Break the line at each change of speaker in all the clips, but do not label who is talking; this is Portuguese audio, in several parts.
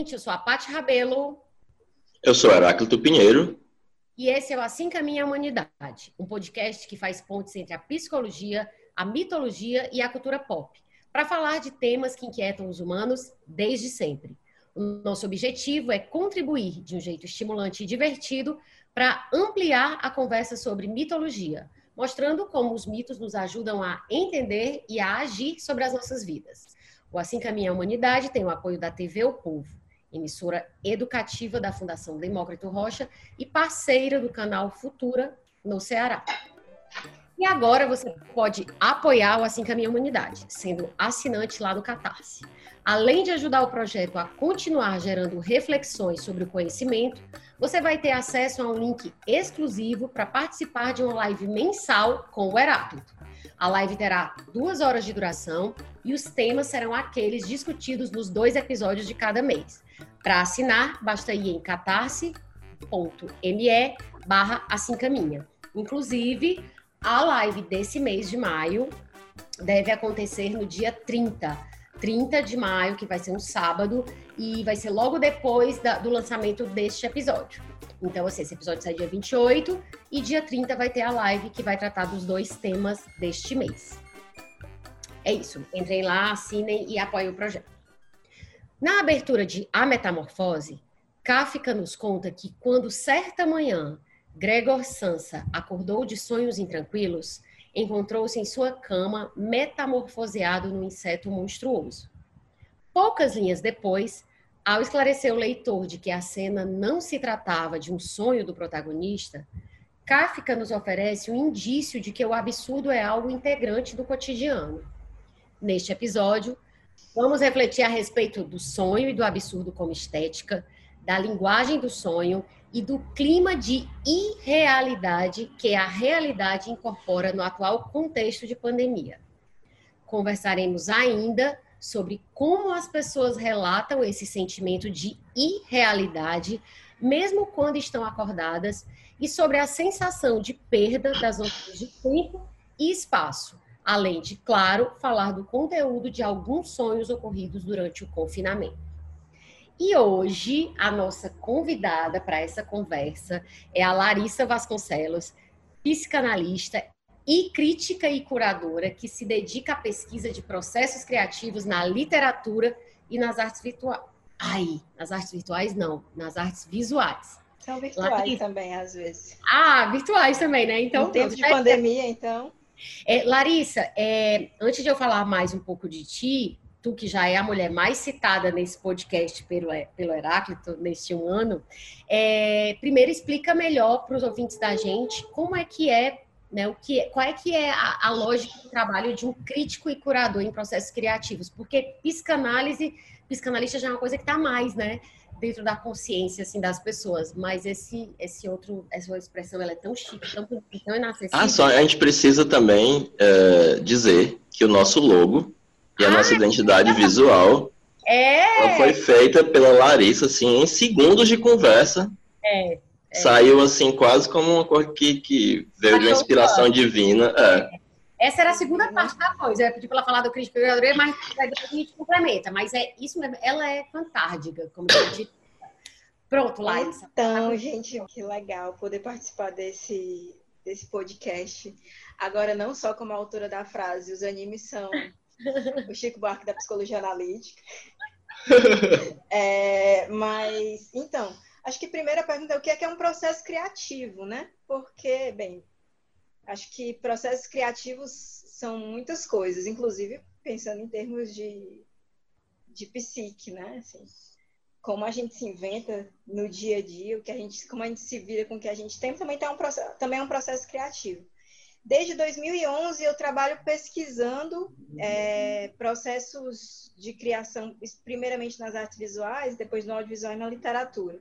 Gente, eu sou a Paty Rabelo.
Eu sou Heráclito Pinheiro.
E esse é o Assim Caminha a Humanidade, um podcast que faz pontes entre a psicologia, a mitologia e a cultura pop, para falar de temas que inquietam os humanos desde sempre. O nosso objetivo é contribuir de um jeito estimulante e divertido para ampliar a conversa sobre mitologia, mostrando como os mitos nos ajudam a entender e a agir sobre as nossas vidas. O Assim Caminha a Humanidade tem o apoio da TV O Povo, emissora educativa da Fundação Demócrito Rocha e parceira do canal Futura no Ceará. E agora você pode apoiar o Assim Caminha a Humanidade, sendo assinante lá do Catarse. Além de ajudar o projeto a continuar gerando reflexões sobre o conhecimento, você vai ter acesso a um link exclusivo para participar de uma live mensal com o Heráclito. A live terá duas horas de duração e os temas serão aqueles discutidos nos dois episódios de cada mês. Para assinar, basta ir em catarse.me barra. Inclusive, a live desse mês de maio deve acontecer no dia 30 30 de maio, que vai ser um sábado, e vai ser logo depois da, do lançamento deste episódio. Então, assim, esse episódio sai dia 28 e dia 30 vai ter a live que vai tratar dos dois temas deste mês. É isso. Entrem lá, assinem e apoiem o projeto. Na abertura de A Metamorfose, Kafka nos conta que quando certa manhã Gregor Sansa acordou de sonhos intranquilos, encontrou-se em sua cama metamorfoseado num inseto monstruoso. Poucas linhas depois, ao esclarecer o leitor de que a cena não se tratava de um sonho do protagonista, Kafka nos oferece um indício de que o absurdo é algo integrante do cotidiano. Neste episódio, vamos refletir a respeito do sonho e do absurdo como estética, da linguagem do sonho e do clima de irrealidade que a realidade incorpora no atual contexto de pandemia. Conversaremos ainda sobre como as pessoas relatam esse sentimento de irrealidade, mesmo quando estão acordadas, e sobre a sensação de perda das noções de tempo e espaço, além de, claro, falar do conteúdo de alguns sonhos ocorridos durante o confinamento. E hoje, a nossa convidada para essa conversa é a Larissa Vasconcelos, psicanalista e crítica e curadora que se dedica à pesquisa de processos criativos na literatura e nas artes virtuais. Ai, nas artes virtuais não, nas artes visuais.
São virtuais Larissa. também, às vezes.
Ah, virtuais também, né? Então,
no tempo de pandemia, então.
É, Larissa, é, antes de eu falar mais um pouco de ti, tu que já é a mulher mais citada nesse podcast pelo, pelo Heráclito neste um ano, é, primeiro explica melhor para os ouvintes da gente como é que é, né, o que, qual é que é a, a, lógica do trabalho de um crítico e curador em processos criativos, porque psicanálise, psicanalista já é uma coisa que está mais, né? Dentro da consciência assim das pessoas, mas esse esse outro essa expressão ela é tão chique, tão, tão inacessível.
Ah, só a gente precisa também é, dizer que o nosso logo e a ah, nossa identidade visual
é.
foi feita pela Larissa, assim, em segundos de conversa.
É. é.
Saiu, assim, quase como uma coisa que, que veio de uma inspiração divina. É.
Essa era a segunda parte da coisa. Eu ia pedir para ela falar do crítico e mas depois a gente complementa. Mas é isso mesmo. Ela é fantástica, como eu disse. Pronto, Larissa.
Então, gente, que legal poder participar desse, desse podcast. Agora, não só como autora da frase, os animes são o Chico Buarque da psicologia analítica. É, mas, então, acho que a primeira pergunta é o que é, que é um processo criativo, né? Porque, bem, acho que processos criativos são muitas coisas, inclusive pensando em termos de, de psique, né? Assim, como a gente se inventa no dia a dia, o que a gente, como a gente se vira com o que a gente tem, também, tá um processo, também é um processo criativo. Desde 2011 eu trabalho pesquisando é, processos de criação, primeiramente nas artes visuais, depois no audiovisual e na literatura.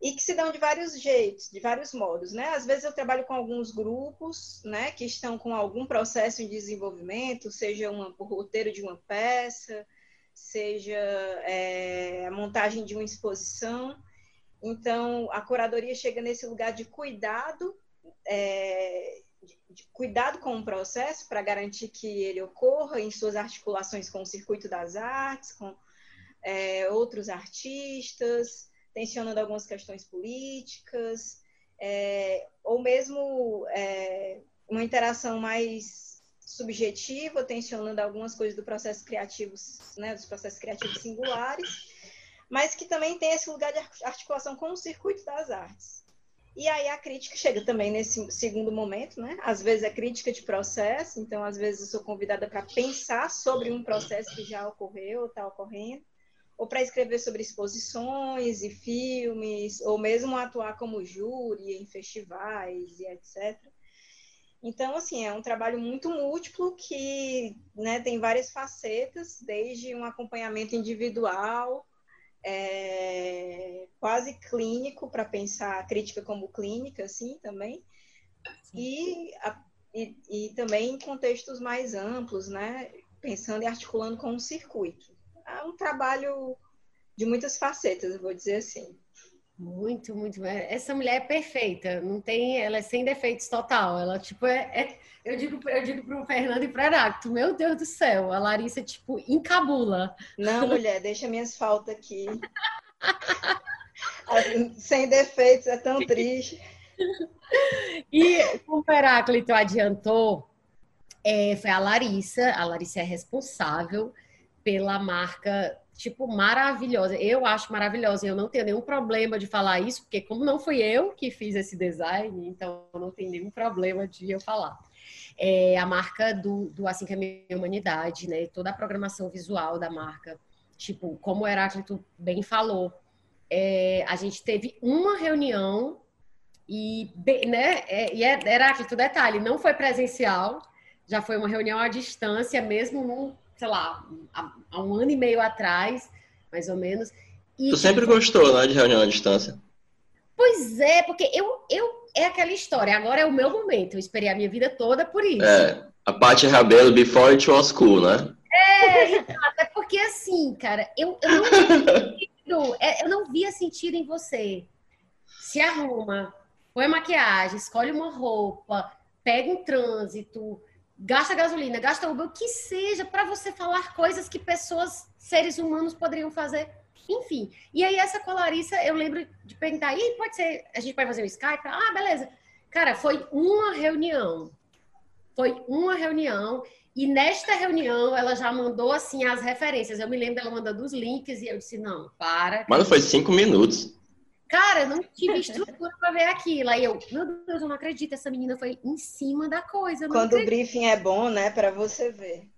E que se dão de vários jeitos, de vários modos, né? Às vezes eu trabalho com alguns grupos, né, que estão com algum processo em desenvolvimento, seja uma, o roteiro de uma peça, seja é, a montagem de uma exposição. Então, a curadoria chega nesse lugar de cuidado é, de cuidado com o processo para garantir que ele ocorra em suas articulações com o circuito das artes, com é, outros artistas, tensionando algumas questões políticas, é, ou mesmo é, uma interação mais subjetiva, tensionando algumas coisas do processo criativo, né, dos processos criativos singulares, mas que também tem esse lugar de articulação com o circuito das artes. E aí a crítica chega também nesse segundo momento, né? Às vezes é crítica de processo, então às vezes eu sou convidada para pensar sobre um processo que já ocorreu, está ocorrendo, ou para escrever sobre exposições e filmes, ou mesmo atuar como júri em festivais e etc. Então, assim, é um trabalho muito múltiplo que né, tem várias facetas, desde um acompanhamento individual é, quase clínico para pensar a crítica como clínica, assim, também, e, a, e, e, também em contextos mais amplos, né, pensando e articulando com um circuito. É um trabalho de muitas facetas, eu vou dizer assim.
Muito, muito. Essa mulher é perfeita, não tem, ela é sem defeitos total. Ela, tipo, é, é eu digo, eu digo pro Fernando e pro Heráclito, meu Deus do céu, a Larissa, tipo, encabula.
Não, mulher, deixa minhas faltas aqui. sem defeitos, é tão triste.
E como o Heráclito adiantou, é, foi a Larissa, a Larissa é responsável pela marca tipo, maravilhosa. Eu acho maravilhosa. Eu não tenho nenhum problema de falar isso, porque como não fui eu que fiz esse design, então não tem nenhum problema de eu falar. É a marca do, do Assim que é Minha Humanidade, né? Toda a programação visual da marca. Tipo, como o Heráclito bem falou, é, a gente teve uma reunião e, né, é, e é, Heráclito, detalhe, não foi presencial, já foi uma reunião à distância, mesmo no sei lá, há, um ano e meio atrás, mais ou menos.
E, tu sempre gostou, né, de reunião à distância?
Pois é, porque eu, eu é aquela história, agora é o meu momento, eu esperei a minha vida toda por isso.
É, a Paty Rabelo before it was cool, né?
É, é porque assim, cara, eu, eu, não sentido, é, eu não via sentido em você. Se arruma, põe maquiagem, escolhe uma roupa, pega um trânsito, gasta gasolina, gasta Uber, o que seja, para você falar coisas que pessoas, seres humanos, poderiam fazer. Enfim. E aí, essa com a Larissa, eu lembro de perguntar, e pode ser, a gente pode fazer um Skype? Ah, beleza. Cara, foi uma reunião. Foi uma reunião. E nesta reunião, ela já mandou, assim, as referências. Eu me lembro dela mandando os links e eu disse, não, para.
Mas não foi cinco minutos.
Cara, não tive estrutura para ver aquilo. Aí eu, meu Deus, eu não acredito, essa menina foi em cima da coisa.
Quando
acredito.
o briefing é bom, né, para você ver.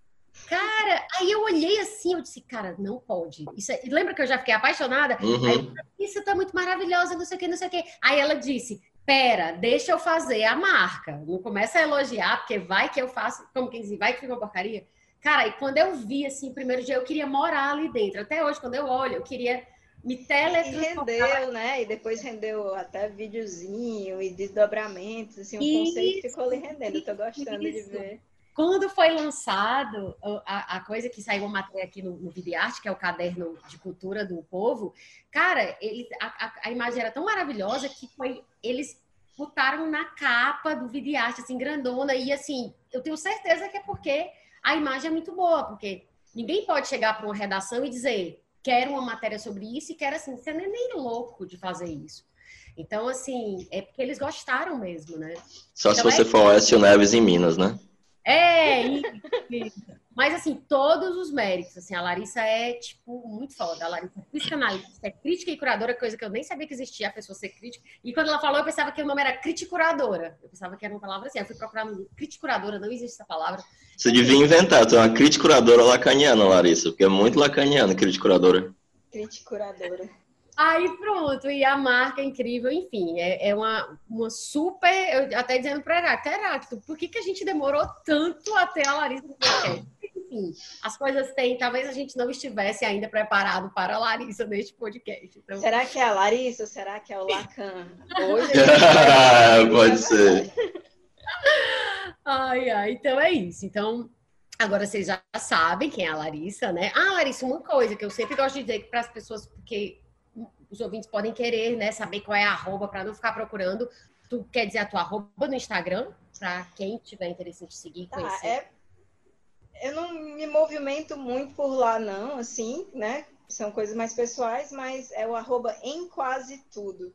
Cara, aí eu olhei assim, eu disse, cara, não pode. Isso é... Lembra que eu já fiquei apaixonada?
Uhum.
Aí, isso tá muito maravilhosa, não sei o que, não sei o que. Aí ela disse, pera, deixa eu fazer a marca. Não começa a elogiar, porque vai que eu faço, como quem diz, vai que fica uma porcaria. Cara, e quando eu vi, assim, o primeiro dia, eu queria morar ali dentro. Até hoje, quando eu olho, eu queria me teletransportar.
E rendeu, né? E depois rendeu até videozinho e desdobramentos, assim, um isso, conceito ficou ali rendendo. Tô gostando isso. de ver.
Quando foi lançado a, a coisa que saiu uma matéria aqui no, no Videarte, que é o caderno de cultura do povo, cara, eles, a, a, a imagem era tão maravilhosa que foi, eles botaram na capa do Videarte, assim, grandona, e assim, eu tenho certeza que é porque a imagem é muito boa, porque ninguém pode chegar para uma redação e dizer quero uma matéria sobre isso e quero assim, você não é nem louco de fazer isso. Então, assim, é porque eles gostaram mesmo, né?
Só
então,
se você é... for Écio Neves em Minas, né?
É, isso. Mas, assim, todos os méritos. Assim, a Larissa é, tipo, muito foda. A Larissa é psicanalista, é crítica e curadora, coisa que eu nem sabia que existia, a pessoa ser crítica. E quando ela falou, eu pensava que o nome era criticuradora. Eu pensava que era uma palavra assim. Eu fui procurar no criticuradora, não existe essa palavra.
Você devia inventar, tu é uma criticuradora lacaniana, Larissa, porque é muito lacaniana criticuradora.
Criticuradora.
Aí pronto, e a marca é incrível, enfim, é, é uma, uma super. Eu até dizendo para Heráclito, Heráclito, por que, que a gente demorou tanto até a Larissa no podcast? Enfim, as coisas têm, talvez a gente não estivesse ainda preparado para a Larissa neste podcast. Então...
Será que é a Larissa ou será que é o Lacan? Hoje
Pode ser.
Ai, ai, então é isso. Então, agora vocês já sabem quem é a Larissa, né? Ah, Larissa, uma coisa que eu sempre gosto de dizer para as pessoas, porque os ouvintes podem querer, né, saber qual é a arroba para não ficar procurando. Tu quer dizer a tua arroba no Instagram, para quem tiver interesse em te seguir, tá, conhecer?
É... Eu não me movimento muito por lá, não, assim, né? são coisas mais pessoais, mas é o arroba em quase tudo.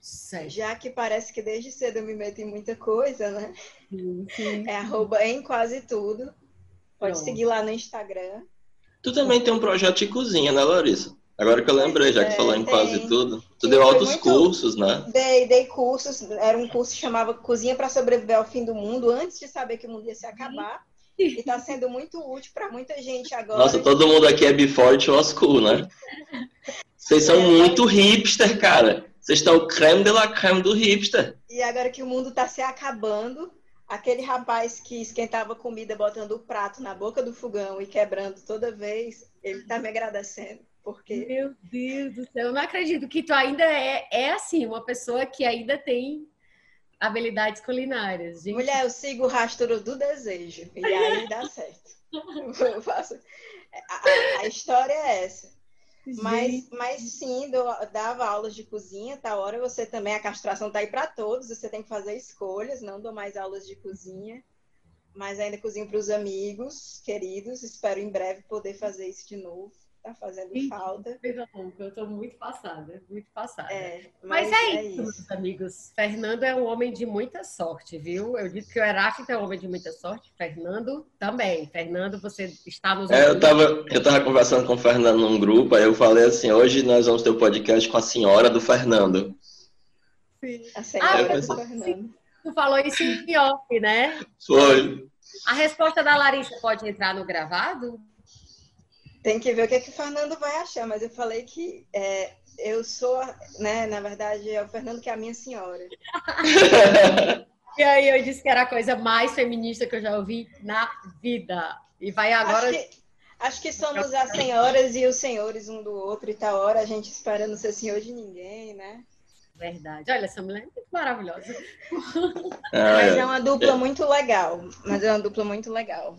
Certo.
Já que parece que desde cedo eu me meto em muita coisa, né?
Sim, sim.
É arroba em quase tudo. Pode
Pronto.
seguir lá no Instagram.
Tu também tem um projeto de cozinha, né, Larissa? Agora que eu lembrei, já que
É,
falou em quase tudo. Tu deu altos
muito-
cursos, né?
Dei, dei cursos, era um curso que chamava Cozinha para Sobreviver ao Fim do Mundo, antes de saber que o mundo ia se acabar. E está sendo muito útil para muita gente agora.
Nossa, todo mundo aqui é before old school, né? Vocês são
É.
muito hipster, cara. Vocês estão o creme de la creme do hipster.
E agora que o mundo está se acabando, aquele rapaz que esquentava comida botando o prato na boca do fogão e quebrando toda vez, ele está me agradecendo. Porque
Meu Deus do céu, eu não acredito que tu ainda é, é assim, uma pessoa que ainda tem habilidades culinárias. Gente,
Mulher, eu sigo o rastro do desejo. E aí dá certo. Eu faço... a, a- história é essa. Mas, mas sim, dou- dava aulas de cozinha, tá hora você também, a castração tá aí para todos, você tem que fazer escolhas, não dou mais aulas de cozinha, mas ainda cozinho para os amigos, queridos, espero em breve poder fazer isso de novo, tá fazendo
Gente,
falta.
Coisa louca, eu tô muito passada, muito passada.
É,
Mas,
mas,
é,
é
isso, meus
isso.
amigos. Fernando é um homem de muita sorte, viu? Eu disse que o Heráclito é um homem de muita sorte. Fernando também. Fernando, você está nos
É, eu
ouvindo.
tava, eu tava conversando com o Fernando num grupo, aí eu falei assim, hoje nós vamos ter o podcast com a senhora do Fernando.
A
Ah,
senhora
eu
do Fernando.
Tu falou isso em off, né?
Foi.
A resposta da Larissa pode entrar no gravado?
Tem que ver o que, é que o Fernando vai achar, mas eu falei que é, eu sou, né, na verdade, é o Fernando que é a minha senhora.
E aí eu disse que era a coisa mais feminista que eu já ouvi na vida. E vai agora.
Acho que, acho que somos as senhoras e os senhores um do outro, e tá hora a gente esperando ser senhor de ninguém, né?
Verdade. Olha, essa mulher é muito maravilhosa.
Mas é uma dupla muito legal. Mas é uma dupla muito legal.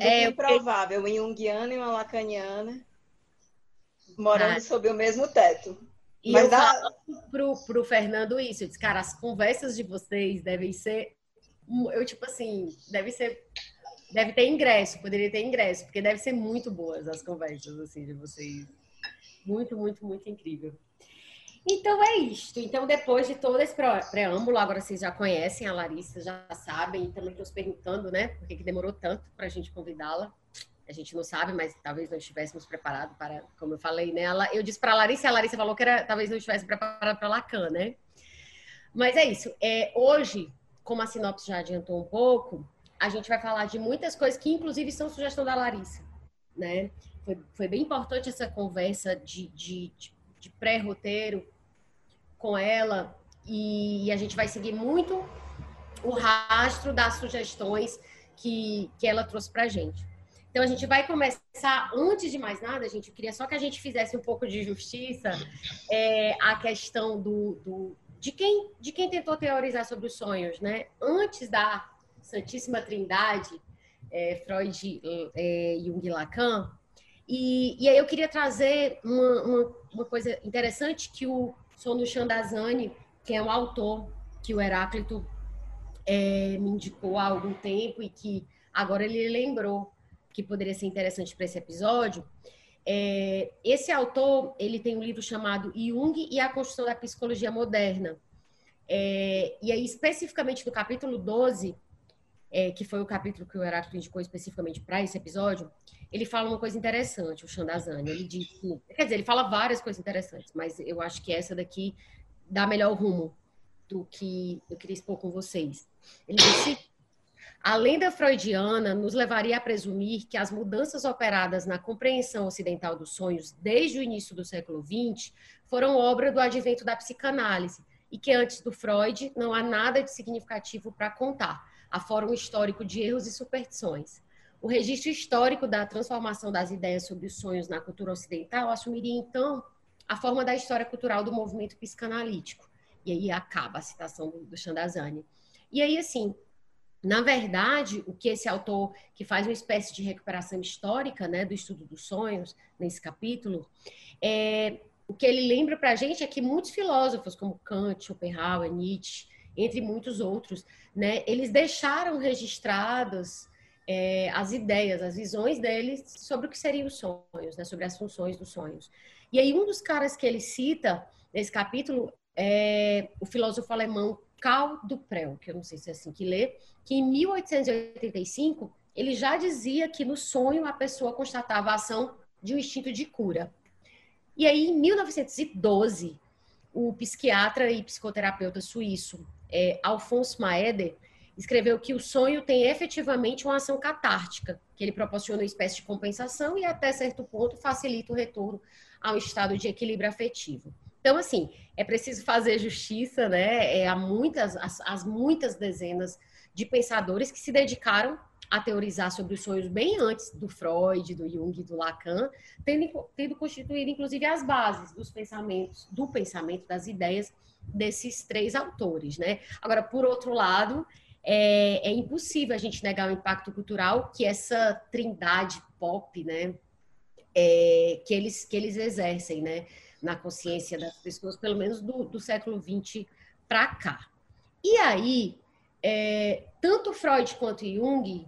É, eu-
improvável, uma junguiana e uma lacaniana morando
Ah.
sob o mesmo teto.
E
Mas
eu
dá-
falo pro, pro Fernando isso. Eu disse, cara, as conversas de vocês devem ser. Eu, tipo assim, deve ser. Deve ter ingresso, poderia ter ingresso, porque deve ser muito boas as conversas, assim, de vocês. Muito, muito, muito incrível. Então é isto. Então, depois de todo esse preâmbulo, agora vocês já conhecem a Larissa, já sabem, e também estou se perguntando, né, por que, demorou tanto para a gente convidá-la. A gente não sabe, mas talvez não estivéssemos preparados para, como eu falei, né? ela- Eu disse para a Larissa a Larissa falou que era, talvez não estivesse preparada para Lacan, né? Mas é isso. É, hoje, como a sinopse já adiantou um pouco, a gente vai falar de muitas coisas que, inclusive, são sugestão da Larissa, né? Foi, foi bem importante essa conversa de, de, de, de pré-roteiro com ela e, a gente vai seguir muito o rastro das sugestões que, que ela trouxe pra gente. Então a gente vai começar, antes de mais nada, gente, eu queria só que a gente fizesse um pouco de justiça é, a questão do, do, de, quem, de quem tentou teorizar sobre os sonhos, né? Antes da Santíssima Trindade, é, Freud, é, Jung e Lacan. E, e aí eu queria trazer uma, uma, uma coisa interessante que o Sono Chandazani, que é um autor que o Heráclito é, me indicou há algum tempo e que agora ele lembrou que poderia ser interessante para esse episódio. É, esse autor ele tem um livro chamado Jung e a Construção da Psicologia Moderna. É, e aí, especificamente no capítulo 12, é, que foi o capítulo que o Heráclito indicou especificamente para esse episódio, ele fala uma coisa interessante, o Chandazani. Ele diz que, quer dizer, ele fala várias coisas interessantes, mas eu acho que essa daqui dá melhor rumo do que eu queria expor com vocês. Ele disse a lenda freudiana nos levaria a presumir que as mudanças operadas na compreensão ocidental dos sonhos desde o início do século XX foram obra do advento da psicanálise e que antes do Freud não há nada de significativo para contar, afora um histórico de erros e superstições. O registro histórico da transformação das ideias sobre os sonhos na cultura ocidental assumiria então a forma da história cultural do movimento psicanalítico. E aí acaba a citação do, do Chandazani. E aí, assim, na verdade, o que esse autor, que faz uma espécie de recuperação histórica né, do estudo dos sonhos, nesse capítulo, é, o que ele lembra para a gente é que muitos filósofos, como Kant, Schopenhauer, Nietzsche, entre muitos outros, né, eles deixaram registrados é, as ideias, as visões dele sobre o que seriam os sonhos, né? sobre as funções dos sonhos. E aí um dos caras que ele cita nesse capítulo é o filósofo alemão Karl Duprel, que eu não sei se é assim que lê, que em 1885 ele já dizia que no sonho a pessoa constatava a ação de um instinto de cura. E aí, em 1912, o psiquiatra e psicoterapeuta suíço é, Maeder escreveu que o sonho tem efetivamente uma ação catártica, que ele proporciona uma espécie de compensação e até certo ponto facilita o retorno ao estado de equilíbrio afetivo. Então, assim, é preciso fazer justiça, né? É, muitas, as, as muitas dezenas de pensadores que se dedicaram a teorizar sobre os sonhos bem antes do Freud, do Jung, do Lacan, tendo, tendo constituído inclusive as bases dos pensamentos, do pensamento, das ideias desses três autores, né? Agora, por outro lado, é, é, impossível a gente negar o impacto cultural que essa trindade pop, né, é, que, eles, que eles exercem, né, na consciência das pessoas, pelo menos do, do século XX para cá. E aí, é, tanto Freud quanto Jung,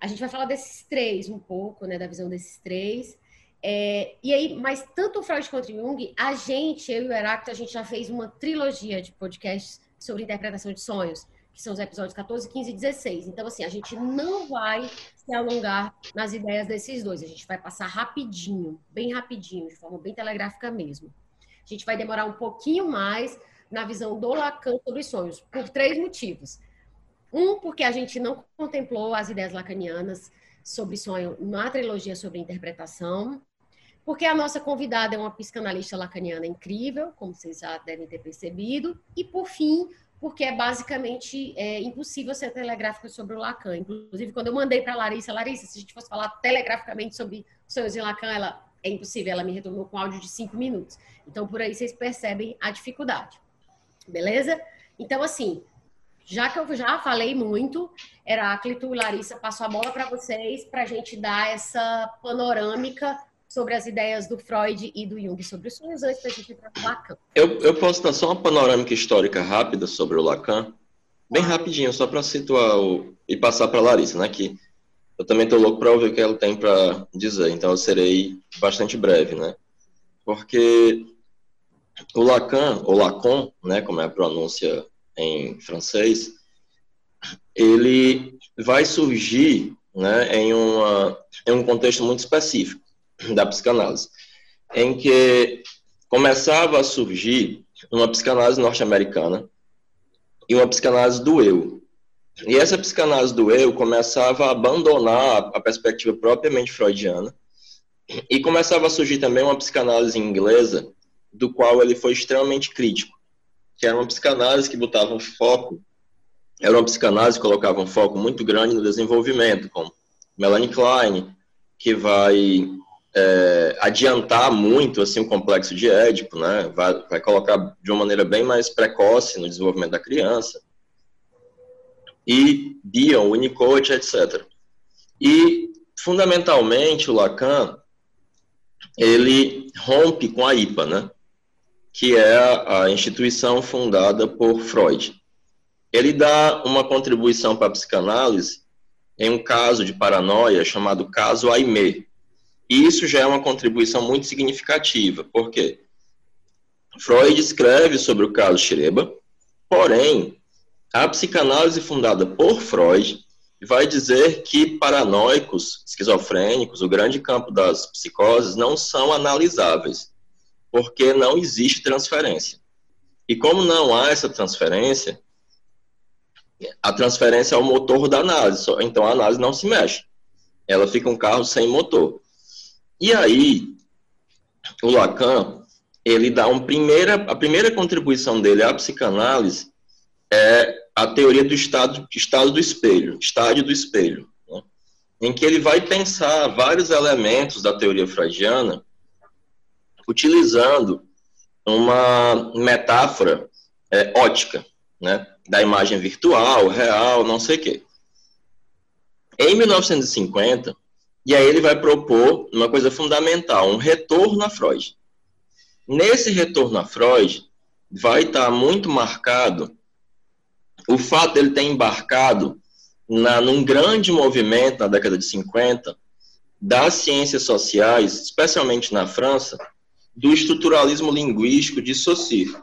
a gente vai falar desses três um pouco, né, da visão desses três, é, e aí, mas tanto Freud quanto Jung, a gente, eu e o Heráclito, a gente já fez uma trilogia de podcasts sobre interpretação de sonhos que são os episódios 14, 15 e 16. Então, assim, a gente não vai se alongar nas ideias desses dois. A gente vai passar rapidinho, bem rapidinho, de forma bem telegráfica mesmo. A gente vai demorar um pouquinho mais na visão do Lacan sobre os sonhos, por três motivos. Um, porque a gente não contemplou as ideias lacanianas sobre sonho na trilogia sobre interpretação, porque a nossa convidada é uma psicanalista lacaniana incrível, como vocês já devem ter percebido, e por fim, porque é basicamente é, impossível ser telegráfico sobre o Lacan. Inclusive, quando eu mandei para Larissa, Larissa, se a gente fosse falar telegraficamente sobre os sonhos Lacan, ela é impossível, ela me retornou com áudio de cinco minutos. Então, por aí vocês percebem a dificuldade. Beleza? Então, assim, já que eu já falei muito, Heráclito e Larissa, passo a bola para vocês para a gente dar essa panorâmica sobre as ideias do Freud e do Jung sobre os sonhos antes da gente ir para o Lacan.
Eu, eu posso dar só uma panorâmica histórica rápida sobre o Lacan, bem rapidinho, só para situar o, e passar para a Larissa, né? Que eu também estou louco para ouvir o que ela tem para dizer, então eu serei bastante breve, né? Porque o Lacan, ou Lacan, né, como é a pronúncia em francês, ele vai surgir né, em, uma, em um contexto muito específico da psicanálise, em que começava a surgir uma psicanálise norte-americana e uma psicanálise do eu. E essa psicanálise do eu começava a abandonar a perspectiva propriamente freudiana e começava a surgir também uma psicanálise inglesa do qual ele foi extremamente crítico, que era uma psicanálise que botava um foco, era uma psicanálise que colocava um foco muito grande no desenvolvimento, como Melanie Klein, que vai é, adiantar muito assim o complexo de Édipo, né? Vai, vai colocar de uma maneira bem mais precoce no desenvolvimento da criança. E Dion, Winnicott, etc. E fundamentalmente o Lacan ele rompe com a IPA, né? Que é a, instituição fundada por Freud. Ele dá uma contribuição para a psicanálise em um caso de paranoia chamado caso Aimé, isso já é uma contribuição muito significativa, porque Freud escreve sobre o caso Schreba, porém, a psicanálise fundada por Freud vai dizer que paranoicos, esquizofrênicos, o grande campo das psicoses, não são analisáveis, porque não existe transferência. E como não há essa transferência, a transferência é o motor da análise, então a análise não se mexe. Ela fica um carro sem motor. E aí, o Lacan, ele dá um primeira, a primeira contribuição dele à psicanálise é a teoria do estado, estado do espelho, estádio do espelho, né? em que ele vai pensar vários elementos da teoria freudiana utilizando uma metáfora é, ótica, né, da imagem virtual, real, não sei o quê. Em 1950, e aí ele vai propor uma coisa fundamental, um retorno a Freud. Nesse retorno a Freud, vai estar muito marcado o fato dele ter embarcado na, num grande movimento na década de 50 das ciências sociais, especialmente na França, do estruturalismo linguístico de Saussure.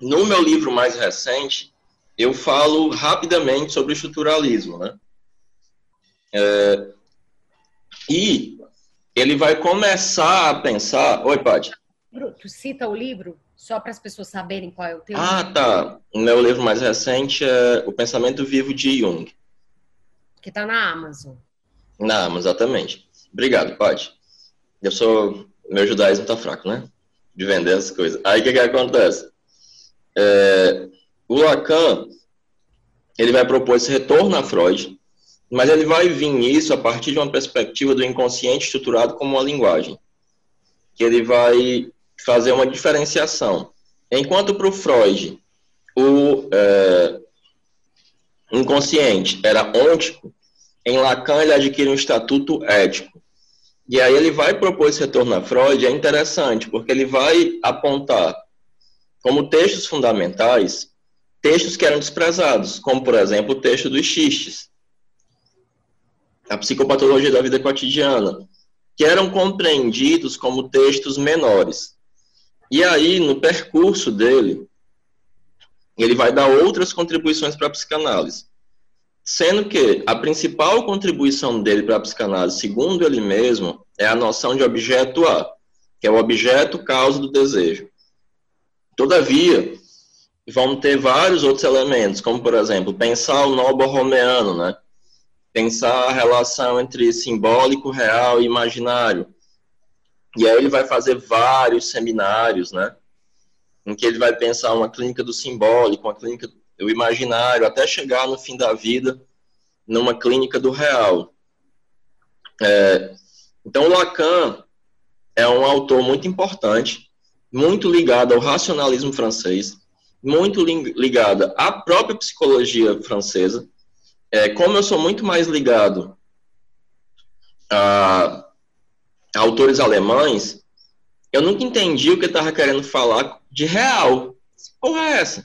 No meu livro mais recente, eu falo rapidamente sobre o estruturalismo, né? É, e ele vai começar a pensar. Oi, Paty.
Tu cita o livro só para as pessoas saberem qual é o teu?
Ah, tá. O meu livro mais recente é O Pensamento Vivo de Jung.
Que está na Amazon.
Na Amazon, exatamente. Obrigado, Paty. Eu sou. Meu judaísmo tá fraco, né? De vender as coisas. Aí o que, que acontece? É, o Lacan ele vai propor esse retorno a Freud, mas ele vai vir nisso a partir de uma perspectiva do inconsciente estruturado como uma linguagem, que ele vai fazer uma diferenciação. Enquanto para o Freud o é, inconsciente era ôntico, em Lacan ele adquire um estatuto ético. E aí ele vai propor esse retorno a Freud, é interessante, porque ele vai apontar como textos fundamentais textos que eram desprezados, como, por exemplo, o texto dos xistes, a psicopatologia da vida cotidiana, que eram compreendidos como textos menores. E aí, no percurso dele, ele vai dar outras contribuições para a psicanálise. Sendo que a principal contribuição dele para a psicanálise, segundo ele mesmo, é a noção de objeto A, que é o objeto causa do desejo. Todavia, vão ter vários outros elementos, como, por exemplo, pensar o nobo romeano, né? Pensar a relação entre simbólico, real e imaginário. E aí ele vai fazer vários seminários, né? Em que ele vai pensar uma clínica do simbólico, uma clínica do imaginário, até chegar no fim da vida numa clínica do real. É, então, Lacan é um autor muito importante, muito ligado ao racionalismo francês, muito ligada à própria psicologia francesa. É, como eu sou muito mais ligado a, a autores alemães, eu nunca entendi o que estava querendo falar de real. Porra é essa?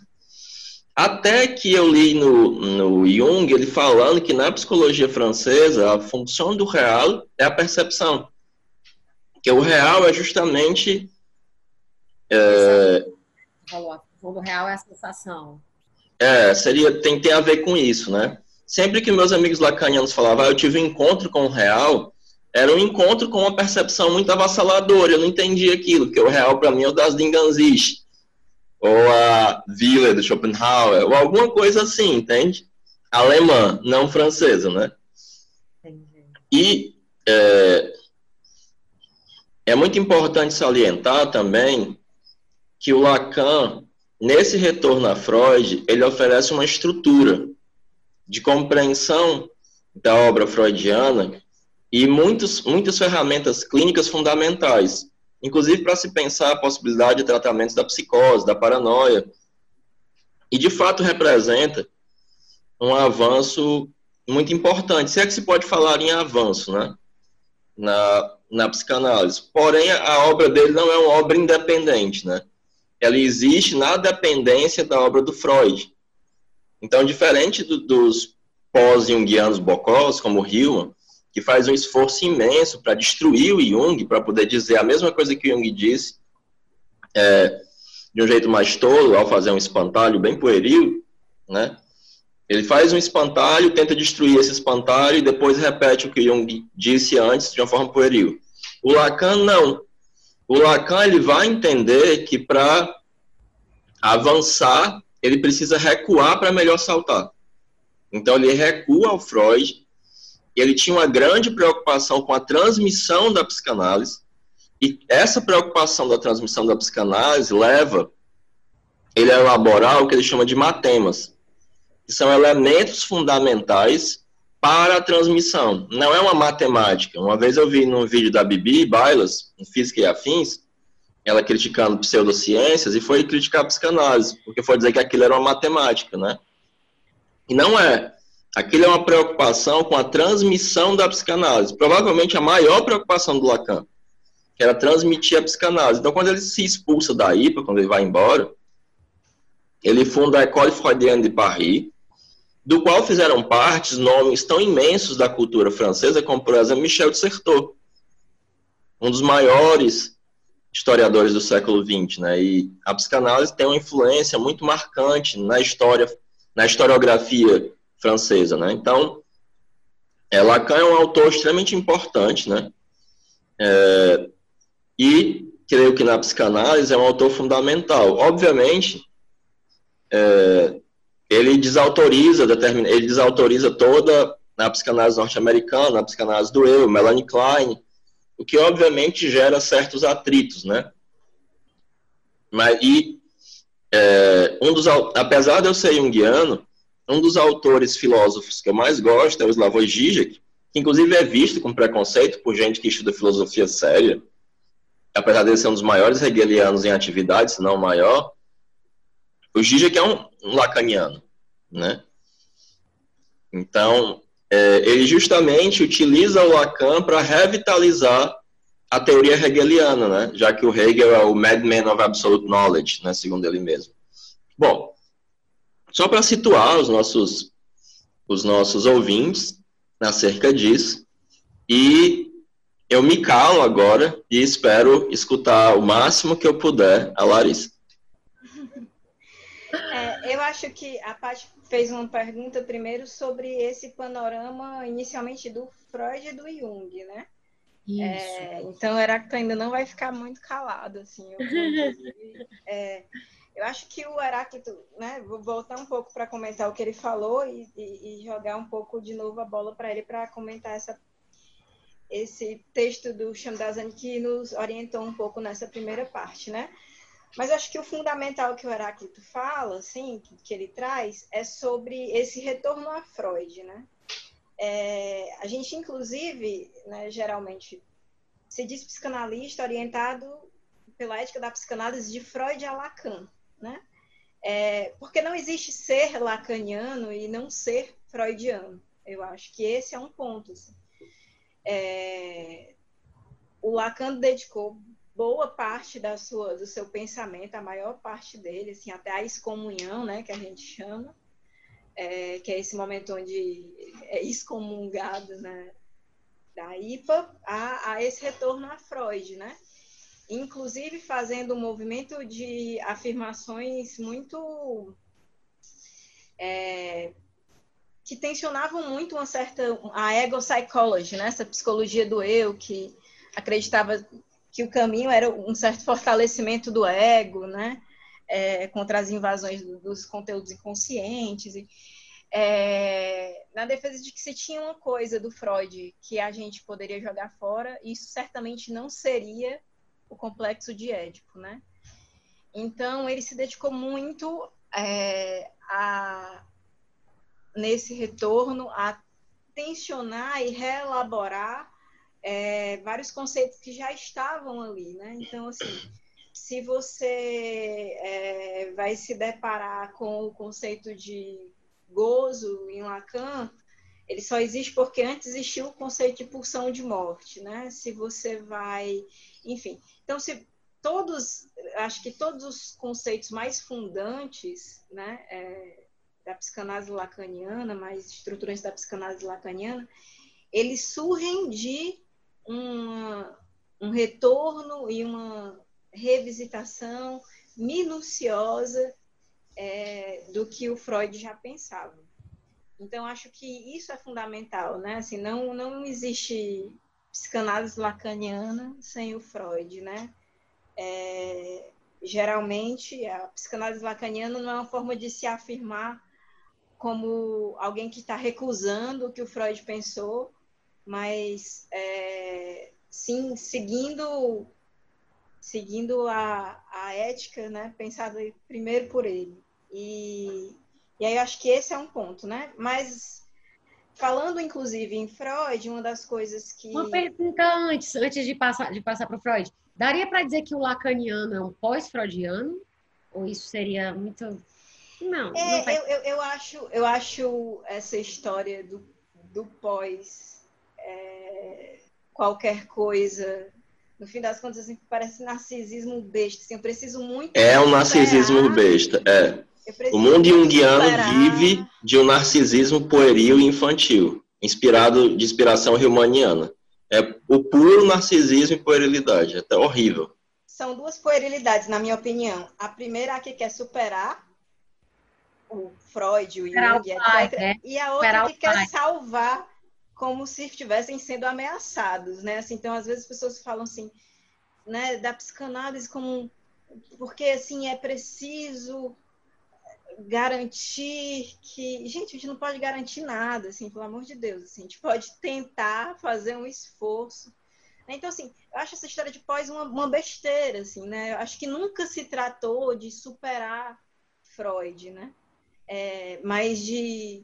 Até que eu li no, no Jung ele falando que na psicologia francesa a função do real é a percepção. Que o real é justamente. É,
fundo real é a sensação.
É, seria, tem, tem a ver com isso, né? Sempre que meus amigos lacanianos falavam, ah, eu tive um encontro com o real, era um encontro com uma percepção muito avassaladora, eu não entendi aquilo, porque o real para mim é o das Dinganzist, ou a Villa do Schopenhauer, ou alguma coisa assim, entende? Alemã, não francesa, né? Entendi. E é, é muito importante salientar também que o Lacan Nesse retorno a Freud, ele oferece uma estrutura de compreensão da obra freudiana e muitos, muitas ferramentas clínicas fundamentais, inclusive para se pensar a possibilidade de tratamentos da psicose, da paranoia. E, de fato, representa um avanço muito importante, se é que se pode falar em avanço, né? Na, na psicanálise. Porém, a obra dele não é uma obra independente, né? ela existe na dependência da obra do Freud. Então, diferente do, dos pós-jungianos bocós, como o Hillman, que faz um esforço imenso para destruir o Jung, para poder dizer a mesma coisa que o Jung disse, é, de um jeito mais tolo, ao fazer um espantalho bem pueril, né? Ele faz um espantalho, tenta destruir esse espantalho e depois repete o que Jung disse antes de uma forma pueril. O Lacan não o Lacan ele vai entender que para avançar, ele precisa recuar para melhor saltar. Então ele recua ao Freud, ele tinha uma grande preocupação com a transmissão da psicanálise, e essa preocupação da transmissão da psicanálise leva ele a elaborar o que ele chama de matemas, que são elementos fundamentais para a transmissão. Não é uma matemática. Uma vez eu vi num vídeo da Bibi Bailas, em Física e Afins, ela criticando pseudociências e foi criticar a psicanálise, porque foi dizer que aquilo era uma matemática, né? E não é. Aquilo é uma preocupação com a transmissão da psicanálise. Provavelmente a maior preocupação do Lacan, que era transmitir a psicanálise. Então, quando ele se expulsa da IPA, quando ele vai embora, ele funda a École Freudienne de Paris, do qual fizeram parte nomes tão imensos da cultura francesa, como, por exemplo, Michel de Certeau, um dos maiores historiadores do século XX, né? E a psicanálise tem uma influência muito marcante na história, na historiografia francesa, né? Então, é, Lacan é um autor extremamente importante, né? É, e creio que na psicanálise é um autor fundamental. Obviamente, é, ele desautoriza, determina, ele desautoriza toda a psicanálise norte-americana, a psicanálise do eu, Melanie Klein, o que obviamente gera certos atritos, né? Mas, e é, um dos, apesar de eu ser junguiano, um dos autores filósofos que eu mais gosto é o Slavoj Žižek, que inclusive é visto com preconceito por gente que estuda filosofia séria, apesar de ser um dos maiores hegelianos em atividade, se não o maior, o Žižek é um, um lacaniano, né? Então, é, ele justamente utiliza o Lacan para revitalizar a teoria hegeliana, né? Já que o Hegel é o madman of absolute knowledge, né? Segundo ele mesmo. Bom, só para situar os nossos, os nossos ouvintes acerca disso, e eu me calo agora e espero escutar o máximo que eu puder a Larissa.
Eu acho que a Paty fez uma pergunta primeiro sobre esse panorama inicialmente do Freud e do Jung, né? É, então o Heráclito ainda não vai ficar muito calado, assim. Eu, é, eu acho que o Heráclito, né? Vou voltar um pouco para comentar o que ele falou e, e, e, jogar um pouco de novo a bola para ele para comentar essa, esse texto do Shamdazan que nos orientou um pouco nessa primeira parte, né? Mas acho que o fundamental que o Heráclito fala, assim, que, que ele traz, é sobre esse retorno a Freud, né? É, a gente, inclusive, né, geralmente, se diz psicanalista orientado pela ética da psicanálise de Freud a Lacan, né? É, porque não existe ser lacaniano e não ser freudiano. Eu acho que esse é um ponto. Assim. É, o Lacan dedicou boa parte da sua, do seu pensamento, a maior parte dele, assim, até a excomunhão, né, que a gente chama, é, que é esse momento onde é excomungado né, da IPA, a, a esse retorno a Freud, né? Inclusive fazendo um movimento de afirmações muito é, que tensionavam muito uma certa a ego psychology, né? Essa psicologia do eu que acreditava que o caminho era um certo fortalecimento do ego, né? É, contra as invasões dos conteúdos inconscientes. E, é, na defesa de que se tinha uma coisa do Freud que a gente poderia jogar fora, isso certamente não seria o complexo de Édipo, né? Então, ele se dedicou muito é, a, nesse retorno a tensionar e reelaborar é, vários conceitos que já estavam ali, né? Então, assim, se você é, vai se deparar com o conceito de gozo em Lacan, ele só existe porque antes existiu o conceito de pulsão de morte, né? Se você vai, enfim, então se todos, acho que todos os conceitos mais fundantes, né, é, da psicanálise lacaniana, mais estruturantes da psicanálise lacaniana, eles surgem de uma, um retorno e uma revisitação minuciosa é, do que o Freud já pensava. Então, acho que isso é fundamental, né? Assim, não, não existe psicanálise lacaniana sem o Freud, né? É, geralmente, a psicanálise lacaniana não é uma forma de se afirmar como alguém que está recusando o que o Freud pensou, mas é, sim seguindo seguindo a, a ética, né, pensada primeiro por ele. E, e aí eu acho que esse é um ponto, né? Mas falando inclusive em Freud, uma das coisas que
uma pergunta antes, antes de passar de passar para o Freud, daria para dizer que o lacaniano é um pós-freudiano? Ou isso seria muito não,
é, não eu, eu, eu, acho, eu acho essa história do, do pós é, qualquer coisa. No fim das contas, assim, parece narcisismo besta. Assim, eu preciso muito.
É um narcisismo besta, é. O mundo junguiano vive de um narcisismo pueril e infantil, inspirado de inspiração riemanniana. É o puro narcisismo e puerilidade, é até horrível.
São duas puerilidades, na minha opinião. A primeira é a que quer superar o Freud, o Jung, etc. Pai, né? E a outra que quer salvar como se estivessem sendo ameaçados, né? Assim, então, às vezes as pessoas falam assim, né, da psicanálise como porque assim é preciso garantir que, gente, a gente não pode garantir nada, assim, pelo amor de Deus, assim, a gente pode tentar fazer um esforço. Então, assim, eu acho essa história de pós uma, uma besteira, assim, né? Eu acho que nunca se tratou de superar Freud, né? É, mas de,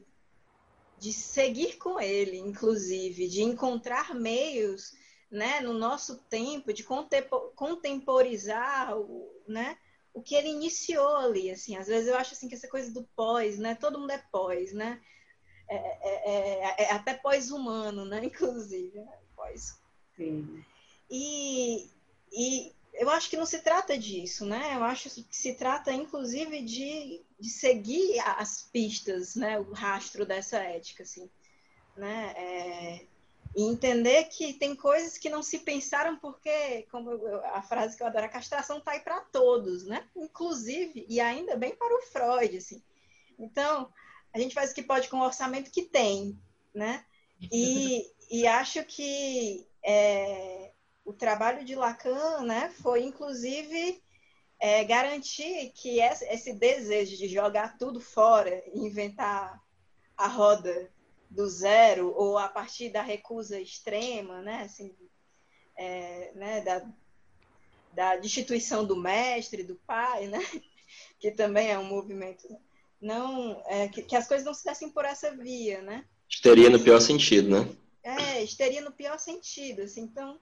de seguir com ele, inclusive, de encontrar meios né, no nosso tempo, de contemporizar o, né, o que ele iniciou ali, assim, às vezes eu acho assim que essa coisa do pós, né, todo mundo é pós, né, é, é, é, é até pós-humano, né, inclusive, né? pós. Sim. E, e eu acho que não se trata disso, né, eu acho que se trata, inclusive, de, de seguir as pistas, né, o rastro dessa ética, assim, né, é, e entender que tem coisas que não se pensaram porque, como a frase que eu adoro, a castração está aí para todos, né? Inclusive, e ainda bem para o Freud, assim. Então, a gente faz o que pode com o orçamento que tem, né? E, e acho que é, o trabalho de Lacan, né, foi inclusive é, garantir que esse desejo de jogar tudo fora e inventar a roda do zero ou a partir da recusa extrema, né, assim, é, né, da, da destituição do mestre, do pai, né, que também é um movimento, não, é, que, que, as coisas não se dessem por essa via, né.
Histeria no pior sentido, né?
É, histeria no pior sentido, assim, então,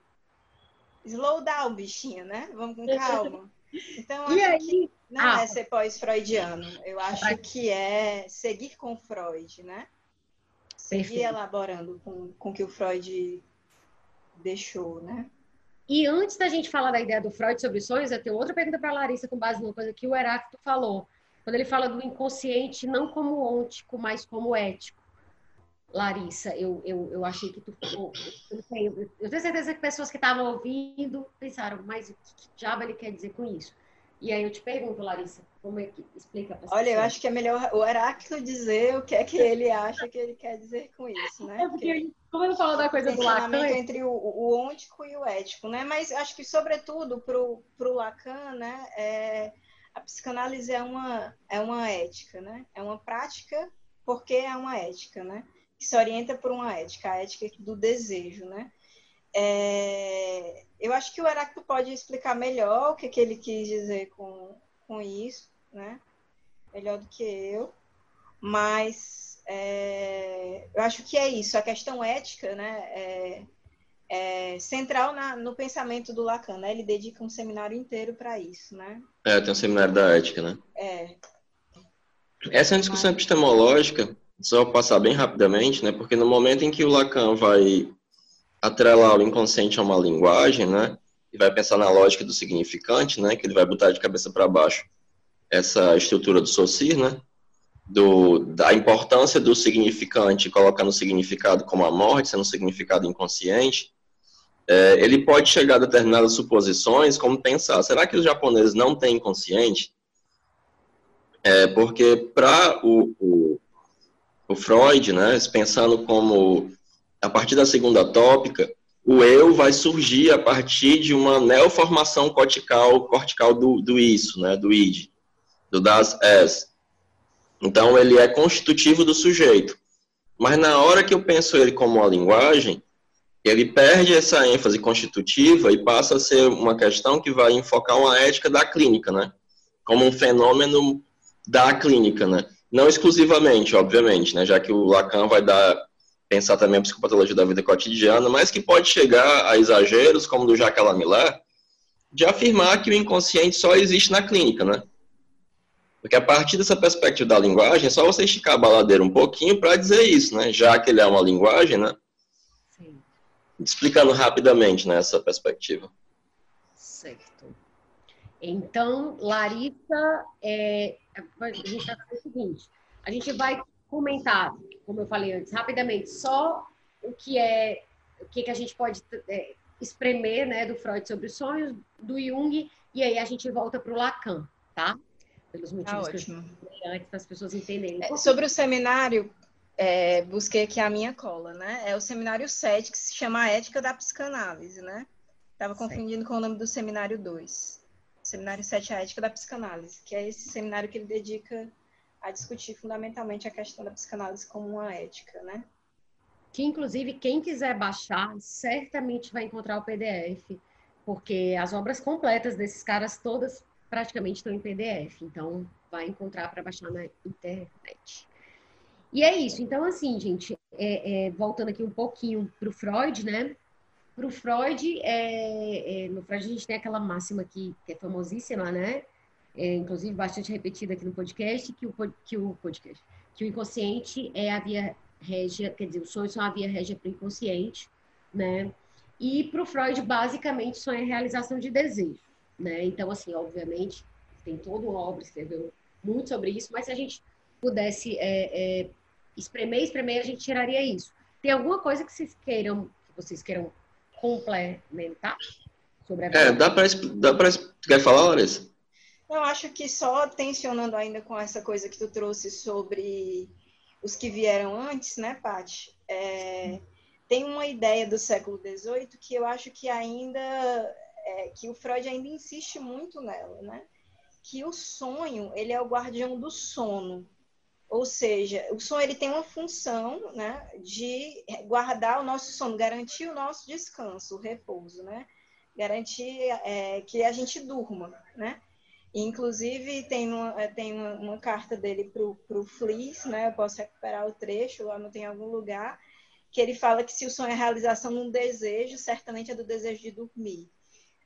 slow down, bichinho, né, vamos com calma. Então, acho aí? que não ah, é ser pós-freudiano, eu acho que é seguir com Freud, né? seguir elaborando com, com o que o Freud deixou, né?
E antes da gente falar da ideia do Freud sobre sonhos, eu tenho outra pergunta para a Larissa com base numa coisa que o Heráclito falou. Quando ele fala do inconsciente não como ôntico, mas como ético. Larissa, eu, eu, eu achei que tu. Eu, eu, tenho, eu tenho certeza que pessoas que estavam ouvindo pensaram, mas o que, que diabo ele quer dizer com isso? E aí eu te pergunto, Larissa, como é que explica
para Olha, eu acho que é melhor o Heráclito dizer o que é que ele acha que ele quer dizer com isso, né?
É porque, porque como ele falou da coisa do Lacan...
entre o, o ôntico e o ético, né? Mas acho que, sobretudo, para o Lacan, né, é, a psicanálise é uma, é uma ética, né? É uma prática porque é uma ética, né? Que se orienta por uma ética, a ética do desejo, né? É, eu acho que o Heráclito pode explicar melhor o que, que ele quis dizer com, com isso, né? Melhor do que eu. Mas é, eu acho que é isso. A questão ética, né? É, é central na, no pensamento do Lacan, né? Ele dedica um seminário inteiro para isso, né?
É, tem um seminário da ética, né?
É.
Essa é uma discussão epistemológica, só passar bem rapidamente, né? Porque no momento em que o Lacan vai atrelar o inconsciente a uma linguagem, né? E vai pensar na lógica do significante, né? Que ele vai botar de cabeça para baixo essa estrutura do Saussure, né? Do, da importância do significante, colocando o significado como a morte, sendo um significado inconsciente, é, ele pode chegar a determinadas suposições, como pensar, será que os japoneses não têm inconsciente? É, porque para o, o, o Freud, né, pensando como a partir da segunda tópica, o eu vai surgir a partir de uma neoformação cortical, cortical do, do isso, né, do id, do das es. Então, ele é constitutivo do sujeito. Mas na hora que eu penso ele como uma linguagem, ele perde essa ênfase constitutiva e passa a ser uma questão que vai enfocar uma ética da clínica, né? Como um fenômeno da clínica, né? Não exclusivamente, obviamente, né? Já que o Lacan vai dar pensar também a psicopatologia da vida cotidiana, mas que pode chegar a exageros, como do Jacques Lamillar, de afirmar que o inconsciente só existe na clínica, né? Porque a partir dessa perspectiva da linguagem, é só você esticar a baladeira um pouquinho para dizer isso, né? Já que ele é uma linguagem, né? Sim. Explicando rapidamente nessa né, perspectiva.
Então, Larissa, é, a gente vai fazer o seguinte: a gente vai comentar, como eu falei antes, rapidamente, só o que é, o que, que a gente pode é, espremer, né, do Freud sobre os sonhos, do Jung, e aí a gente volta para o Lacan, tá?
Pelos motivos tá que eu
antes, para as pessoas entenderem.
É, sobre o seminário, é, busquei aqui a minha cola, né? É o seminário 7, que se chama Ética da Psicanálise, né? Estava confundindo com o nome do seminário 2. Seminário 7, a Ética da Psicanálise, que é esse seminário que ele dedica a discutir fundamentalmente a questão da psicanálise como uma ética, né?
Que, inclusive, quem quiser baixar, certamente vai encontrar o PDF, porque as obras completas desses caras todas praticamente estão em PDF, então vai encontrar para baixar na internet. E é isso. Então, assim, gente, é, é, voltando aqui um pouquinho para o Freud, né? Para o Freud, é, é, no Freud a gente tem aquela máxima aqui, que é famosíssima, né? É, inclusive bastante repetida aqui no podcast, que o, que o podcast, que o inconsciente é a via régia, quer dizer, os sonhos são a via régia para o inconsciente, né? E para o Freud, basicamente, sonho é realização de desejo. Né? Então, assim, obviamente, tem toda uma obra, escreveu muito sobre isso, mas se a gente pudesse é, é, espremer, espremer, a gente tiraria isso. Tem alguma coisa que vocês queiram, que vocês queiram complementar sobre a
É, dá para dá para quer falar, Larissa?
Eu acho que só tensionando ainda com essa coisa que tu trouxe sobre os que vieram antes, né, Paty? É, tem uma ideia do século XVIII que eu acho que ainda é, que o Freud ainda insiste muito nela, né? Que o sonho ele é o guardião do sono, ou seja, o sonho ele tem uma função, né, de guardar o nosso sono, garantir o nosso descanso, o repouso, né? Garantir é, que a gente durma, né? Inclusive, tem uma, é, tem uma, uma carta dele para o Fleece, né? Eu posso recuperar o trecho, lá não tem algum lugar, que ele fala que se o sonho é a realização de um desejo, certamente é do desejo de dormir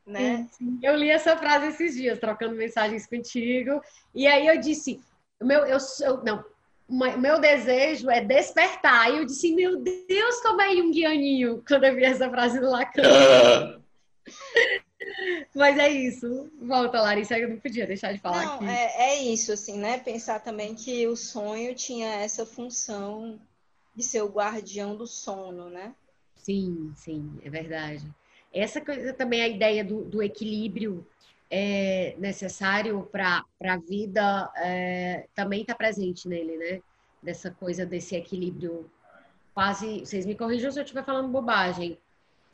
né?
Sim, eu li essa frase esses dias, trocando mensagens contigo, e aí eu disse, meu, eu, eu não, meu desejo é despertar. E eu disse, meu Deus, como é junguianinho, quando eu vi essa frase do Lacan. Mas é isso. Volta, Larissa, eu não podia deixar de falar
não,
aqui.
É, é isso, assim, né? Pensar também que o sonho tinha essa função de ser o guardião do sono, né?
Sim, sim, é verdade. Essa coisa também, a ideia do, do equilíbrio é, necessário para a vida é, também está presente nele, né? Dessa coisa desse equilíbrio quase. Vocês me corrijam se eu estiver falando bobagem,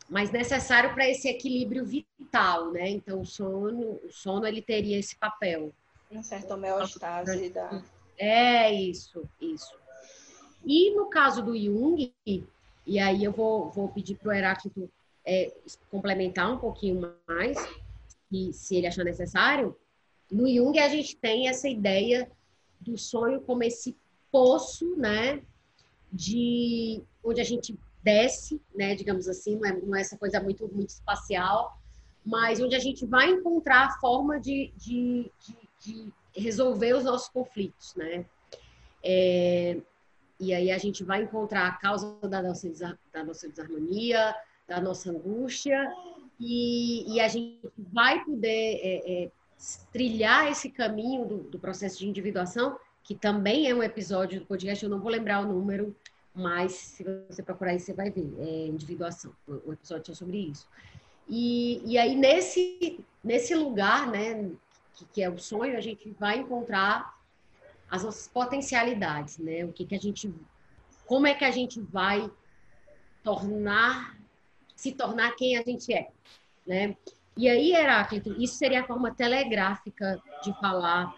mas necessário para esse equilíbrio vital, né? Então o sono, o sono ele teria esse papel.
Um certo homeostase da.
É isso, isso. E no caso do Jung, e aí eu vou, vou pedir para o Heráclito é, complementar um pouquinho mais, e, se ele achar necessário, no Jung a gente tem essa ideia do sonho como esse poço, né, de onde a gente desce, né, digamos assim, não é, não é essa coisa muito, muito espacial, mas onde a gente vai encontrar a forma de, de, de, de resolver os nossos conflitos, né? É, e aí a gente vai encontrar a causa da nossa, da nossa desarmonia, da nossa angústia, e, e a gente vai poder é, é, trilhar esse caminho do, do, processo de individuação, que também é um episódio do podcast, eu não vou lembrar o número, mas se você procurar aí, você vai ver, é individuação, o episódio é sobre isso. E, e aí, nesse, nesse lugar, né, que, que é o sonho, a gente vai encontrar as nossas potencialidades, né? O que, que a gente, como é que a gente vai tornar se tornar quem a gente é, né? E aí, Heráclito, isso seria a forma telegráfica de falar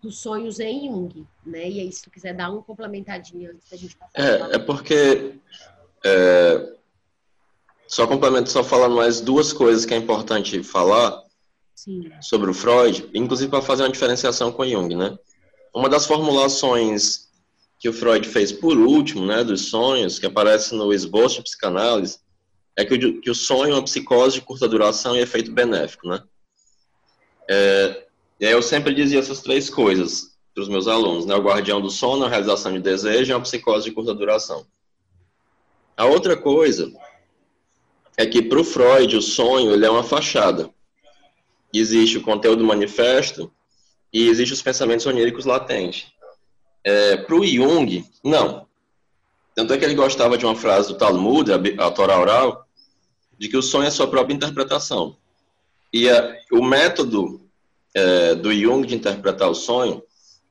dos sonhos em Jung, né? E aí, se tu quiser dar um complementadinho antes da gente passar.
É, é porque é, só complemento, só falando mais duas coisas que é importante falar Sim. sobre o Freud, inclusive para fazer uma diferenciação com Jung, né? Uma das formulações que o Freud fez por último, né, dos sonhos, que aparece no esboço de psicanálise, é que o, que o sonho é uma psicose de curta duração e efeito benéfico, né? É, e aí eu sempre dizia essas três coisas para os meus alunos, né? O guardião do sono, a realização de desejo e uma psicose de curta duração. A outra coisa é que para o Freud o sonho ele é uma fachada. existe o conteúdo manifesto e existe os pensamentos oníricos latentes. É, Para o Jung, não. Tanto é que ele gostava de uma frase do Talmud, a, a Torá oral, de que o sonho é sua própria interpretação. E a, o método é, do Jung de interpretar o sonho,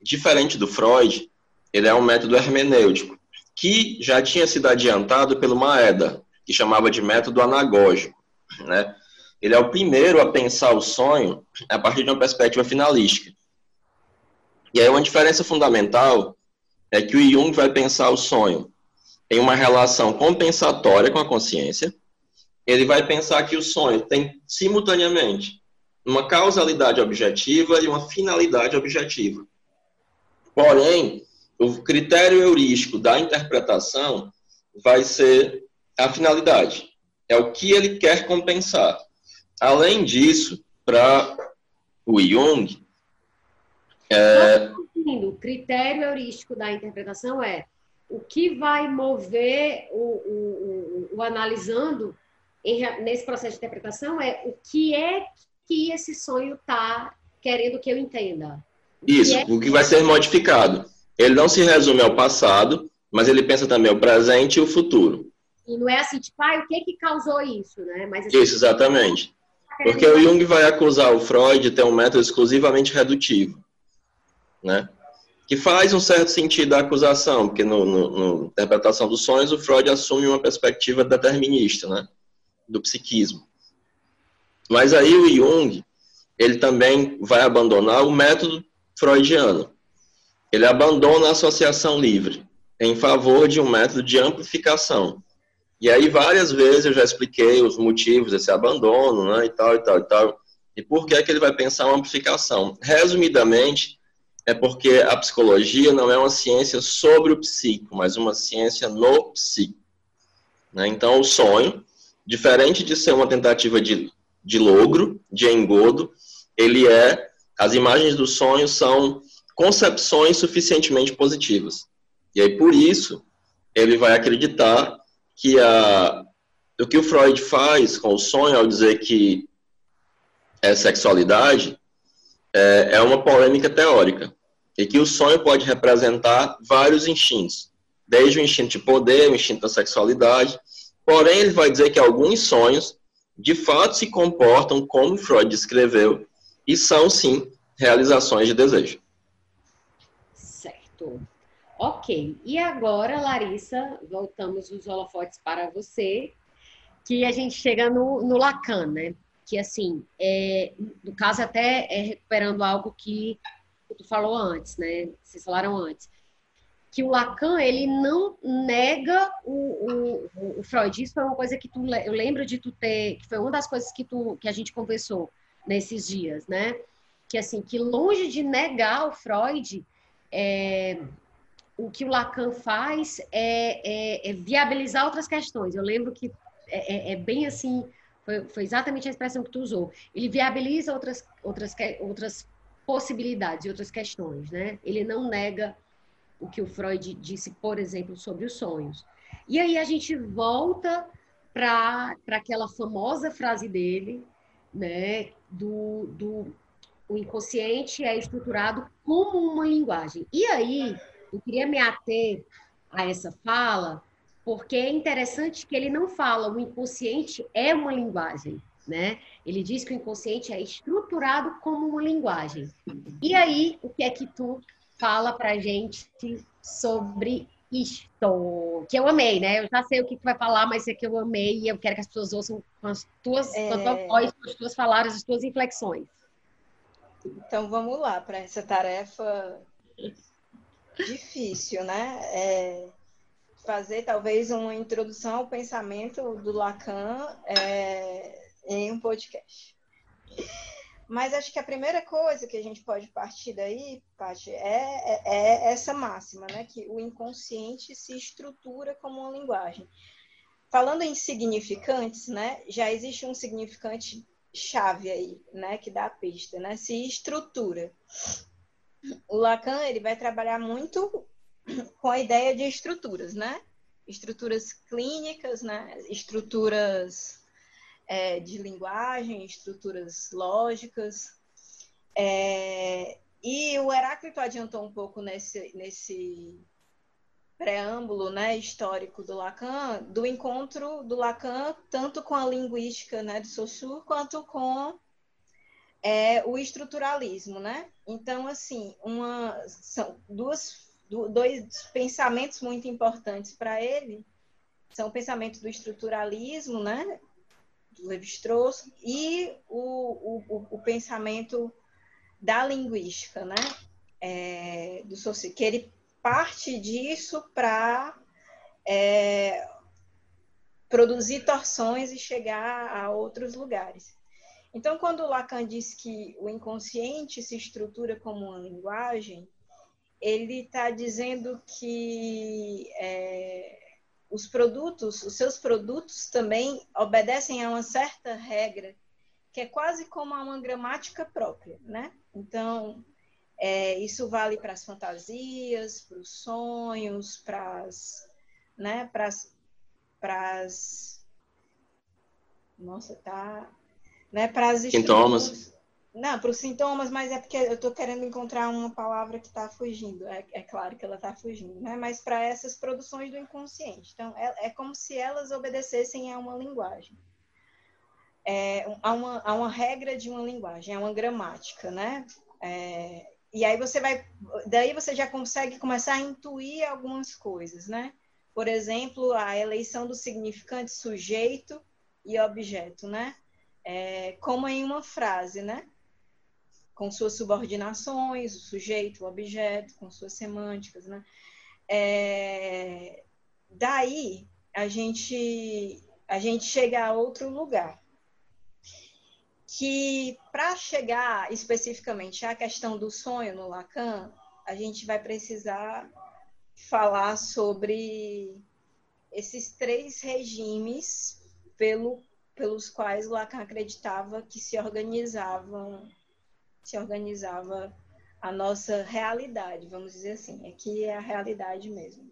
diferente do Freud, ele é um método hermenêutico, que já tinha sido adiantado pelo Maeda, que chamava de método anagógico. Né? Ele é o primeiro a pensar o sonho a partir de uma perspectiva finalística. E aí uma diferença fundamental é que o Jung vai pensar o sonho em uma relação compensatória com a consciência. Ele vai pensar que o sonho tem simultaneamente uma causalidade objetiva e uma finalidade objetiva. Porém, o critério heurístico da interpretação vai ser a finalidade. É o que ele quer compensar. Além disso, para o Jung.
É... O critério heurístico da interpretação é o que vai mover o, o, o, o analisando em, nesse processo de interpretação é o que é que esse sonho está querendo que eu entenda.
O Isso, que é... o que vai ser modificado. Ele não se resume ao passado, mas ele pensa também o presente e o futuro.
E não é assim, tipo, ah, o que que causou isso, né?
Mas, assim, isso, exatamente. Porque o Jung vai acusar o Freud de ter um método exclusivamente redutivo, né? Que faz um certo sentido a acusação, porque no, no, no interpretação dos sonhos o Freud assume uma perspectiva determinista, né? Do psiquismo. Mas aí o Jung, ele também vai abandonar o método freudiano. Ele abandona a associação livre em favor de um método de amplificação, e aí, várias vezes eu já expliquei os motivos desse abandono, né, e tal, e tal, e tal. E por que é que ele vai pensar uma amplificação? Resumidamente, é porque a psicologia não é uma ciência sobre o psico, mas uma ciência no psico. Né? Então, o sonho, diferente de ser uma tentativa de, de logro, de engodo, ele é, as imagens do sonho são concepções suficientemente positivas. E aí, por isso, ele vai acreditar que a, o que o Freud faz com o sonho ao dizer que é sexualidade é, é uma polêmica teórica e que o sonho pode representar vários instintos, desde o instinto de poder, o instinto da sexualidade. Porém, ele vai dizer que alguns sonhos de fato se comportam como Freud descreveu e são sim realizações de desejo.
Certo. Ok, e agora, Larissa, voltamos os holofotes para você, que a gente chega no, no Lacan, né? Que, assim, é, no caso, até é recuperando algo que tu falou antes, né? Vocês falaram antes. Que o Lacan, ele não nega o, o, o Freud. Isso foi uma coisa que tu, eu lembro de tu ter, que foi uma das coisas que, tu, que a gente conversou nesses dias, né? Que, assim, que longe de negar o Freud, é, o que o Lacan faz é, é, é viabilizar outras questões. Eu lembro que é, é, é bem assim, foi, foi, exatamente a expressão que tu usou. Ele viabiliza outras, outras, outras possibilidades e outras questões, né? Ele não nega o que o Freud disse, por exemplo, sobre os sonhos. E aí a gente volta para aquela famosa frase dele, né? Do, do o inconsciente é estruturado como uma linguagem. E aí eu queria me ater a essa fala, porque é interessante que ele não fala o inconsciente é uma linguagem, né? Ele diz que o inconsciente é estruturado como uma linguagem. E aí, o que é que tu fala pra gente sobre isto? Que eu amei, né? Eu já sei o que tu vai falar, mas é que eu amei e eu quero que as pessoas ouçam com as tuas, é... com a tua voz, com as tuas palavras, as tuas inflexões.
Então vamos lá para essa tarefa difícil, né? É fazer talvez uma introdução ao pensamento do Lacan é, em um podcast. Mas acho que a primeira coisa que a gente pode partir daí, Paty, é, é, é, essa máxima, né? Que o inconsciente se estrutura como uma linguagem. Falando em significantes, né? Já existe um significante chave aí, né? Que dá a pista, né? Se estrutura o Lacan ele vai trabalhar muito com a ideia de estruturas, né? Estruturas clínicas, né? Estruturas é, de linguagem, estruturas lógicas. É, e o Heráclito adiantou um pouco nesse, nesse preâmbulo né, histórico do Lacan, do encontro do Lacan tanto com a linguística né, de Saussure quanto com é, o estruturalismo, né? Então, assim, uma, são duas, dois pensamentos muito importantes para ele, são o pensamento do estruturalismo, né, do Levi-Strauss, e o, o, o, pensamento da linguística, né, é, do que ele parte disso para é, produzir torções e chegar a outros lugares. Então, quando Lacan diz que o inconsciente se estrutura como uma linguagem, ele está dizendo que é, os produtos, os seus produtos também obedecem a uma certa regra, que é quase como a uma gramática própria, né? Então, é, isso vale para as fantasias, para os sonhos, para as, né, para as, nossa, tá, né, para as
sintomas.
Não, para os sintomas, mas é porque eu estou querendo encontrar uma palavra que está fugindo. É, é, claro que ela está fugindo, né? Mas para essas produções do inconsciente. Então, é, é, como se elas obedecessem a uma linguagem. É, a, uma, a uma regra de uma linguagem, a uma gramática, né? É, e aí você vai... Daí você já consegue começar a intuir algumas coisas, né? Por exemplo, a eleição do significante sujeito e objeto, né? É, como em uma frase, né? Com suas subordinações, o sujeito, o objeto, com suas semânticas, né? É, daí a gente a gente chega a outro lugar que para chegar especificamente à questão do sonho no Lacan, a gente vai precisar falar sobre esses três regimes pelo, pelos quais Lacan acreditava que se organizavam se organizava a nossa realidade, vamos dizer assim. Aqui é a realidade mesmo.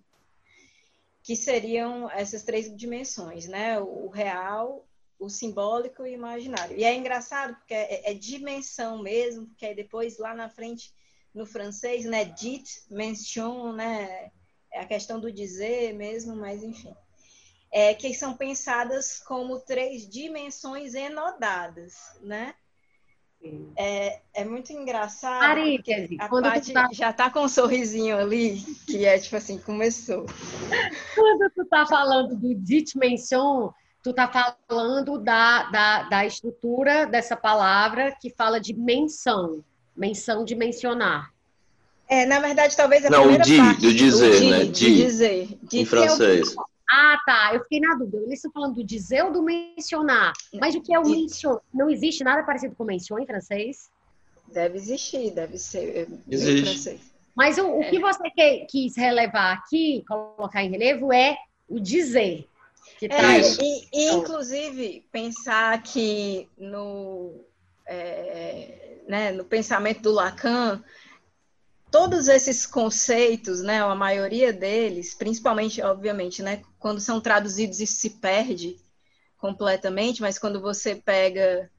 Que seriam essas três dimensões, né? O real, o simbólico e o imaginário. E é engraçado porque é, é dimensão mesmo, porque aí depois lá na frente, no francês, né? Dit, mention, né? É a questão do dizer mesmo, mas enfim. É, que são pensadas como três dimensões enodadas, né? É, é muito engraçado.
Maríquez,
a Paty tá... já tá com um sorrisinho ali, que é tipo assim, começou.
Quando tu tá falando do mention, tu tá falando da, da, da estrutura dessa palavra que fala de menção, menção de mencionar.
É, na verdade, talvez a
Não,
primeira
o de,
parte...
do dizer,
de,
né?
De, de dizer.
De em francês. É o...
Ah, tá. Eu fiquei na dúvida. Eles estão falando do dizer ou do mencionar? Mas o que é o mention? Não existe nada parecido com mention em francês?
Deve existir, deve ser
existe. em francês.
Mas o, o é. que você que, quis relevar aqui, colocar em relevo, é o dizer.
Que é, e, e, inclusive, pensar que no, é, né, no pensamento do Lacan, todos esses conceitos, né, a maioria deles, principalmente, obviamente, né, quando são traduzidos isso se perde completamente, mas quando você pega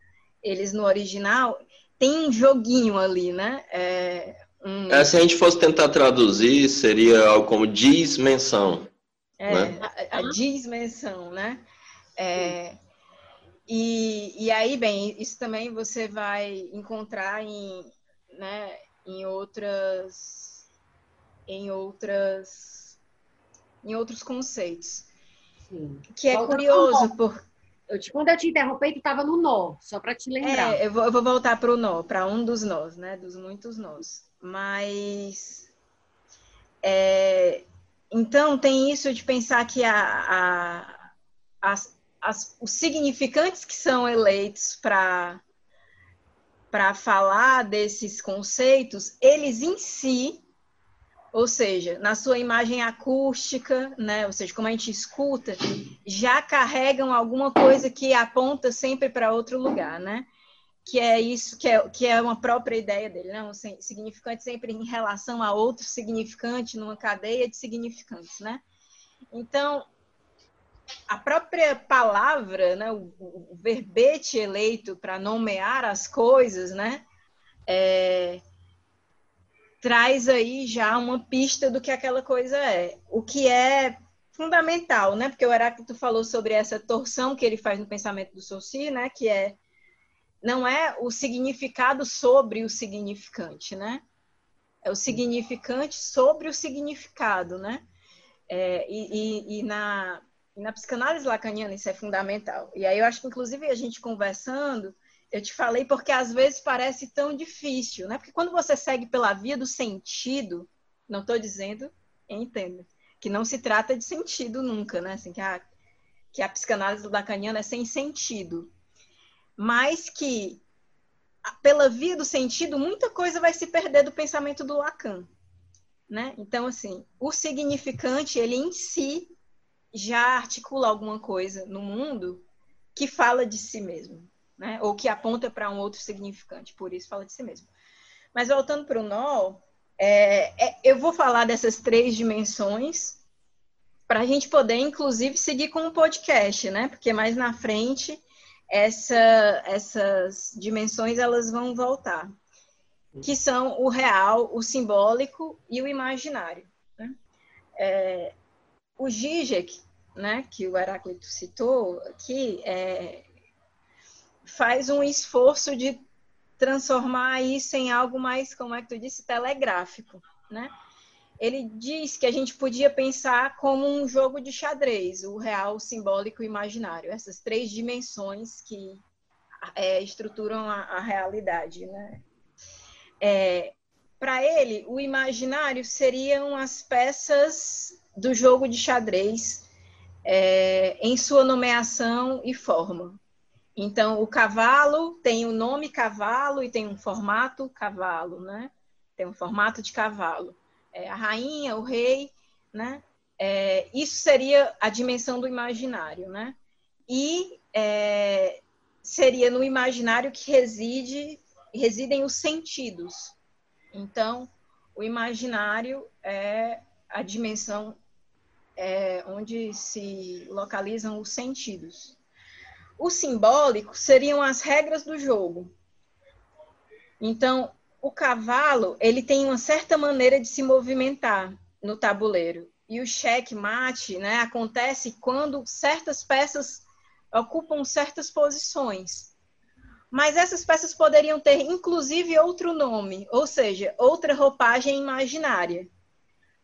eles no original, tem um joguinho ali, né? É, um...
é, se a gente fosse tentar traduzir, seria algo como dismenção.
É, né? a, a dismenção, né? É, e, e aí, bem, isso também você vai encontrar em, né, em outras em outras em outros conceitos. Sim. Que é Volta curioso por
eu te, quando eu te interrompi, tu estava no nó, só para te lembrar.
É, eu vou, eu vou voltar para o nó, para um dos nós, né? Dos muitos nós. Mas é, então tem isso de pensar que a, a as, as, os significantes que são eleitos para para falar desses conceitos, eles em si, ou seja, na sua imagem acústica, né, ou seja, como a gente escuta, já carregam alguma coisa que aponta sempre para outro lugar, né? Que é isso, que é, que é uma própria ideia dele, né? Um significante sempre em relação a outro significante numa cadeia de significantes, né? Então, a própria palavra, né, o, o verbete eleito para nomear as coisas, né, é, traz aí já uma pista do que aquela coisa é. O que é fundamental, né? Porque o Heráclito falou sobre essa torção que ele faz no pensamento do Saussure, né? Que é não é o significado sobre o significante, né? É o significante sobre o significado, né? É, e, e, e, na, na psicanálise lacaniana isso é fundamental. E aí eu acho que, inclusive, a gente conversando, eu te falei porque às vezes parece tão difícil, né? Porque quando você segue pela via do sentido, não estou dizendo, entenda, que não se trata de sentido nunca, né? Assim, que, a, que a psicanálise lacaniana é sem sentido. Mas que, pela via do sentido, muita coisa vai se perder do pensamento do Lacan. Né? Então, assim, o significante, ele em si já articula alguma coisa no mundo que fala de si mesmo, né? ou que aponta para um outro significante, por isso fala de si mesmo. Mas voltando para o nó, é, é, eu vou falar dessas três dimensões para a gente poder, inclusive, seguir com o podcast, né? Porque mais na frente essa, essas dimensões elas vão voltar, que são o real, o simbólico e o imaginário. Né? É, o Zizek, né, que o Heráclito citou aqui, é, faz um esforço de transformar isso em algo mais, como é que tu disse, telegráfico, né? Ele diz que a gente podia pensar como um jogo de xadrez, o real, o simbólico e o imaginário, essas três dimensões que é, estruturam a, a, realidade, né? É, Para ele, o imaginário seriam as peças do jogo de xadrez é, em sua nomeação e forma. Então, o cavalo tem o nome cavalo e tem um formato cavalo, né? Tem um formato de cavalo. É, a rainha, o rei, né? É, isso seria a dimensão do imaginário, né? E é, seria no imaginário que reside, residem os sentidos. Então, o imaginário é a dimensão é, onde se localizam os sentidos. O simbólico seriam as regras do jogo. Então, o cavalo, ele tem uma certa maneira de se movimentar no tabuleiro. E o cheque-mate, né, acontece quando certas peças ocupam certas posições. Mas essas peças poderiam ter, inclusive, outro nome, ou seja, outra roupagem imaginária.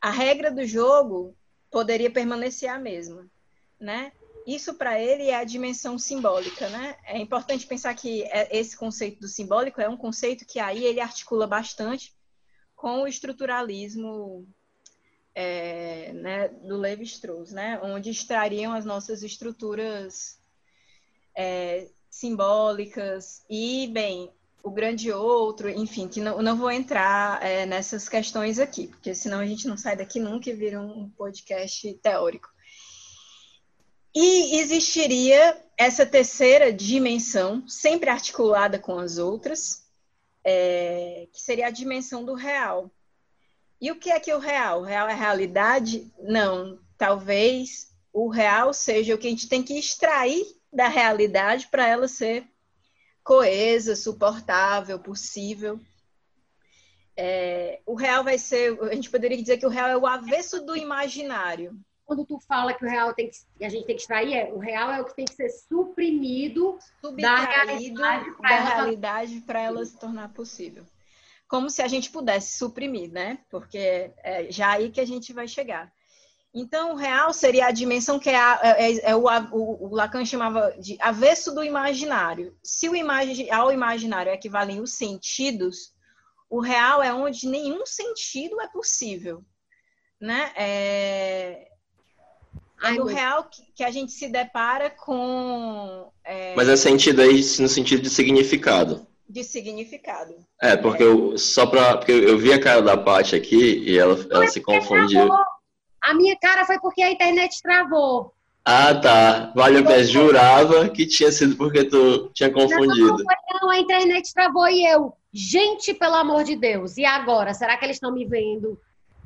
A regra do jogo poderia permanecer a mesma, né? Isso para ele é a dimensão simbólica, né? É importante pensar que é, esse conceito do simbólico é um conceito que aí ele articula bastante com o estruturalismo é, né, do Levi-Strauss, né? Onde extrariam as nossas estruturas é, simbólicas e, bem, o grande outro, enfim, que não, não vou entrar é, nessas questões aqui, porque senão a gente não sai daqui nunca e vira um podcast teórico. E existiria essa terceira dimensão, sempre articulada com as outras, é, que seria a dimensão do real. E o que é que o real? O real é realidade? Não. Talvez o real seja o que a gente tem que extrair da realidade para ela ser coesa, suportável, possível. É, o real vai ser, a gente poderia dizer que o real é o avesso do imaginário
quando tu fala que o real tem que, a gente tem que extrair, é, o real é o que tem que ser suprimido da realidade
para ela, ela se tornar possível. Como se a gente pudesse suprimir, né? Porque é já aí que a gente vai chegar. Então, o real seria a dimensão que é, a, é, é, é o, o, o, Lacan chamava de avesso do imaginário. Se o imagi ao imaginário equivalem os sentidos, o real é onde nenhum sentido é possível. Né? É, Ai, no real que, que, a gente se depara com.
É... Mas é sentido aí no sentido de significado.
De significado.
É, porque é. eu só para porque eu vi a cara da Paty aqui e ela, ela se confundiu.
A minha cara foi porque a internet travou.
Ah, tá. Vale a pena. Jurava que tinha sido porque tu tinha confundido.
Não, não, a internet travou e eu. Gente, pelo amor de Deus. E agora? Será que eles estão me vendo?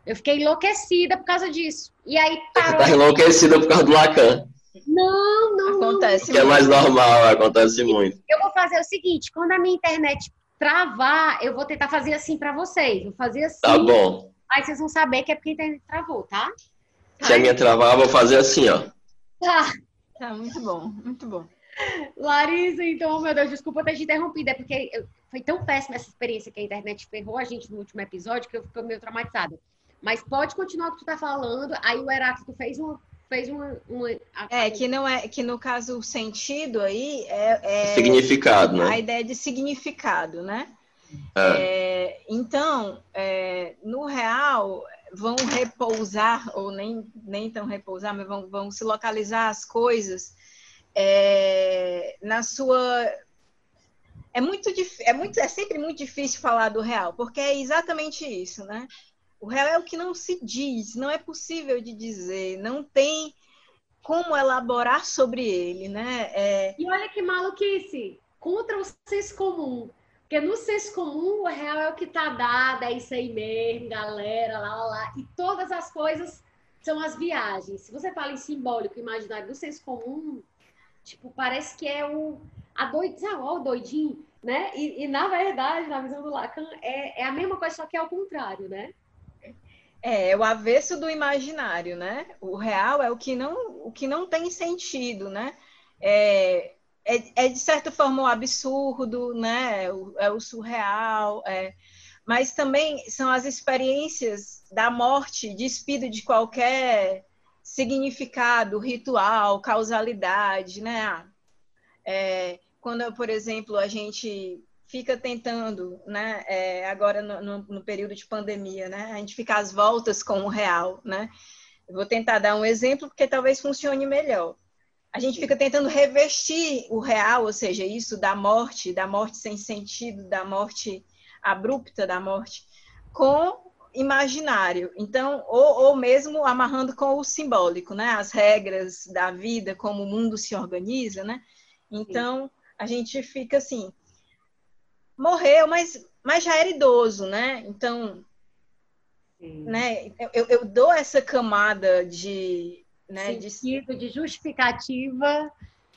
Eu fiquei enlouquecida por causa disso. E aí
parou. Você tá enlouquecida por causa do Lacan.
Não, não.
Acontece.
Que é mais normal, acontece muito.
Eu vou fazer o seguinte: quando a minha internet travar, eu vou tentar fazer assim para vocês. Vou fazer assim.
Tá bom.
Aí vocês vão saber que é porque a internet travou, tá?
Se a minha travar, eu vou fazer assim, ó.
Tá.
Tá, muito bom, muito bom.
Larissa, então, meu Deus, desculpa ter te interrompido, é porque eu- foi tão péssima essa experiência que a internet ferrou a gente no último episódio que eu fiquei meio traumatizada. Mas pode continuar o que tu tá falando. Aí o Heráclito fez uma. Fez uma, uma
É, que não é, que no caso o sentido aí é, é
Significado,
a
né?
ideia de significado, né?
É.
É, então, é, no real, vão repousar, ou nem, nem tão repousar, mas vão, vão se localizar as coisas é, na sua. É muito, é muito, é sempre muito difícil falar do real, porque é exatamente isso, né? O real é o que não se diz, não é possível de dizer, não tem como elaborar sobre ele, né? É,
E olha que maluquice! Contra o senso comum. Porque no senso comum, o real é o que tá dado, é isso aí mesmo, galera, lá, lá, lá. E todas as coisas são as viagens. Se você fala em simbólico, imaginário do senso comum, tipo, parece que é o. A doid... Sabe, ó, o doidinho, né? E, e, na verdade, na visão do Lacan, é, é a mesma coisa, só que é ao contrário, né?
É, é o avesso do imaginário, né? O real é o que não, o que não tem sentido, né? É, é, é de certa forma o absurdo, né? O- É o surreal, é. mas também são as experiências da morte despido de qualquer significado, ritual, causalidade, né? Ah, é, quando, por exemplo, a gente fica tentando, né, é, agora no, no- no período de pandemia, né, a gente fica às voltas com o real, né? Vou tentar dar um exemplo porque talvez funcione melhor. A gente fica tentando revestir o real, ou seja, isso da morte, da morte sem sentido, da morte abrupta, da morte, com imaginário. Então, ou, ou mesmo amarrando com o simbólico, né? As regras da vida, como o mundo se organiza, né? Então, a gente fica assim, morreu, mas, mas já era idoso, né? Então, né? Eu, eu- eu dou essa camada de, né? De,
Sentido de justificativa.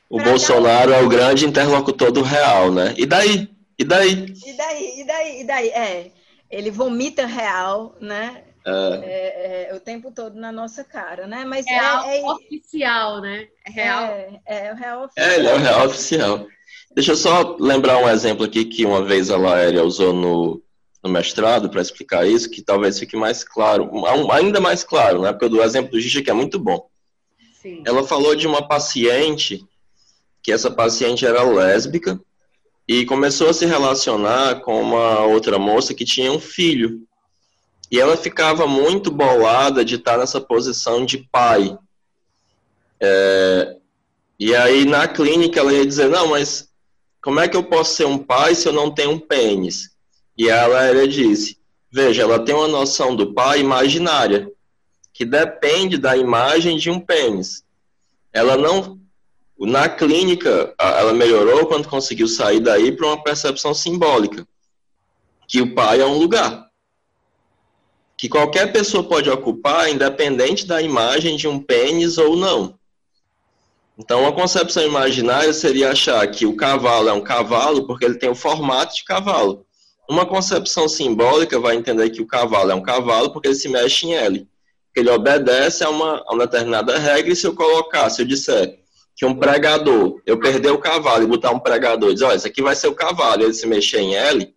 O Bolsonaro é o grande interlocutor do real, né? E daí? E daí?
e daí? E daí? E daí? É, ele vomita real, né?
É,
É, é, o tempo todo na nossa cara, né? Mas é,
Real
é,
oficial, né? É real.
é, é o real oficial.
é, ele é o real oficial. Deixa eu só lembrar um exemplo aqui que uma vez a Laéria usou no, no mestrado para explicar isso, que talvez fique mais claro, ainda mais claro, né? Porque o do exemplo do Gicha que é muito bom. Ela falou de uma paciente, que essa paciente era lésbica, e começou a se relacionar com uma outra moça que tinha um filho. E ela ficava muito bolada de estar nessa posição de pai. É, e aí na clínica ela ia dizer, não, mas como é que eu posso ser um pai se eu não tenho um pênis? E ela, ela disse, veja, ela tem uma noção do pai imaginária, que depende da imagem de um pênis. Ela não na clínica, ela melhorou quando conseguiu sair daí para uma percepção simbólica, que o pai é um lugar que qualquer pessoa pode ocupar, independente da imagem de um pênis ou não. Então, uma concepção imaginária seria achar que o cavalo é um cavalo porque ele tem o formato de cavalo. Uma concepção simbólica vai entender que o cavalo é um cavalo porque ele se mexe em L. Ele obedece a uma, a uma determinada regra, e se eu colocar, se eu disser que um pregador, eu perder o cavalo e botar um pregador e dizer, olha, esse aqui vai ser o cavalo, e ele se mexer em L,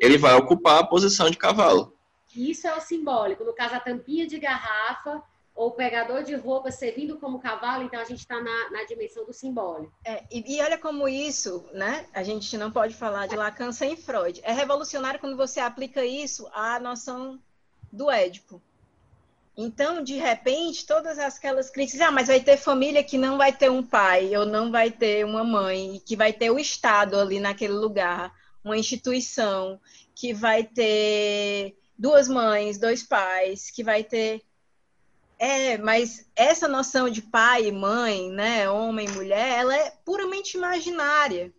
ele vai ocupar a posição de cavalo.
Isso é o simbólico. No caso, a tampinha de garrafa ou o pegador de roupa servindo como cavalo, então a gente está na, na dimensão do simbólico.
É, e, e olha como isso, né? A gente não pode falar de Lacan sem Freud. É revolucionário quando você aplica isso à noção do Édipo. Então, de repente, todas aquelas críticas, ah, mas vai ter família que não vai ter um pai, ou não vai ter uma mãe, que vai ter o Estado ali naquele lugar, uma instituição, que vai ter duas mães, dois pais, que vai ter. É, mas essa noção de pai e mãe, né, homem e mulher, ela é puramente imaginária,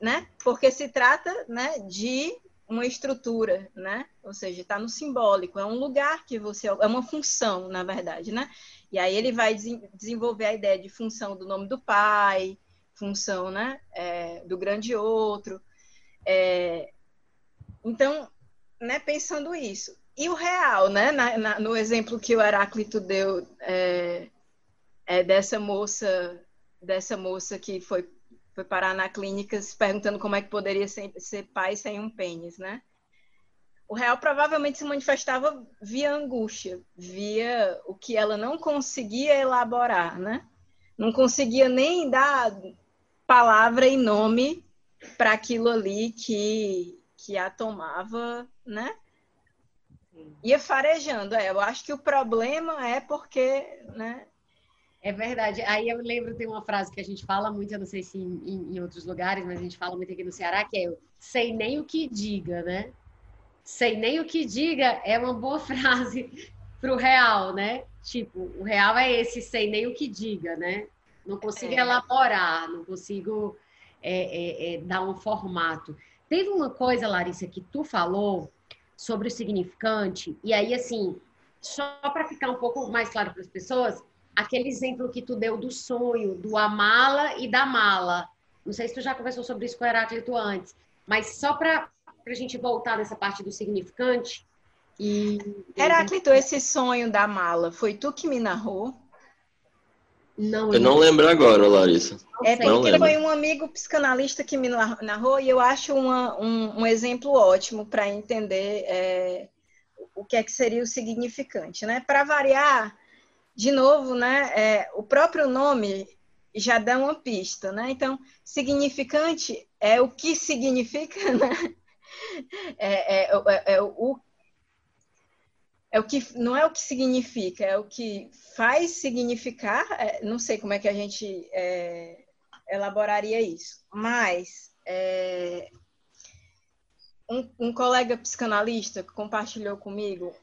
né? Porque se trata, né, de uma estrutura, né? Ou seja, está no simbólico, é um lugar que você. É uma função, na verdade, né? E aí ele vai desenvolver a ideia de função do nome do pai, função, né? É, do grande outro. É, então, né, pensando isso. E o real, né? Na, na, no exemplo que o Heráclito deu é, é dessa moça, dessa moça que foi foi parar na clínica se perguntando como é que poderia ser, ser pai sem um pênis, né? O real provavelmente se manifestava via angústia, via o que ela não conseguia elaborar, né? Não conseguia nem dar palavra e nome para aquilo ali que, que a tomava, né? Ia farejando. É, eu acho que o problema é porque, né?
É verdade. Aí eu lembro, tem uma frase que a gente fala muito, eu não sei se em, em outros lugares, mas a gente fala muito aqui no Ceará, que é sei nem o que diga, né? Sei nem o que diga é uma boa frase para o real, né? Tipo, o real é esse, sei nem o que diga, né? Não consigo é. elaborar, não consigo é, é, é, dar um formato. Teve uma coisa, Larissa, que tu falou sobre o significante, e aí, assim, só para ficar um pouco mais claro para as pessoas, aquele exemplo que tu deu do sonho, do amala e da mala. Não sei se tu já conversou sobre isso com o Heráclito antes, mas só para a gente voltar nessa parte do significante. E...
Heráclito, esse sonho da mala, foi tu que me narrou?
Não, eu não lembro agora, Larissa.
É porque foi um amigo psicanalista que me narrou e eu acho uma, um, um, exemplo ótimo para entender é, o que é que seria o significante, né? Para variar, de novo, né, é, o próprio nome já dá uma pista, né? Então, significante é o que significa, né? É, é, é, é, o é o que não é o que significa, é o que faz significar. É, não sei como é que a gente é, elaboraria isso, mas é, um, um, colega psicanalista compartilhou comigo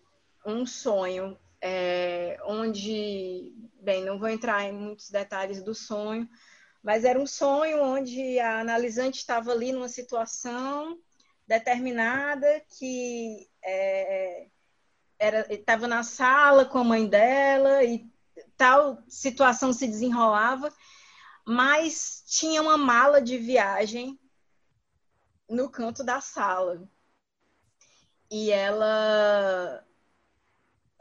um sonho é, onde, bem, não vou entrar em muitos detalhes do sonho, mas era um sonho onde a analisante estava ali numa situação determinada que é, estava na sala com a mãe dela e tal situação se desenrolava, mas tinha uma mala de viagem no canto da sala. E ela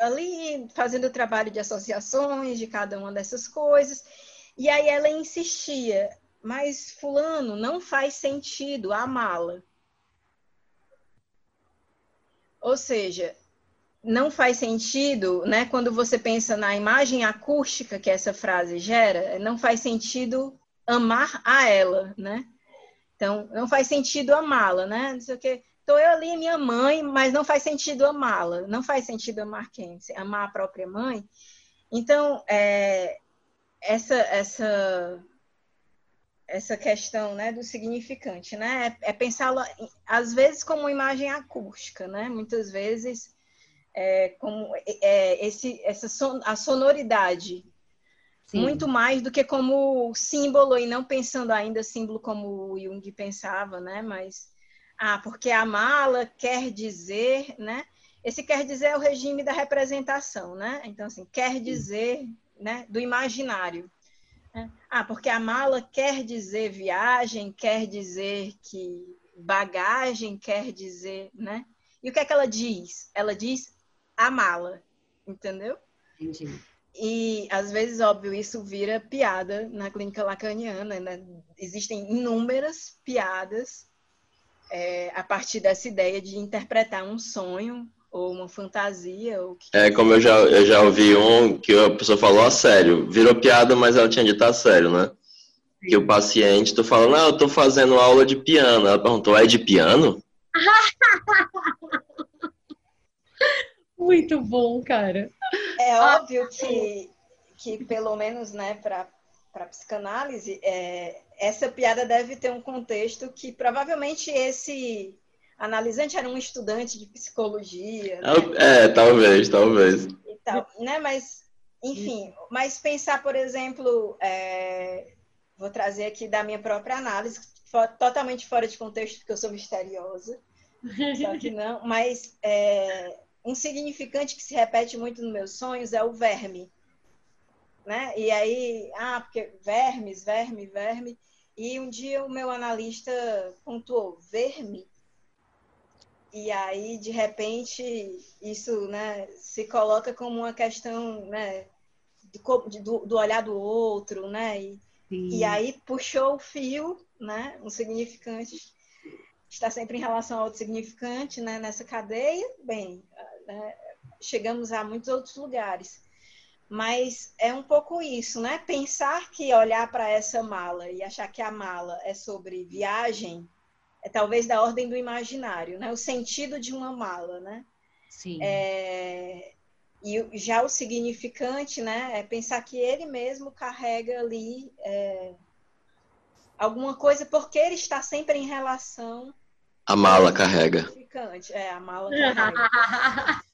ali fazendo o trabalho de associações de cada uma dessas coisas. E aí ela insistia, mas fulano não faz sentido a mala. Ou seja, não faz sentido, né, quando você pensa na imagem acústica que essa frase gera, não faz sentido amar a ela, né? Então, não faz sentido amá-la, né? Não sei o quê. Estou eu ali, minha mãe, mas não faz sentido amá-la. Não faz sentido amar quem? Amar a própria mãe. Então, é, essa, essa, essa questão né, do significante, né? É, é pensá-la, às vezes, como uma imagem acústica, né? Muitas vezes, é, como é, esse, essa son, a sonoridade Sim. muito mais do que como símbolo e não pensando ainda símbolo como o Jung pensava, né? Mas ah, porque a mala quer dizer, né? Esse quer dizer é o regime da representação, né? Então, assim, quer dizer, né? Do imaginário. Né? Ah, porque a mala quer dizer viagem, quer dizer que bagagem, quer dizer, né? E o que é que ela diz? Ela diz a mala, entendeu? Entendi. E às vezes, óbvio, isso vira piada na clínica lacaniana, né? Existem inúmeras piadas é, a partir dessa ideia de interpretar um sonho ou uma fantasia. Ou que...
É, como eu já, eu já ouvi um que a pessoa falou a sério, virou piada, mas ela tinha dito a sério, né? Sim. Que o paciente, tu fala, não, eu tô fazendo aula de piano. Ela perguntou, é de piano?
Muito bom, cara.
É óbvio que, que pelo menos, né, para para psicanálise, é, essa piada deve ter um contexto que provavelmente esse analisante era um estudante de psicologia.
Né? É, talvez, talvez.
E tal, né? Mas, enfim, mas pensar, por exemplo, é, vou trazer aqui da minha própria análise, totalmente fora de contexto, porque eu sou misteriosa, Só que não, mas é, um significante que se repete muito nos meus sonhos é o verme. Né? E aí, ah, porque vermes, verme, verme. E um dia o meu analista pontuou verme. E aí, de repente, isso né, se coloca como uma questão né, do, do olhar do outro, né? E, e aí puxou o fio, né? Um significante está sempre em relação ao outro significante, né? Nessa cadeia, bem, né, chegamos a muitos outros lugares. Mas é um pouco isso, né? Pensar que olhar para essa mala e achar que a mala é sobre viagem é talvez da ordem do imaginário, né? O sentido de uma mala, né?
Sim.
É, e já o significante, né, é pensar que ele mesmo carrega ali é, alguma coisa, porque ele está sempre em relação.
A mala carrega.
É, a mala carrega.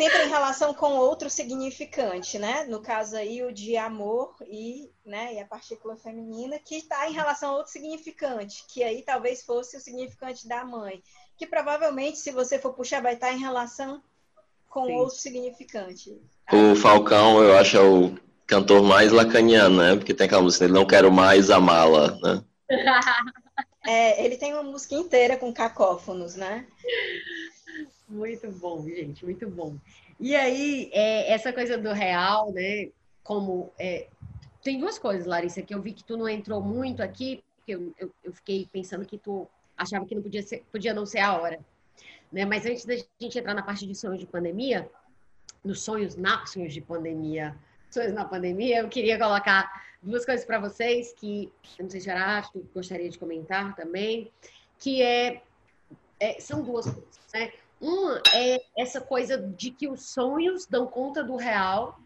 sempre em relação com outro significante, né? No caso aí, o de amor e, né, e a partícula feminina, que está em relação a outro significante, que aí talvez fosse o significante da mãe. Que provavelmente, se você for puxar, vai estar em relação com Sim. outro significante.
O Falcão, eu acho, é o cantor mais lacaniano, né? Porque tem aquela música, ele não quero mais amá-la, né?
é, ele tem uma música inteira com cacófonos, né?
Muito bom, gente, muito bom. E aí, é, essa coisa do real, né? Como é, tem duas coisas, Larissa, que eu vi que tu não entrou muito aqui, porque eu, eu, eu fiquei pensando que tu achava que não podia ser, podia não ser a hora. Né? Mas antes da gente entrar na parte de sonhos de pandemia, nos sonhos na sonhos de pandemia, sonhos na pandemia, eu queria colocar duas coisas para vocês que eu não sei se era gostaria de comentar também, que é, é, são duas coisas, né? Uma é essa coisa de que os sonhos dão conta do real.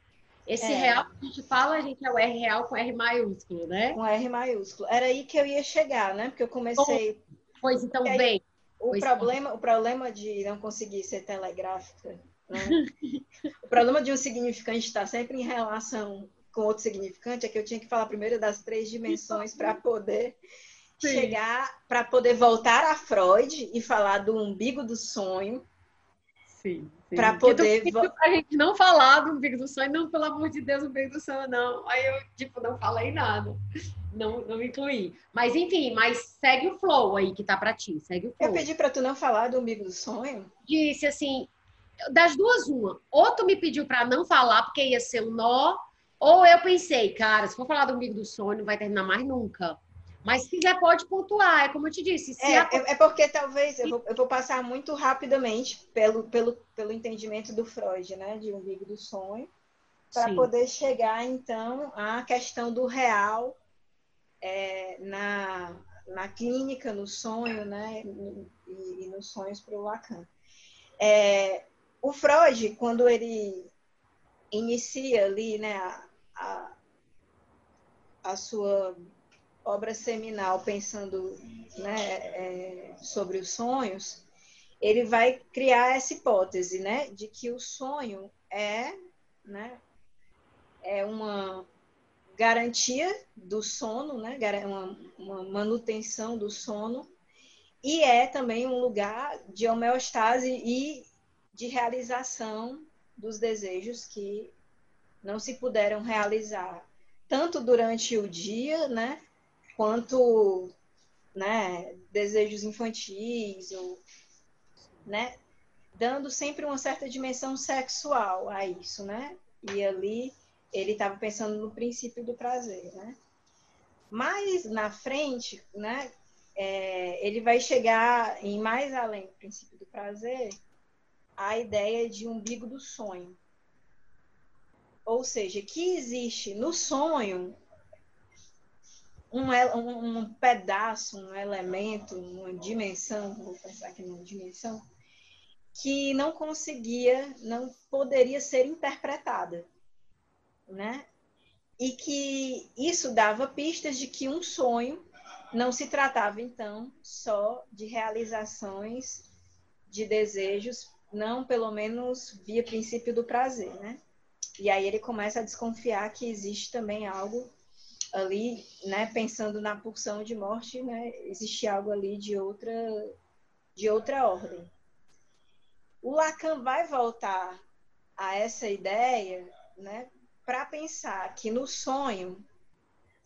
Esse é. real que a gente fala, a gente é o R real com R maiúsculo, né?
Com R maiúsculo. Era aí que eu ia chegar, né? Porque eu comecei.
Pois então, bem.
O problema, o problema de não conseguir ser telegráfica, né? o problema de um significante estar sempre em relação com outro significante é que eu tinha que falar primeiro das três dimensões para poder Sim. chegar, para poder voltar a Freud e falar do umbigo do sonho.
Sim.
sim. Para poder.
A gente não falar do umbigo do sonho, não, pelo amor de Deus, o umbigo do sonho, não. Aí eu, tipo, não falei nada não, não incluí. Mas enfim, mas segue o flow aí que tá para ti, segue o flow.
Eu pedi para tu não falar do umbigo do sonho?
Disse assim, das duas uma, ou tu me pediu para não falar porque ia ser um nó, ou eu pensei, cara, se for falar do umbigo do sonho, não vai terminar mais nunca. Mas se quiser, pode pontuar, é como eu te disse.
É, a... é, porque talvez eu vou, eu vou, passar muito rapidamente pelo, pelo, pelo entendimento do Freud, né? De umbigo do sonho, para poder chegar, então, à questão do real é, na, na clínica, no sonho, né? E, e nos sonhos para o Lacan. É, o Freud, quando ele inicia ali, né, a, a, a sua obra seminal pensando né, é, sobre os sonhos, ele vai criar essa hipótese, né, de que o sonho é, né, é uma garantia do sono, né? uma, uma manutenção do sono, e é também um lugar de homeostase e de realização dos desejos que não se puderam realizar, tanto durante o dia, né? Quanto né, desejos infantis, ou, né? dando sempre uma certa dimensão sexual a isso, né? E ali ele estava pensando no princípio do prazer, né? Mais na frente, né, é, ele vai chegar em mais além do princípio do prazer, a ideia de umbigo do sonho. Ou seja, que existe no sonho um, um, pedaço, um elemento, uma dimensão, vou pensar aqui numa dimensão, que não conseguia, não poderia ser interpretada né? E que isso dava pistas de que um sonho não se tratava então só de realizações de desejos, não pelo menos via princípio do prazer, né? E aí ele começa a desconfiar que existe também algo ali, né, pensando na pulsão de morte, né, existe algo ali de outra de outra ordem. O Lacan vai voltar a essa ideia né, para pensar que no sonho,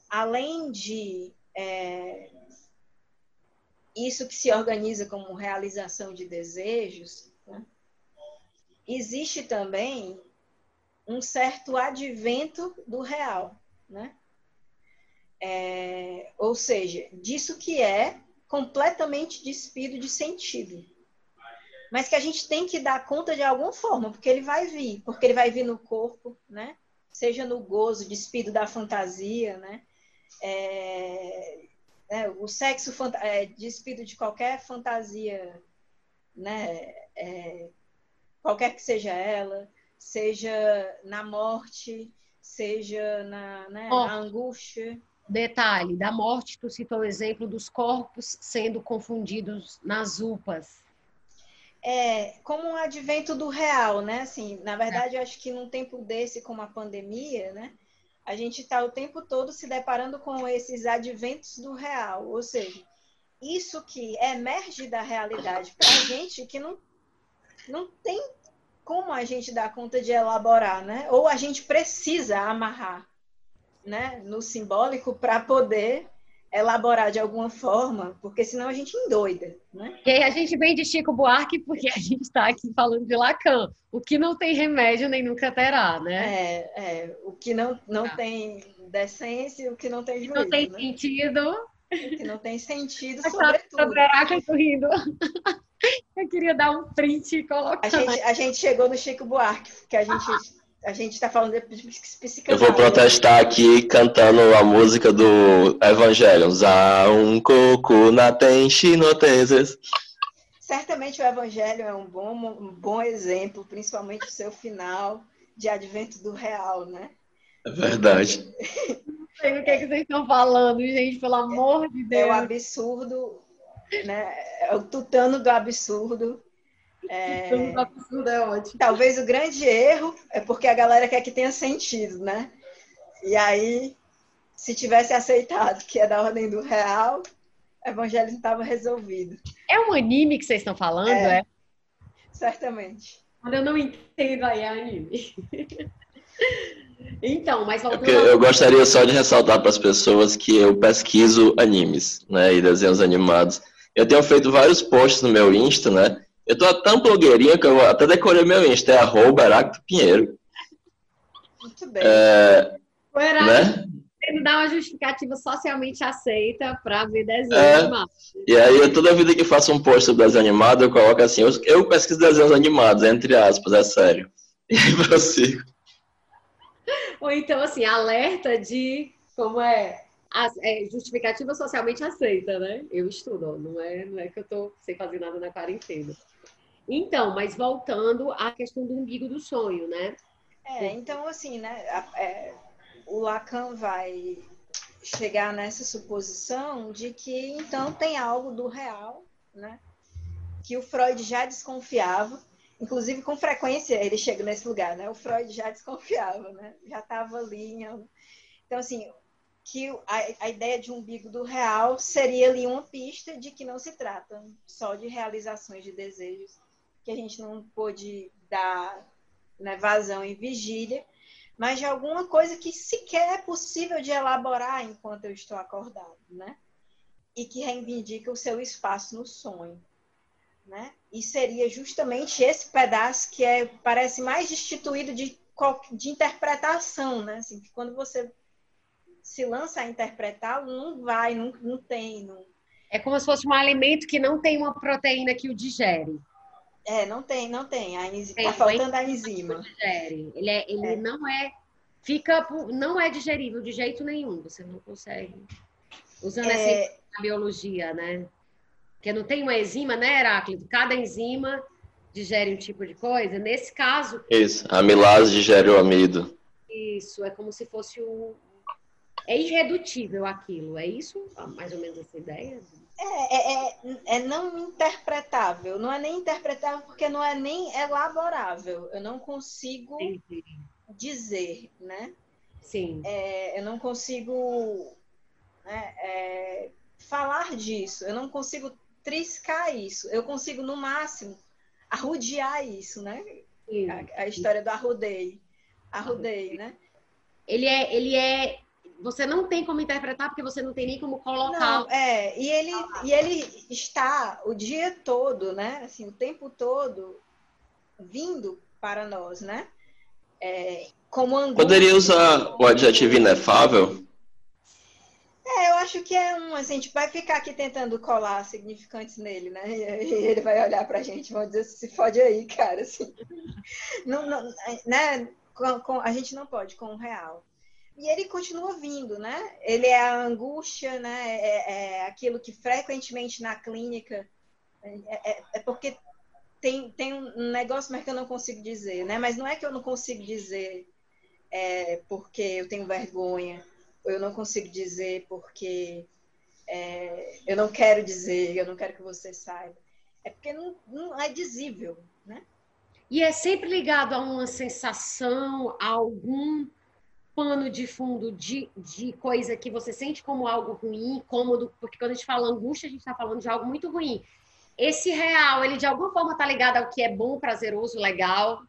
além de é, isso que se organiza como realização de desejos, né, existe também um certo advento do real, né? É, ou seja, disso que é completamente despido de sentido. Mas que a gente tem que dar conta de alguma forma, porque ele vai vir, porque ele vai vir no corpo, né? Seja no gozo, despido da fantasia, né? É, é, o sexo é, despido de qualquer fantasia, né? É, qualquer que seja ela, seja na morte, seja na, né, oh. na angústia.
Detalhe, da morte, tu citou o exemplo dos corpos sendo confundidos nas UPAs.
É, como um advento do real, né? Assim, na verdade, eu acho que num tempo desse, como a pandemia, né? A gente está o tempo todo se deparando com esses adventos do real. Ou seja, isso que emerge da realidade para a gente que não, não tem como a gente dar conta de elaborar, né? Ou a gente precisa amarrar né, no simbólico para poder elaborar de alguma forma, porque senão a gente endoida, né?
E aí a gente vem de Chico Buarque porque a gente está aqui falando de Lacan. O que não tem remédio nem nunca terá, né?
É, é o que não, não ah. tem decência, o que não tem juízo,
Não tem
né?
sentido.
O que não tem sentido, sobretudo.
que eu rindo. Eu queria dar um print e colocar.
A gente, a gente chegou no Chico Buarque, que a gente a gente está falando de psicanálise.
Eu vou protestar aqui cantando a música do Evangelho. Há um coco na tenchinoteses.
Certamente o Evangelho é um bom, um bom exemplo, principalmente o seu final de advento do real, né?
É verdade.
Não sei o que, é que vocês estão falando, gente, pelo amor de Deus.
É o absurdo, né? É o tutano do absurdo
é... é ótimo.
Talvez o grande erro é porque a galera quer que tenha sentido, né? E aí, se tivesse aceitado que é da ordem do real, o evangelho estava resolvido.
É um anime que vocês estão falando, é? é?
Certamente.
Quando eu não entendo, aí é anime. então, mas
voltando... É eu gostaria só de ressaltar para as pessoas que eu pesquiso animes, né, e desenhos animados. Eu tenho feito vários posts no meu Insta, né, eu tô tão blogueirinho que eu até decorei meu Insta, é arroba Heracto Pinheiro.
Muito bem. É,
o Heracto né? dá uma justificativa socialmente aceita para ver desenho é, animado.
E aí, toda vida que faço um post sobre desenho animado, eu coloco assim, eu, eu pesquiso desenhos animados, entre aspas, é sério. E prossigo.
Ou então, assim, alerta de como é é, justificativa socialmente aceita, né? Eu estudo, não é, não é que eu tô sem fazer nada na quarentena. Então, mas voltando à questão do umbigo do sonho, né?
É, então assim, né? É, o Lacan vai chegar nessa suposição de que então tem algo do real, né? Que o Freud já desconfiava, inclusive com frequência ele chega nesse lugar, né? O Freud já desconfiava, né? Já estava ali. Então assim, que a, a, ideia de umbigo do real seria ali uma pista de que não se trata só de realizações de desejos que a gente não pôde dar né, vazão em vigília, mas de alguma coisa que sequer é possível de elaborar enquanto eu estou acordado, né? E que reivindica o seu espaço no sonho, né? E seria justamente esse pedaço que é, parece mais destituído de, de interpretação, né? Assim, que quando você se lança a interpretá-lo, não vai, não, não tem. Não...
É como se fosse um alimento que não tem uma proteína que o digere.
É, não tem, não tem. A enzima, tá faltando a enzima.
Ele, é, ele é. não é, fica, não é digerível de jeito nenhum. Você não consegue. Usando é... essa biologia, né? Porque não tem uma enzima, né, Heráclito? Cada enzima digere um tipo de coisa. Nesse caso.
Isso, a amilase digere o amido.
Isso, é como se fosse o. É irredutível aquilo, é isso? Mais ou menos essa ideia?
É, é, é, é, não interpretável. Não é nem interpretável porque não é nem elaborável. Eu não consigo Entendi. dizer, né?
Sim.
É, eu não consigo né, é, falar disso. Eu não consigo triscar isso. Eu consigo, no máximo, arrudear isso, né? A, a, história do arrudei. Arrudei, né?
Ele é, ele é. Você não tem como interpretar porque você não tem nem como colocar.
Não, é, e ele, e ele está o dia todo, né? Assim, o tempo todo vindo para nós, né? É, como angústia.
Poderia usar o adjetivo inefável?
É, eu acho que é um, assim, a gente vai ficar aqui tentando colar significantes nele, né? E ele vai olhar pra gente e vai dizer, se fode aí, cara, assim. Não, não, né? Com, com, a gente não pode com o real. E ele continua vindo, né? Ele é a angústia, né? É, é aquilo que frequentemente na clínica é, é, é, porque tem, tem um negócio, mas que eu não consigo dizer, né? Mas não é que eu não consigo dizer é, porque eu tenho vergonha eu não consigo dizer porque é, eu não quero dizer, eu não quero que você saiba. É porque não, não é dizível, né?
E é sempre ligado a uma sensação, a algum pano de fundo de, de coisa que você sente como algo ruim, cômodo, porque quando a gente fala angústia, a gente está falando de algo muito ruim. Esse real, ele de alguma forma está ligado ao que é bom, prazeroso, legal,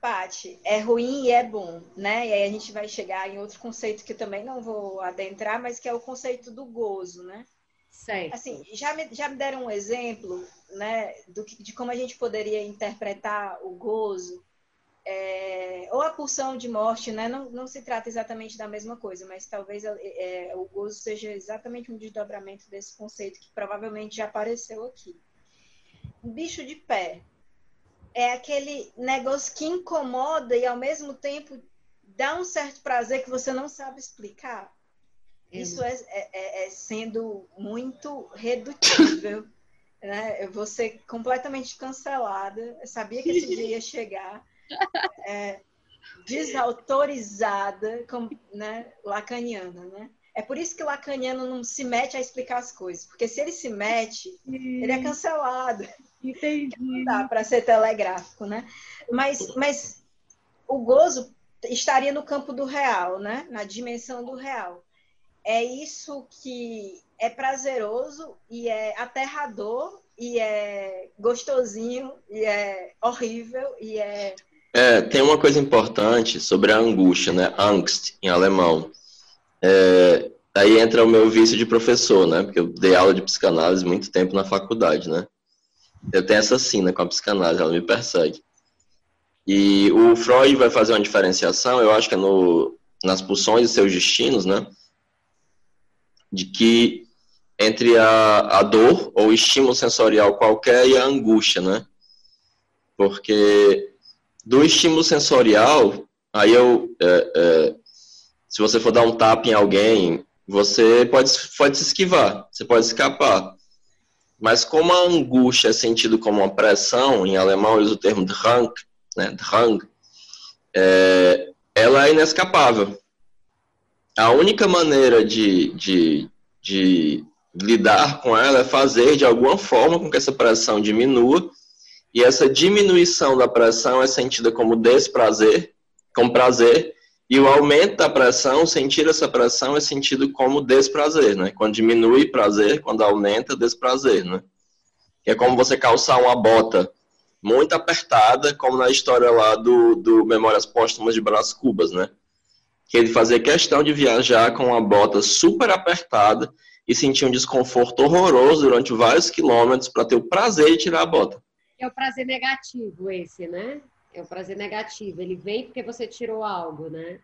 Pati, é ruim e é bom, né? E aí a gente vai chegar em outro conceito que também não vou adentrar, mas que é o conceito do gozo, né?
Certo.
Assim, já me, já me deram um exemplo, né, do que, de como a gente poderia interpretar o gozo, é, ou a pulsão de morte, né? Não, não se trata exatamente da mesma coisa, mas talvez é, o gozo seja exatamente um desdobramento desse conceito que provavelmente já apareceu aqui. Um bicho de pé, é aquele negócio que incomoda e ao mesmo tempo dá um certo prazer que você não sabe explicar. É. Isso é, é, é, é sendo muito redutível. né? Eu vou ser completamente cancelada. Eu sabia que esse dia ia chegar. É, desautorizada, né, lacaniana, né? É por isso que o lacaniano não se mete a explicar as coisas, porque se ele se mete, ele é cancelado.
Entendi. Não
dá para ser telegráfico, né? Mas, mas o gozo estaria no campo do real, né? Na dimensão do real. É isso que é prazeroso e é aterrador e é gostosinho e é horrível e é
é, tem uma coisa importante sobre a angústia, né? Angst, em alemão. É, aí entra o meu vício de professor, né? Porque eu dei aula de psicanálise muito tempo na faculdade, né? Eu tenho essa sina com a psicanálise, ela me persegue. E o Freud vai fazer uma diferenciação, eu acho que é no, nas pulsões e seus destinos, né? De que entre a, a dor ou estímulo sensorial qualquer e a angústia, né? Porque do estímulo sensorial, aí eu, é, é, se você for dar um tapa em alguém, você pode, pode se esquivar, você pode escapar. Mas como a angústia é sentido como uma pressão, em alemão eles o termo Drang, né, Drang, é, ela é inescapável. A única maneira de, de, de lidar com ela é fazer de alguma forma com que essa pressão diminua, e essa diminuição da pressão é sentida como desprazer, como prazer, e o aumento da pressão, sentir essa pressão é sentido como desprazer, né? Quando diminui prazer, quando aumenta desprazer, né? Que é como você calçar uma bota muito apertada, como na história lá do, do Memórias Póstumas de Brás Cubas, né? Que ele fazia questão de viajar com uma bota super apertada e sentir um desconforto horroroso durante vários quilômetros para ter o prazer de tirar a bota.
É o prazer negativo esse, né? É o prazer negativo. Ele vem porque você tirou algo, né?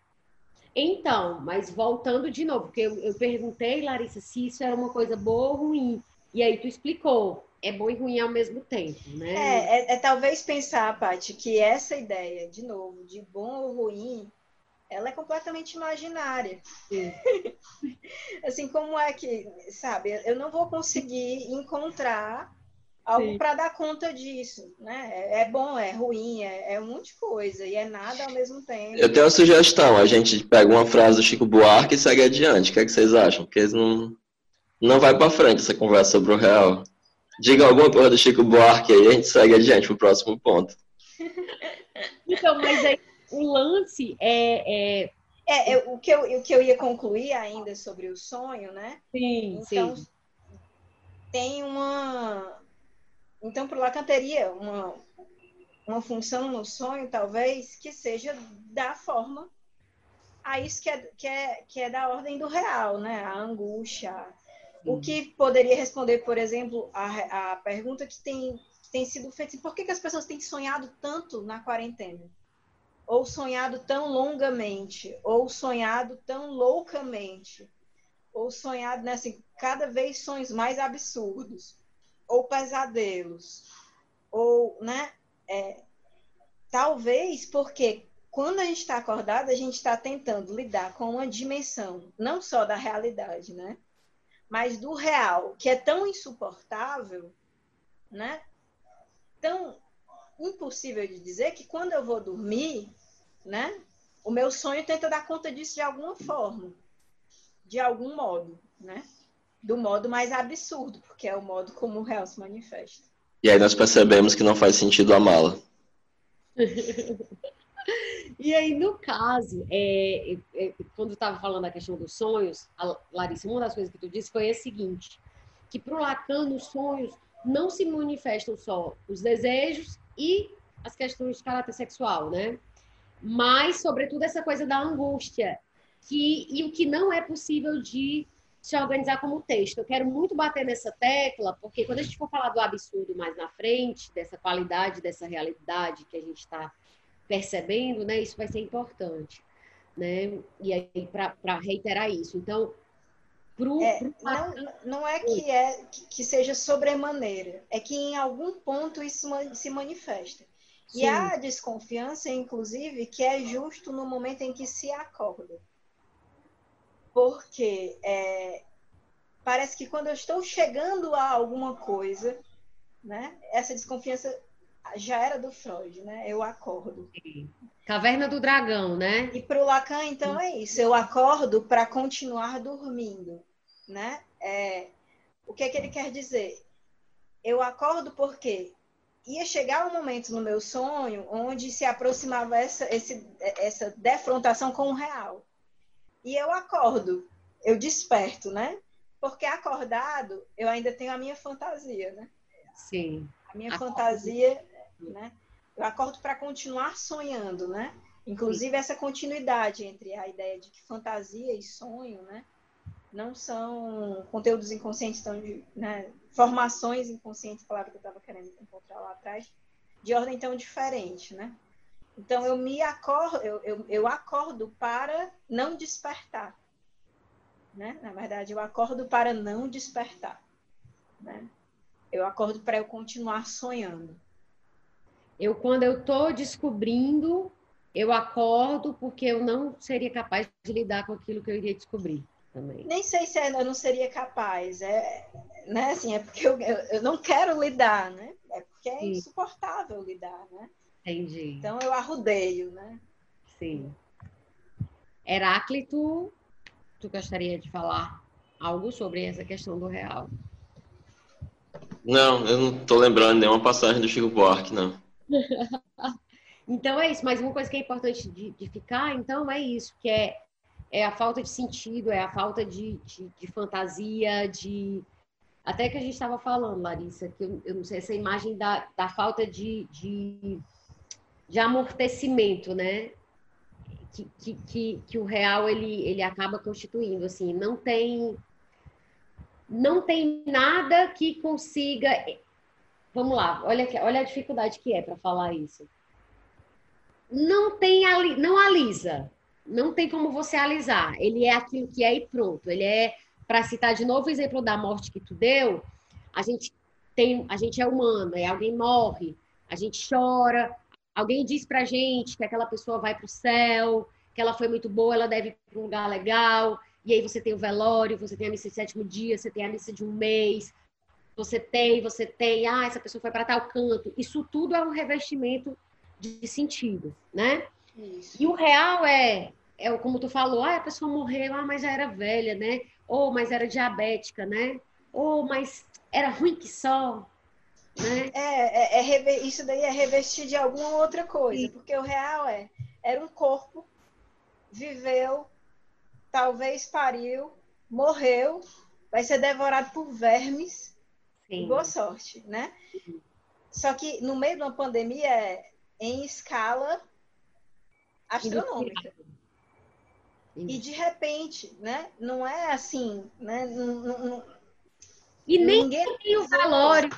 Então, mas voltando de novo, porque eu, eu perguntei, Larissa, se isso era uma coisa boa ou ruim. E aí tu explicou, é bom e ruim ao mesmo tempo, né?
É, é, é talvez pensar, Paty, que essa ideia, de novo, de bom ou ruim, ela é completamente imaginária. assim, como é que, sabe, eu não vou conseguir encontrar algo para dar conta disso, né? É, é bom, é ruim, é, é um monte de coisa e é nada ao mesmo tempo.
Eu tenho uma sugestão, a gente pega uma frase do Chico Buarque e segue adiante. O que, é que vocês acham? Porque não, não vai para frente essa conversa sobre o real. Diga alguma coisa do Chico Buarque aí, a gente segue adiante pro próximo ponto.
então, mas aí o lance é,
é... É, é, o, que eu, o que eu ia concluir ainda sobre o sonho, né?
Sim, então, sim
tem uma. Então, para o Lacan teria uma, uma função no sonho, talvez, que seja da forma a isso que é, que é, que é da ordem do real, né? A angústia. O que poderia responder, por exemplo, a, a pergunta que tem, que tem sido feita: por que, que as pessoas têm sonhado tanto na quarentena? Ou sonhado tão longamente? Ou sonhado tão loucamente? Ou sonhado, né, assim, cada vez sonhos mais absurdos? Ou pesadelos? Ou, né? É, talvez porque quando a gente está acordado, a gente está tentando lidar com uma dimensão, não só da realidade, né? Mas do real, que é tão insuportável, né? Tão impossível de dizer que quando eu vou dormir, né? O meu sonho tenta dar conta disso de alguma forma, de algum modo, né? Do modo mais absurdo, porque é o modo como o real se manifesta.
E aí nós percebemos que não faz sentido amá-la.
E aí, no caso, é, é, quando eu estava falando da questão dos sonhos, a Larissa, uma das coisas que tu disse foi a seguinte, que para o Lacan, os sonhos não se manifestam só os desejos e as questões de caráter sexual, né? Mas, sobretudo, essa coisa da angústia, que, e o que não é possível de se organizar como texto. Eu quero muito bater nessa tecla, porque quando a gente for falar do absurdo mais na frente, dessa qualidade, dessa realidade que a gente está percebendo, né, isso vai ser importante, né? E aí para reiterar isso. Então,
pro, é, pro... Não, não é que é que seja sobremaneira, é que em algum ponto isso se manifesta. Sim. E a desconfiança, inclusive, que é justo no momento em que se acorda. Porque é, parece que quando eu estou chegando a alguma coisa, né, essa desconfiança já era do Freud, né? Eu acordo.
Caverna do Dragão, né?
E para o Lacan, então, é isso. Eu acordo para continuar dormindo, né? É, o que é que ele quer dizer? Eu acordo porque ia chegar um momento no meu sonho onde se aproximava essa, esse, essa defrontação com o real. E eu acordo, eu desperto, né? Porque acordado, eu ainda tenho a minha fantasia, né?
Sim.
A minha acordo. fantasia né? Eu acordo para continuar sonhando, né? Inclusive essa continuidade entre a ideia de que fantasia e sonho, né? Não são conteúdos inconscientes, tão né? formações inconscientes, palavra que eu estava querendo encontrar lá atrás, de ordem tão diferente, né? Então eu me acordo, eu, eu, eu acordo para não despertar, né? Na verdade, eu acordo para não despertar, né? Eu acordo para eu continuar sonhando.
Eu, quando eu estou descobrindo, eu acordo porque eu não seria capaz de lidar com aquilo que eu iria descobrir também.
Nem sei se eu não seria capaz, é, né? Assim, é porque eu, eu não quero lidar, né? É porque é Sim. insuportável lidar, né?
Entendi.
Então eu arrudeio, né?
Sim. Heráclito, tu gostaria de falar algo sobre essa questão do real?
Não, eu não estou lembrando nenhuma passagem do Chico Buarque, não.
então é isso, mas uma coisa que é importante de, de, ficar, então, é isso, que é, é a falta de sentido, é a falta de, de, de fantasia, de. Até que a gente estava falando, Larissa, que eu, eu, não sei, essa imagem da, da falta de, de, de amortecimento, né? Que, que, que, que, o real ele, ele acaba constituindo, assim, não tem não tem nada que consiga Vamos lá, olha, olha a dificuldade que é para falar isso. Não tem não alisa, não tem como você alisar. Ele é aquilo que é e pronto. Ele é, para citar de novo o exemplo da morte que tu deu, a gente tem, a gente é humano, é alguém morre, a gente chora, alguém diz pra gente que aquela pessoa vai para o céu, que ela foi muito boa, ela deve ir para um lugar legal, e aí você tem o velório, você tem a missa de sétimo dia, você tem a missa de um mês, você tem, você tem, ah, essa pessoa foi para tal canto. Isso tudo é um revestimento de sentido, né? Isso. E o real é, é como tu falou, ah, a pessoa morreu, ah, mas já era velha, né? Ou mas era diabética, né? Ou mas era ruim que só, né?
É, é, é isso daí é revestir de alguma outra coisa, Sim. porque o real é, era um corpo, viveu, talvez pariu, morreu, vai ser devorado por vermes, Sim. Boa sorte, né? Só que no meio de uma pandemia é em escala astronômica. E de repente, né? Não é assim, né? Não, não,
e nem tem o velório.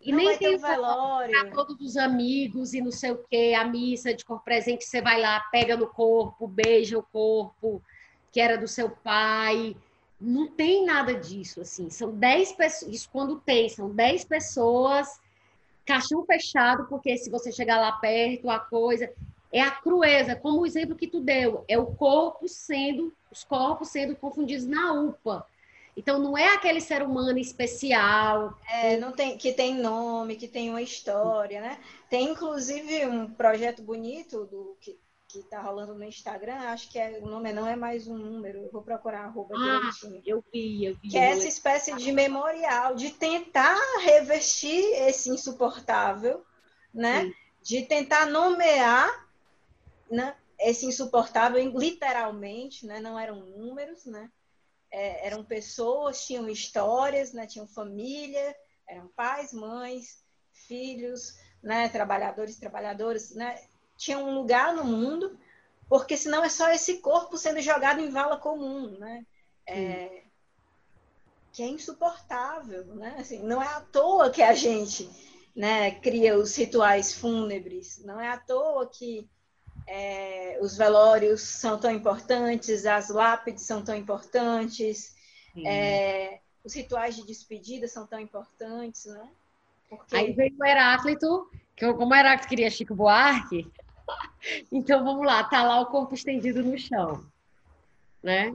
E nem tem o velório para todos os amigos e não sei o quê, a missa de cor presente, você vai lá, pega no corpo, beija o corpo que era do seu pai. Não tem nada disso, assim. São 10 pessoas, isso quando tem, são 10 pessoas, caixão fechado, porque se você chegar lá perto, a coisa é a crueza, como o exemplo que tu deu, é o corpo sendo, os corpos sendo confundidos na UPA. Então não é aquele ser humano especial.
É, não tem, que tem nome, que tem uma história, né? Tem inclusive um projeto bonito do que que tá rolando no Instagram, acho que é, o nome não é mais um número, eu vou procurar arroba
ah, direitinho. Eu vi, eu vi.
Que é essa espécie de memorial, de tentar revestir esse insuportável, né? Sim. De tentar nomear né, esse insuportável, literalmente, né? Não eram números, né? É, eram pessoas, tinham histórias, né? tinham família, eram pais, mães, filhos, né? trabalhadores, trabalhadoras, né? tinham um lugar no mundo, porque senão é só esse corpo sendo jogado em vala comum, né? É, que é insuportável, né? Assim, não é à toa que a gente né, cria os rituais fúnebres, não é à toa que é, os velórios são tão importantes, as lápides são tão importantes, é, os rituais de despedida são tão importantes, né?
Porque... Aí veio o Heráclito, que como o Heráclito queria Chico Buarque, então vamos lá, tá lá o corpo estendido no chão, né?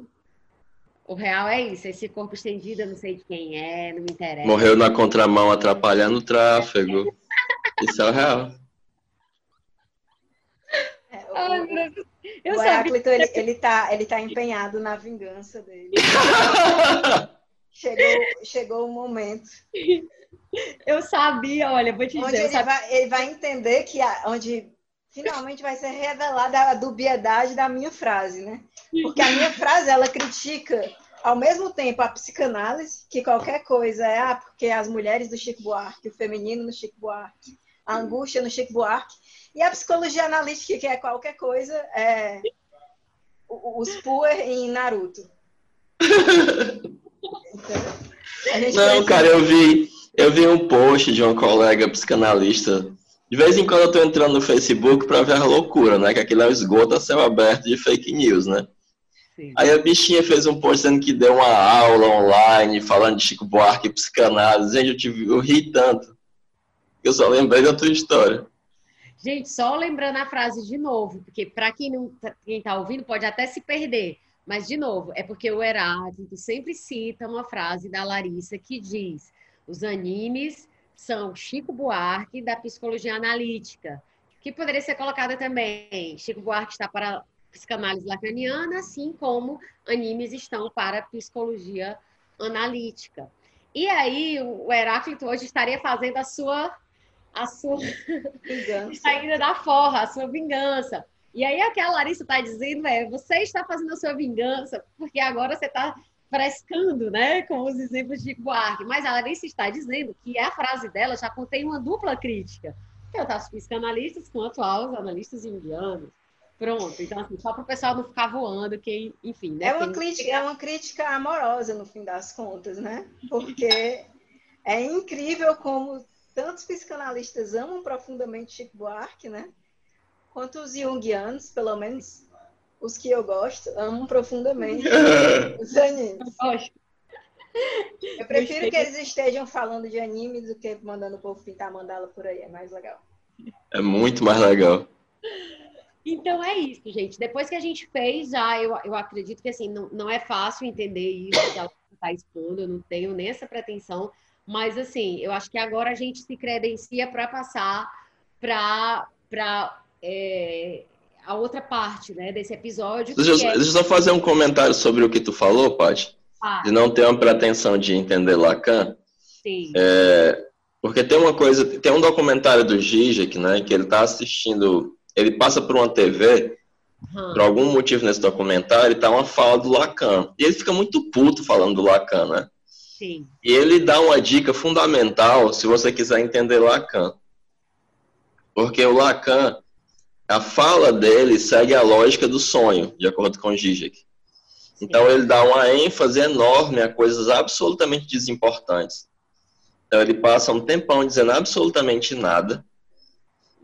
O real é isso, esse corpo estendido, eu não sei de quem é, não me interessa.
Morreu na contramão atrapalhando o tráfego. Isso é o real.
Eu o Heráclito, ele, ele, tá, ele tá empenhado na vingança dele. chegou, chegou o momento.
Eu sabia, olha, vou te
onde
dizer.
Ele, vai, ele vai entender que a, onde finalmente vai ser revelada a dubiedade da minha frase, né? Porque a minha frase, ela critica ao mesmo tempo a psicanálise, que qualquer coisa é, ah, porque as mulheres do Chico Buarque, o feminino no Chico Buarque, a angústia no Chico Buarque, e a psicologia analítica, que é qualquer coisa, é os Puer em Naruto.
Então, Não, cara, eu vi, eu vi um post de uma colega psicanalista. De vez em quando eu tô entrando no Facebook para ver a loucura, né? Que aquilo é um esgoto a céu aberto de fake news, né? Sim. Aí a bichinha fez um post dizendo que deu uma aula online falando de Chico Buarque e psicanálise. Gente, eu, tive, eu ri tanto. Eu só lembrei da tua história.
Gente, só lembrando a frase de novo, porque para quem não tá, quem está ouvindo pode até se perder, mas de novo, é porque o Heráclito sempre cita uma frase da Larissa que diz: os animes são Chico Buarque da psicologia analítica, que poderia ser colocada também. Chico Buarque está para psicanálise lacaniana, assim como animes estão para psicologia analítica. E aí, o Heráclito hoje estaria fazendo a sua a sua vingança. saída da forra, a sua vingança. E aí, o que a Larissa está dizendo é: você está fazendo a sua vingança porque agora você está frescando, né, com os exemplos de Buarque. Mas a Larissa está dizendo que a frase dela já contém uma dupla crítica, tanto aos psicanalistas quanto aos analistas indianos. Pronto, então assim, só para o pessoal não ficar voando, que, enfim, né?
É uma, crítica, é uma crítica amorosa, no fim das contas, né? Porque é incrível como tantos psicanalistas amam profundamente Chico Buarque, né? Quanto os junguianos, pelo menos os que eu gosto, amam profundamente os animes. Eu prefiro que eles estejam falando de animes do que mandando o povo pintar mandala por aí. É mais legal.
É muito mais legal.
Então é isso, gente. Depois que a gente fez, já eu, eu acredito que assim, não, não é fácil entender isso que ela está expondo, eu não tenho nem essa pretensão mas, assim, eu acho que agora a gente se credencia para passar para é, a outra parte né, desse episódio.
Deixa, é... deixa eu só fazer um comentário sobre o que tu falou, Paty. Ah. De não ter uma pretensão de entender Lacan.
Sim.
É, porque tem uma coisa, tem um documentário do Zizek, né, que ele está assistindo, ele passa por uma TV, uhum. por algum motivo nesse documentário, e tá uma fala do Lacan. E ele fica muito puto falando do Lacan, né?
Sim.
E ele dá uma dica fundamental se você quiser entender Lacan. Porque o Lacan, a fala dele segue a lógica do sonho, de acordo com Zizek. Então ele dá uma ênfase enorme a coisas absolutamente desimportantes. Então ele passa um tempão dizendo absolutamente nada.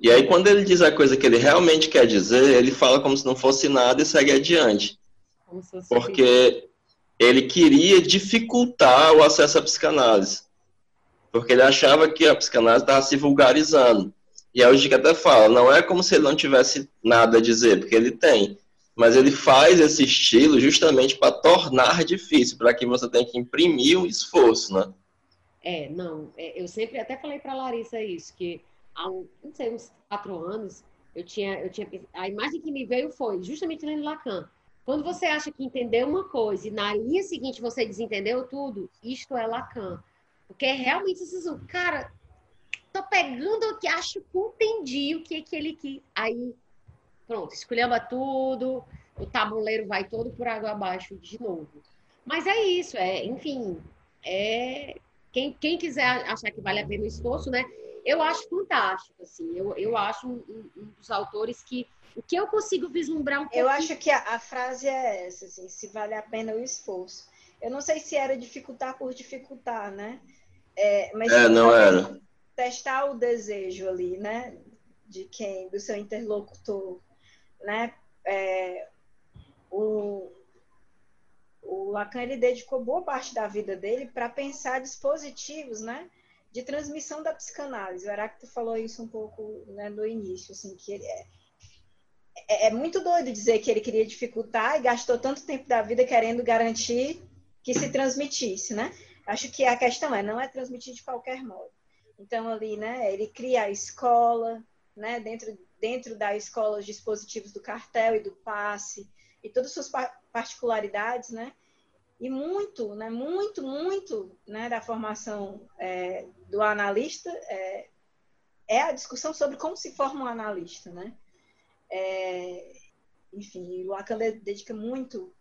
E aí quando ele diz a coisa que ele realmente quer dizer, ele fala como se não fosse nada e segue adiante. Porque ele queria dificultar o acesso à psicanálise. Porque ele achava que a psicanálise estava se vulgarizando. E aí o Giga até fala, não é como se ele não tivesse nada a dizer, porque ele tem mas ele faz esse estilo justamente para tornar difícil, para que você tenha que imprimir um esforço, né?
É, não, é, eu sempre até falei para Larissa isso, que há um, não sei, uns quatro anos, eu tinha, eu tinha, a imagem que me veio foi justamente lendo Lacan. Quando você acha que entendeu uma coisa e na linha seguinte você desentendeu tudo, isto é Lacan. Porque é realmente isso, cara, tô pegando o que acho que entendi o que, que ele quis. Aí Pronto, esculhamba tudo, o tabuleiro vai todo por água abaixo de novo. Mas é isso, é, enfim, é quem, quem quiser achar que vale a pena o esforço, né? Eu acho fantástico, assim, eu, eu acho um, um dos autores que o que eu consigo vislumbrar um pouco.
Eu acho que a, a, frase é essa, assim, se vale a pena o esforço. Eu não sei se era dificultar por dificultar, né? É, mas
é, não era.
testar o desejo ali, né? De quem, do seu interlocutor né? É, o, o Lacan ele dedicou boa parte da vida dele para pensar dispositivos, né? De transmissão da psicanálise. O Heráclito falou isso um pouco né, no início, assim, que ele é, é, é muito doido dizer que ele queria dificultar e gastou tanto tempo da vida querendo garantir que se transmitisse, né? Acho que a questão é, não é transmitir de qualquer modo. Então, ali, né, ele cria a escola, né, dentro dentro da escola os dispositivos do cartel e do passe e todas as suas particularidades, né? E muito, né, muito, muito né, da formação é, do analista é, é, a discussão sobre como se forma um analista, né? É, enfim, o Lacan dedica muito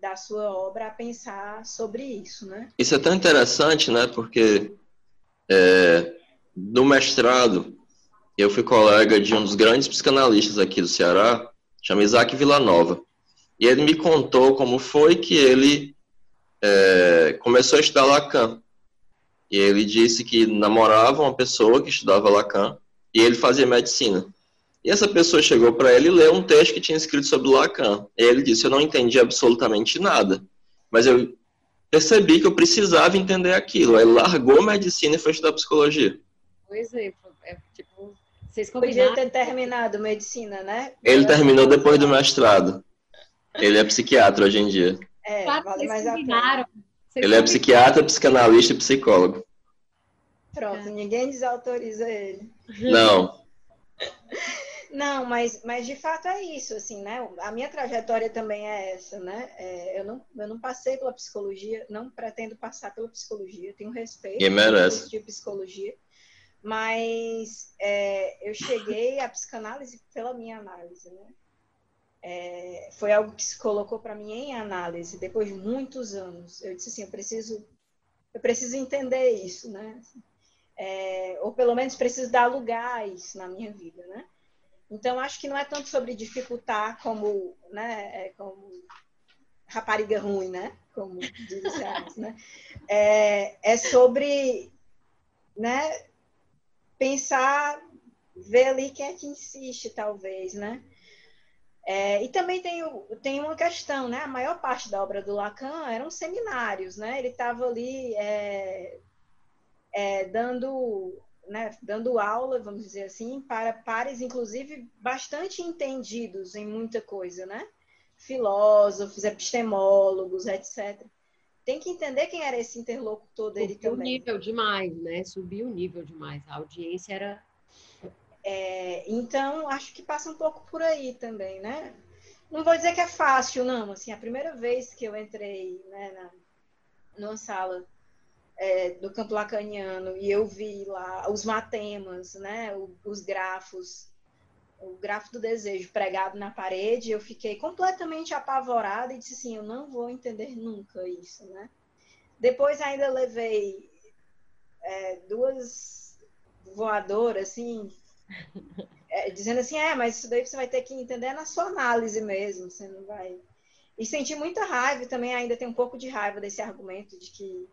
da sua obra a pensar sobre isso, né?
Isso é tão interessante, né? Porque é, no mestrado eu fui colega de um dos grandes psicanalistas aqui do Ceará, chama Isaac Villanova. E ele me contou como foi que ele é, começou a estudar Lacan. E ele disse que namorava uma pessoa que estudava Lacan e ele fazia medicina. E essa pessoa chegou para ele e leu um texto que tinha escrito sobre Lacan. E ele disse: Eu não entendi absolutamente nada, mas eu percebi que eu precisava entender aquilo. Aí largou a medicina e foi estudar psicologia.
Por exemplo, é tipo
vocês Podia ter terminado medicina, né?
Ele terminou depois do mestrado. Ele é psiquiatra hoje em dia.
É, vale mais a pena.
Ele é psiquiatra, psicanalista e psicólogo.
Pronto, ninguém desautoriza ele.
Não.
Não, mas, mas de fato é isso, assim, né? A minha trajetória também é essa, né? É, eu, não, eu não passei pela psicologia, não pretendo passar pela psicologia, tenho respeito
merece.
de psicologia. Mas é, eu cheguei à psicanálise pela minha análise, né? É, foi algo que se colocou para mim em análise depois de muitos anos. Eu disse assim, eu preciso, eu preciso entender isso, né? É, ou pelo menos preciso dar lugar a isso na minha vida, né? Então acho que não é tanto sobre dificultar como, né? É, como rapariga ruim, né? Como diz o né? É, é sobre, né? pensar, ver ali quem é que insiste, talvez, né? É, e também tem, tem uma questão, né? A maior parte da obra do Lacan eram seminários, né? Ele estava ali é, é, dando, né, dando aula, vamos dizer assim, para pares, inclusive, bastante entendidos em muita coisa, né? Filósofos, epistemólogos, etc tem que entender quem era esse interlocutor dele
Subiu
também.
Subiu o nível demais, né? Subiu o nível demais. A audiência era.
É, então, acho que passa um pouco por aí também, né? Não vou dizer que é fácil, não. Assim, a primeira vez que eu entrei né, na, numa sala é, do campo lacaniano e eu vi lá os matemas, né, os grafos o grafo do desejo pregado na parede, eu fiquei completamente apavorada e disse assim, eu não vou entender nunca isso, né? Depois ainda levei é, duas voadoras, assim, é, dizendo assim, é, mas isso daí você vai ter que entender na sua análise mesmo, você não vai... E senti muita raiva, também ainda tem um pouco de raiva desse argumento de que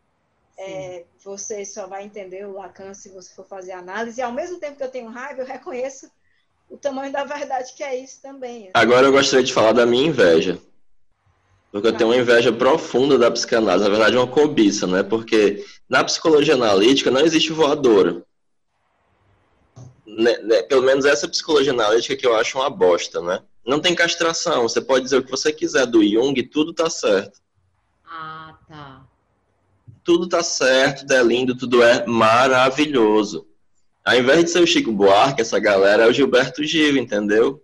é, você só vai entender o Lacan se você for fazer análise. E ao mesmo tempo que eu tenho raiva, eu reconheço o tamanho da verdade que é isso também. Assim.
Agora eu gostaria de falar da minha inveja. Porque eu tenho uma inveja profunda da psicanálise, na verdade, uma cobiça, né? Porque na psicologia analítica não existe voadora. Né, né, pelo menos essa psicologia analítica que eu acho uma bosta, né? Não tem castração, você pode dizer o que você quiser do Jung, tudo tá certo.
Ah, tá.
Tudo tá certo, tudo é lindo, tudo é maravilhoso. Ao invés de ser o Chico Buarque, essa galera é o Gilberto Gil, entendeu?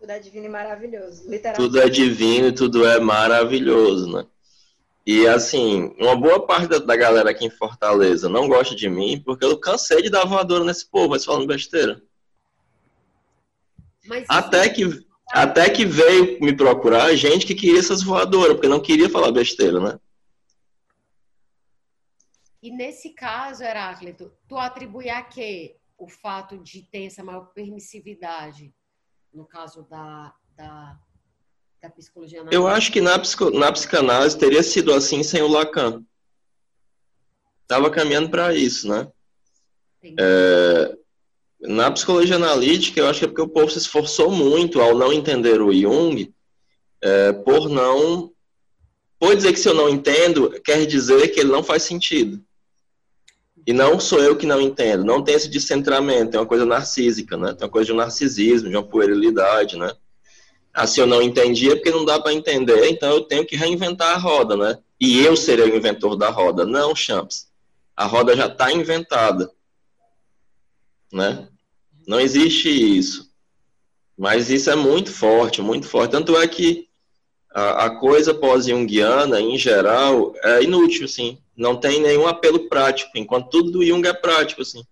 Tudo é divino e maravilhoso, literalmente.
Tudo é divino e tudo é maravilhoso, né? E assim, uma boa parte da, da, galera aqui em Fortaleza não gosta de mim porque eu cansei de dar voadora nesse povo, mas falando besteira. Mas até, que, até que veio me procurar gente que queria essas voadoras, porque não queria falar besteira, né?
E nesse caso, Heráclito, tu atribui a quê o fato de ter essa maior permissividade? no caso da, da, da psicologia
analítica? Eu acho que na, psico, na psicanálise teria sido assim sem o Lacan. Estava caminhando para isso, né? É, na psicologia analítica, eu acho que é porque o povo se esforçou muito ao não entender o Jung, é, por não. Por dizer que se eu não entendo, quer dizer que ele não faz sentido. E não sou eu que não entendo, não tem esse descentramento, é uma coisa narcísica, né? Tem uma coisa de um narcisismo, de uma puerilidade, né? Assim, eu não entendi é porque não dá para entender, então eu tenho que reinventar a roda, né? E eu serei o inventor da roda. Não, Champs. A roda já está inventada, né? Não existe isso. Mas isso é muito forte, muito forte. Tanto é que a, a coisa pós-junguiana, em geral, é inútil, sim não tem nenhum apelo prático, enquanto tudo do Jung é prático, assim.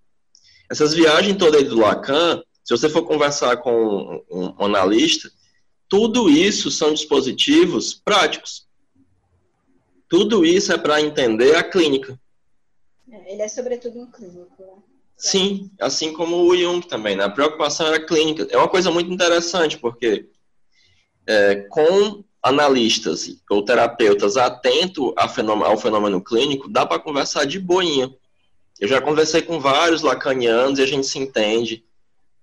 Essas viagens todas aí do Lacan, se você for conversar com um, um analista, tudo isso são dispositivos práticos. Tudo isso é para entender a clínica.
É, ele é sobretudo um clínico. Né?
Sim, assim como o Jung também. Né? A preocupação era clínica. É uma coisa muito interessante, porque é, com analistas ou terapeutas atentos ao fenômeno clínico, dá para conversar de boinha. Eu já conversei com vários lacanianos e a gente se entende.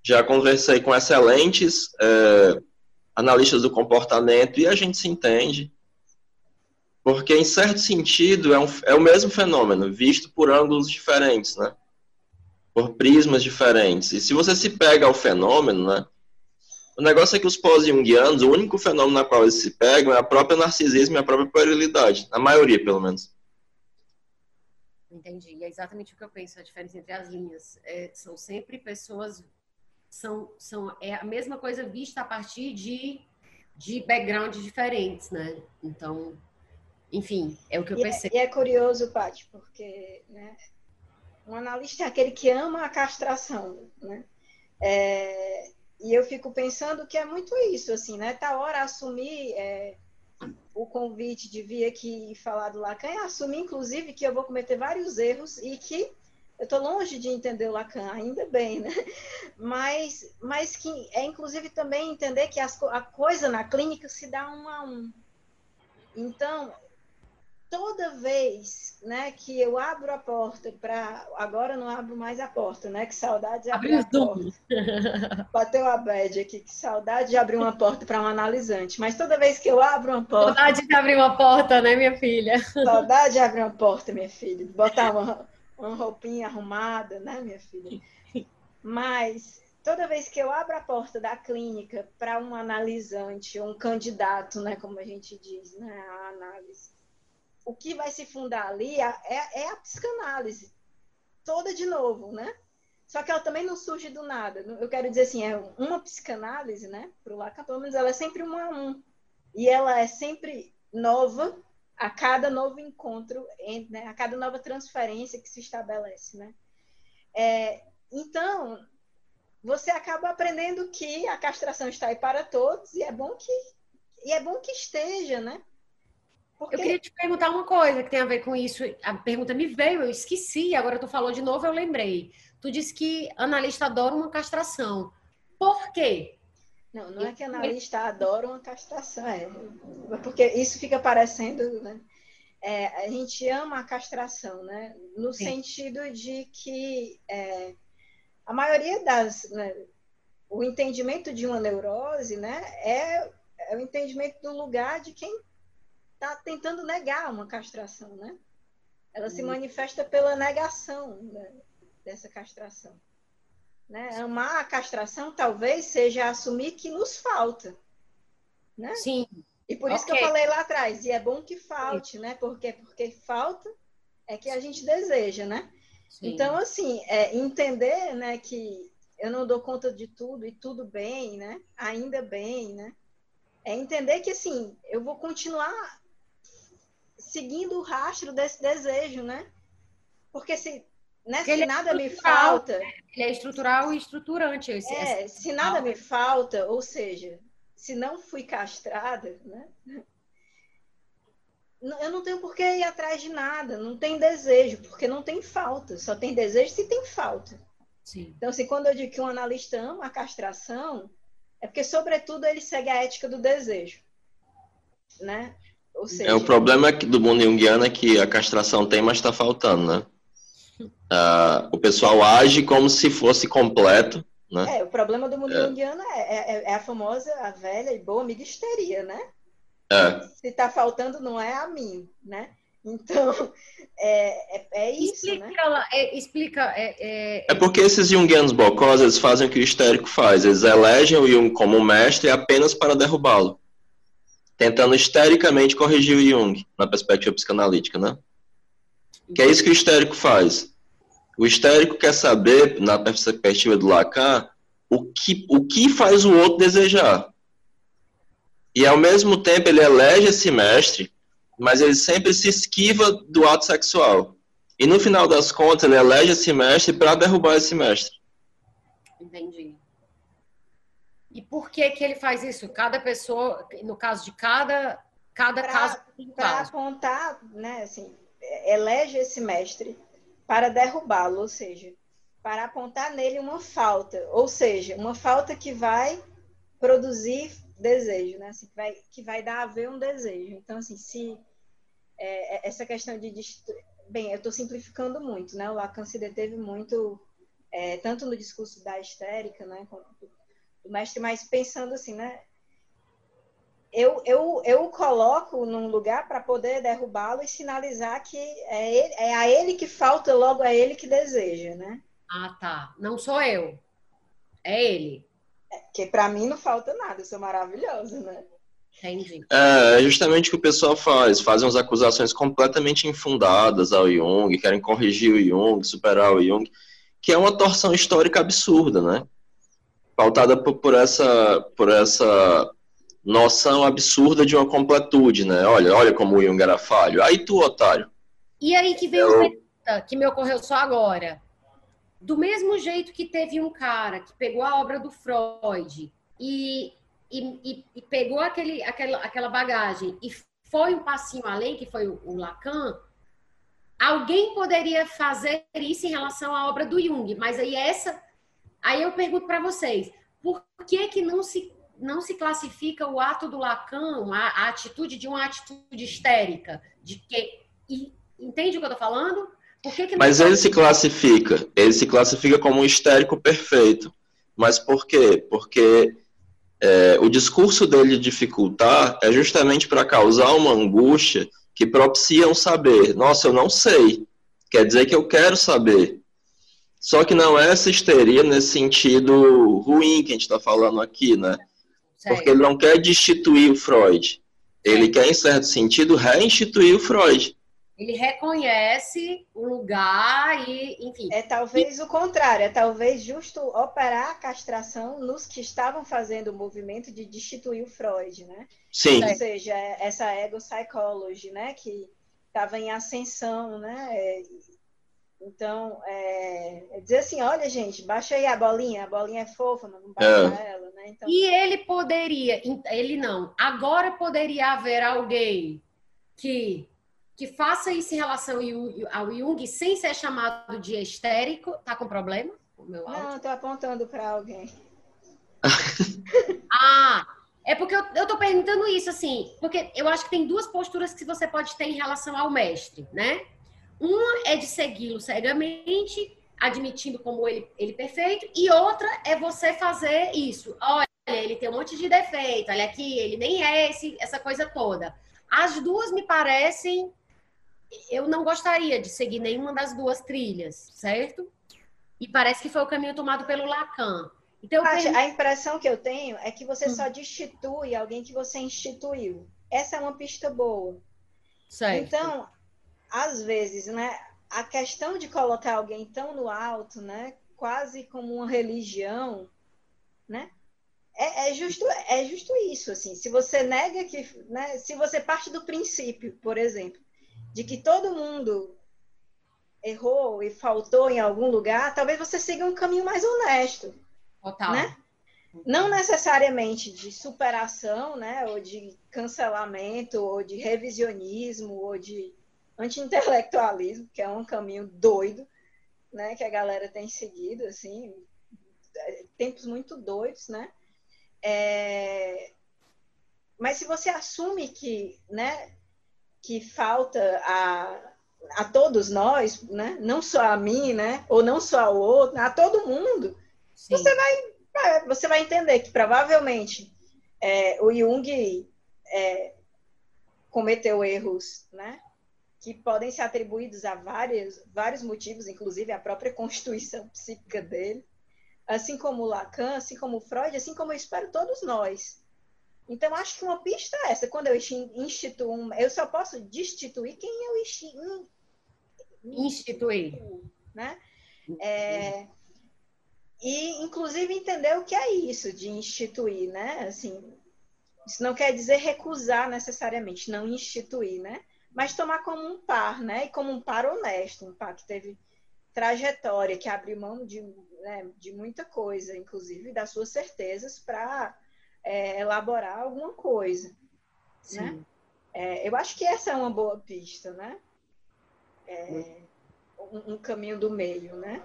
Já conversei com excelentes é, analistas do comportamento e a gente se entende. Porque, em certo sentido, é, um, é o mesmo fenômeno, visto por ângulos diferentes, né? Por prismas diferentes. E se você se pega ao fenômeno, né? O negócio é que os pós-jungianos, o único fenômeno na qual eles se pegam é a própria narcisismo e a própria puerilidade. Na maioria, pelo menos.
Entendi. É exatamente o que eu penso, a diferença entre as linhas. É, são sempre pessoas. São, são, é a mesma coisa vista a partir de, de backgrounds diferentes, né? Então, enfim, é o que eu
e
pensei.
É, e é curioso, Paty, porque né, um analista é aquele que ama a castração, né? É, e eu fico pensando que é muito isso, assim, né? Tá hora assumir é, o convite de vir aqui e falar do Lacan, e assumir, inclusive, que eu vou cometer vários erros e que eu estou longe de entender o Lacan, ainda bem, né? Mas, mas que é, inclusive, também entender que as, a coisa na clínica se dá um a um. Então, toda vez né, que eu abro a porta para. Agora não abro mais a porta, né? Que saudade de abrir a porta. Bateu a bad aqui, que saudade de abrir uma porta para um analisante. Mas toda vez que eu abro uma porta.
Saudade de abrir uma porta, né, minha filha?
Saudade de abrir uma porta, minha filha. Botar uma, uma roupinha arrumada, né, minha filha? Mas toda vez que eu abro a porta da clínica para um analisante, um candidato, né, como a gente diz, né, a análise o que vai se fundar ali é, é, é, a psicanálise, toda de novo, né? Só que ela também não surge do nada. Eu quero dizer assim, é uma psicanálise, né? Para o Lacan, pelo menos ela é sempre um a um. E ela é sempre nova a cada novo encontro, né? a cada nova transferência que se estabelece, né? É, então, você acaba aprendendo que a castração está aí para todos e é bom que e é bom que esteja, né?
Porque... Eu queria te perguntar uma coisa que tem a ver com isso. A pergunta me veio, eu esqueci, agora tu falou de novo, eu lembrei. Tu disse que analista adora uma castração. Por quê?
Não, não é que analista adora uma castração, é. Porque isso fica parecendo, né? É, a gente ama a castração, né? No Sim. sentido de que é, a maioria das. Né, o entendimento de uma neurose, né? É, é o entendimento do lugar de quem está tentando negar uma castração, né? Ela se manifesta pela negação né, dessa castração. Né? Amar a castração talvez seja assumir que nos falta. Né?
Sim.
E por isso okay. que eu falei lá atrás, e é bom que falte, né? Porque, porque falta é que a gente deseja, né? Sim. Então, assim, é, entender né, que eu não dou conta de tudo e tudo bem, né? Ainda bem, né? É entender que, assim, eu vou continuar seguindo o rastro desse desejo, né? Porque se, né, se
é
nada é me falta.
Ele é estrutural e estruturante. Esse,
é, se nada me falta, ou seja, se não fui castrada, né? Eu não tenho por que ir atrás de nada, não tem desejo, porque não tem falta, só tem desejo se tem falta. Sim. Então, assim, quando eu digo que um analista ama a castração, é porque, sobretudo, ele segue a ética do desejo. Né?
Seja, é, o problema do mundo junguiano é que a castração tem, mas está faltando, né? Uh, o pessoal age como se fosse completo, né?
É, o problema do mundo é. junguiano é, é, é, a famosa, a velha e boa amiga histeria, né? É. Se está faltando, não é a mim, né? Então, é, é, é isso,
explica,
né?
É, explica. É,
é, é... porque esses junguianos bocós, eles fazem o que o histérico faz. Eles elegem o Jung como mestre apenas para derrubá-lo tentando histericamente corrigir o Jung, na perspectiva psicanalítica, né? Que é isso que o histérico faz. O histérico quer saber, na perspectiva do Lacan, o que, o que faz o outro desejar. E ao mesmo tempo ele elege esse mestre, mas ele sempre se esquiva do ato sexual. E no final das contas, ele elege esse mestre para derrubar esse mestre.
Entendi. E por que que ele faz isso? Cada pessoa, no caso de cada, cada
pra,
caso.
Para apontar, né, assim, elege esse mestre para derrubá-lo, ou seja, para apontar nele uma falta, ou seja, uma falta que vai produzir desejo, né? Assim, que, vai, que vai dar a ver um desejo. Então, assim, se é, é essa questão de. Bem, eu estou simplificando muito, né? O Lacan se deteve muito, é, tanto no discurso da histérica, né? Do mestre, mas pensando assim, né? Eu, eu, eu o coloco num lugar para poder derrubá-lo e sinalizar que é, ele, é a ele que falta, logo a ele que deseja, né?
Ah, tá. Não sou eu. É ele.
É, que para mim não falta nada, eu sou maravilhosa, né?
Entendi.
É, é justamente o que o pessoal faz. Fazem as acusações completamente infundadas ao Jung, querem corrigir o Jung, superar o Jung, que é uma torção histórica absurda, né? Pautada por, por, essa, por essa noção absurda de uma completude, né? Olha, olha como o Jung era falho. Aí tu, otário.
E aí que veio Eu... pergunta que me ocorreu só agora. Do mesmo jeito que teve um cara que pegou a obra do Freud e, e, e pegou aquele, aquela, aquela bagagem e foi um passinho além, que foi o, o Lacan, alguém poderia fazer isso em relação à obra do Jung, mas aí essa Aí eu pergunto para vocês, por que que não se não se classifica o ato do Lacan, a, a atitude de uma atitude histérica, de que e, entende o que eu estou falando?
Que que Mas ele se classifica, ele se classifica como um histérico perfeito. Mas por quê? Porque é, o discurso dele dificultar é justamente para causar uma angústia que propicia um saber. Nossa, eu não sei. Quer dizer que eu quero saber. Só que não é essa histeria nesse sentido ruim que a gente está falando aqui, né? Porque ele não quer destituir o Freud. Ele quer, em certo sentido, reinstituir o Freud.
Ele reconhece o lugar e, enfim.
É talvez o contrário, é talvez justo operar a castração nos que estavam fazendo o movimento de destituir o Freud, né?
Sim.
Ou seja, essa ego psychology, né? Que estava em ascensão, né? Então, é, é, dizer assim, olha, gente, baixa aí a bolinha, a bolinha é fofa, não baixa é. ela, né? Então...
E ele poderia, ele não, agora poderia haver alguém que que faça isso em relação ao Jung sem ser chamado de histérico, tá com problema?
Não, tô apontando para alguém.
ah, é porque eu, eu tô perguntando isso, assim, porque eu acho que tem duas posturas que você pode ter em relação ao mestre, né? Uma é de segui-lo cegamente, admitindo como ele, ele perfeito, e outra é você fazer isso. Olha, ele tem um monte de defeito, olha aqui, ele nem é esse, essa coisa toda. As duas me parecem. Eu não gostaria de seguir nenhuma das duas trilhas, certo? E parece que foi o caminho tomado pelo Lacan.
Então, pergunto... A impressão que eu tenho é que você hum. só destitui alguém que você instituiu. Essa é uma pista boa. Certo. Então, às vezes, né, a questão de colocar alguém tão no alto, né, quase como uma religião, né, é, é, justo, é justo isso, assim. Se você nega que, né, se você parte do princípio, por exemplo, de que todo mundo errou e faltou em algum lugar, talvez você siga um caminho mais honesto. Total. Né? Não necessariamente de superação, né? Ou de cancelamento, ou de revisionismo, ou de anti-intelectualismo, que é um caminho doido, né? Que a galera tem seguido, assim, tempos muito doidos, né? É... Mas se você assume que, né? Que falta a, a todos nós, né? Não só a mim, né? Ou não só ao outro, a todo mundo você vai, é, você vai entender que provavelmente é, o Jung é, cometeu erros, né? Que podem ser atribuídos a vários, vários motivos, inclusive a própria constituição psíquica dele, assim como Lacan, assim como Freud, assim como eu espero todos nós. Então, acho que uma pista é essa. Quando eu instituo um, eu só posso destituir quem eu instituir.
Instituir.
Né? É, e inclusive entender o que é isso de instituir, né? Assim, isso não quer dizer recusar necessariamente, não instituir, né? Mas tomar como um par, né? E como um par honesto, um par que teve trajetória, que abriu mão de, né, de muita coisa, inclusive das suas certezas, para é, elaborar alguma coisa. Sim. Né? É, eu acho que essa é uma boa pista, né? É, um, um caminho do meio, né?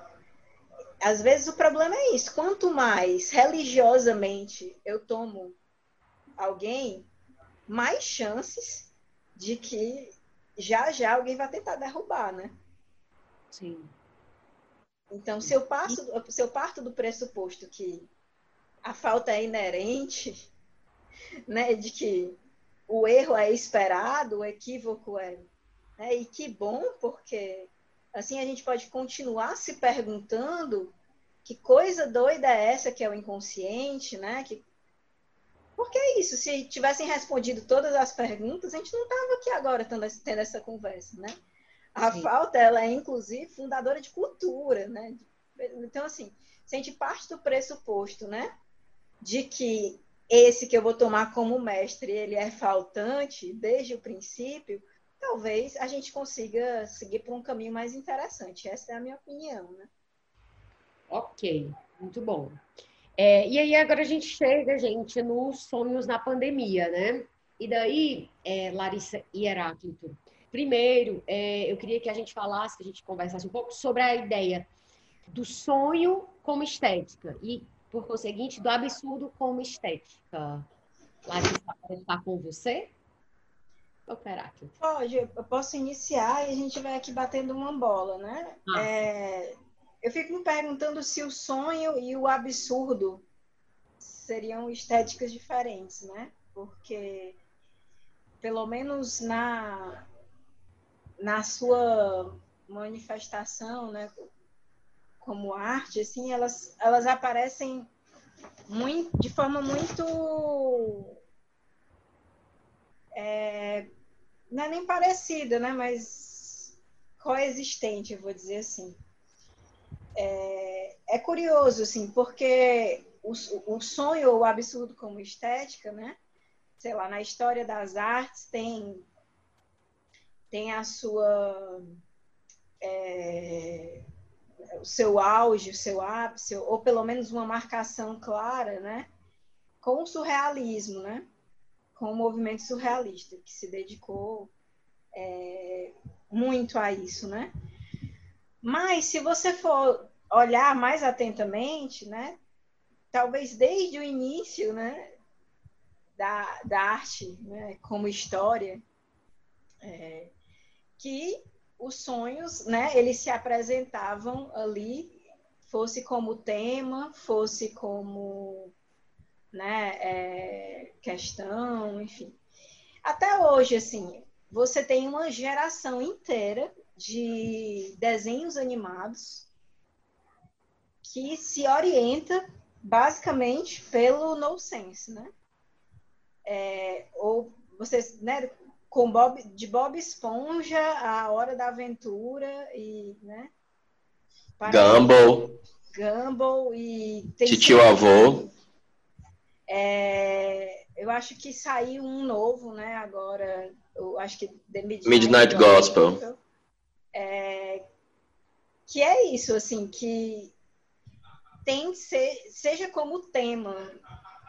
às vezes o problema é isso. Quanto mais religiosamente eu tomo alguém, mais chances de que já já alguém vai tentar derrubar, né?
Sim.
Então, se eu, passo, se eu parto do pressuposto que a falta é inerente, né, de que o erro é esperado, o equívoco é. Né, e que bom, porque Assim a gente pode continuar se perguntando que coisa doida é essa que é o inconsciente, né? Que... Porque é isso, se tivessem respondido todas as perguntas, a gente não estava aqui agora tendo, essa conversa, né? A Sim. falta, ela é, inclusive, fundadora de cultura, né? Então, assim, se a gente parte do pressuposto, né? De que esse que eu vou tomar como mestre, ele é faltante desde o princípio, talvez a gente consiga seguir por um caminho mais interessante. Essa é a minha opinião, né?
Ok, muito bom. É, e aí agora a gente chega, gente, nos sonhos na pandemia, né? E daí, é, Larissa e Heráclito, primeiro, é, eu queria que a gente falasse, que a gente conversasse um pouco sobre a ideia do sonho como estética e, por conseguinte, do absurdo como estética. Larissa, está com você?
Pode, eu posso iniciar e a gente vai aqui batendo uma bola, né? Ah. É, eu fico me perguntando se o sonho e o absurdo seriam estéticas diferentes, né? Porque, pelo menos na, na sua manifestação, né, como arte, assim, elas, elas aparecem muito, de forma muito é, não é nem parecida, né? Mas coexistente, eu vou dizer assim. É, é curioso, assim, porque o, o sonho ou o absurdo como estética, né? Sei lá, na história das artes tem tem a sua é, o seu auge, o seu ápice, ou pelo menos uma marcação clara, né? Com o surrealismo, né? com o movimento surrealista, que se dedicou é, muito a isso, né? Mas se você for olhar mais atentamente, né? Talvez desde o início, né? Da, da arte, né? Como história, é, que os sonhos, né? Eles se apresentavam ali, fosse como tema, fosse como, né? É, questão, enfim. Até hoje, assim, você tem uma geração inteira de desenhos animados que se orienta basicamente pelo nonsense, né? É, ou vocês, né, com Bob, de Bob Esponja a Hora da Aventura e, né?
Gumball.
Gumball e
Titio Avô.
É, eu acho que saiu um novo, né? Agora, eu acho que The Midnight,
Midnight Gospel. Gospel.
É, que é isso, assim, que tem seja como tema,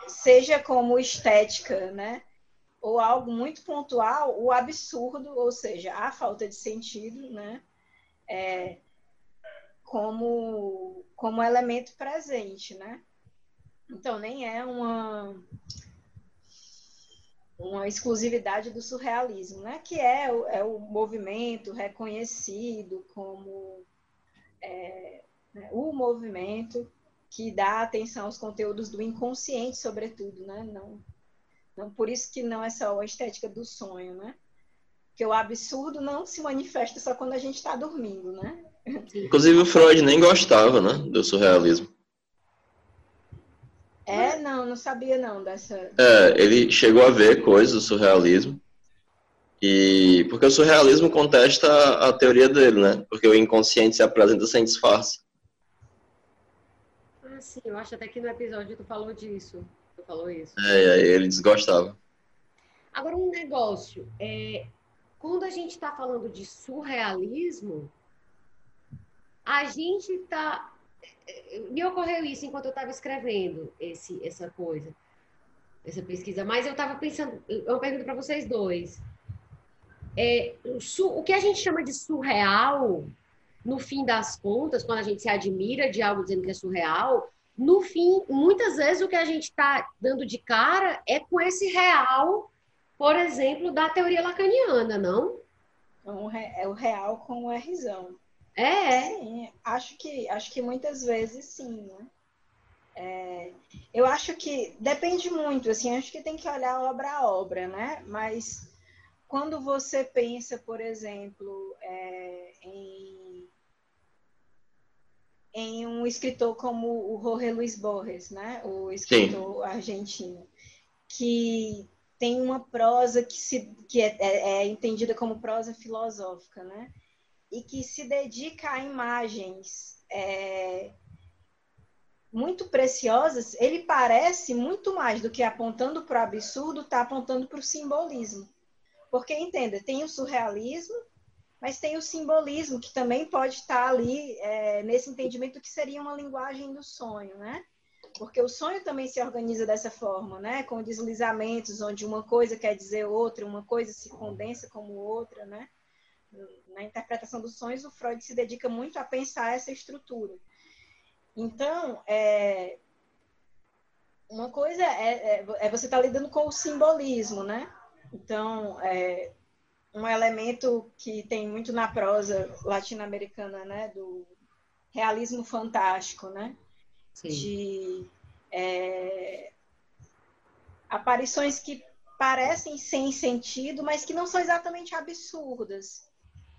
seja como estética, né? Ou algo muito pontual, o absurdo, ou seja, a falta de sentido, né? É, como, como elemento presente, né? Então, nem é uma uma exclusividade do surrealismo, né? que é o, é o movimento reconhecido como é, né, o movimento que dá atenção aos conteúdos do inconsciente, sobretudo, né? Não, não por isso que não é só a estética do sonho, né? Porque o absurdo não se manifesta só quando a gente está dormindo, né?
Inclusive o Freud nem gostava, né, do surrealismo.
É, não, não sabia não dessa.
É, ele chegou a ver coisas do surrealismo. E porque o surrealismo contesta a, a teoria dele, né? Porque o inconsciente se apresenta sem disfarce.
Ah, sim, eu acho até que no episódio tu falou disso. Tu falou isso.
É, ele desgostava.
Agora um negócio, é, quando a gente está falando de surrealismo, a gente está me ocorreu isso enquanto eu estava escrevendo esse, essa coisa, essa pesquisa. Mas eu estava pensando, eu pergunto para vocês dois. É, o, o que a gente chama de surreal, no fim das contas, quando a gente se admira de algo dizendo que é surreal, no fim, muitas vezes o que a gente está dando de cara é com esse real, por exemplo, da teoria lacaniana, não?
Então, é o real com o Rzão.
É,
Sim, acho que, acho que muitas vezes sim, né? É, eu acho que depende muito, assim, acho que tem que olhar obra a obra, né? Mas quando você pensa, por exemplo, é, em, em um escritor como o Jorge Luiz Borges, né? O escritor Sim. argentino, que tem uma prosa que, se, que é, é, é entendida como prosa filosófica, né? e que se dedica a imagens é, muito preciosas, ele parece muito mais do que apontando para o absurdo, está apontando para o simbolismo. Porque, entenda, tem o surrealismo, mas tem o simbolismo, que também pode estar ali é, nesse entendimento que seria uma linguagem do sonho, né? Porque o sonho também se organiza dessa forma, né? Com deslizamentos, onde uma coisa quer dizer outra, uma coisa se condensa como outra, né? na interpretação dos sonhos, o Freud se dedica muito a pensar essa estrutura. Então, é, uma coisa é, é, é você estar tá lidando com o simbolismo, né? Então, é, um elemento que tem muito na prosa latino-americana, né? Do realismo fantástico, né? Sim. De é, aparições que parecem sem sentido, mas que não são exatamente absurdas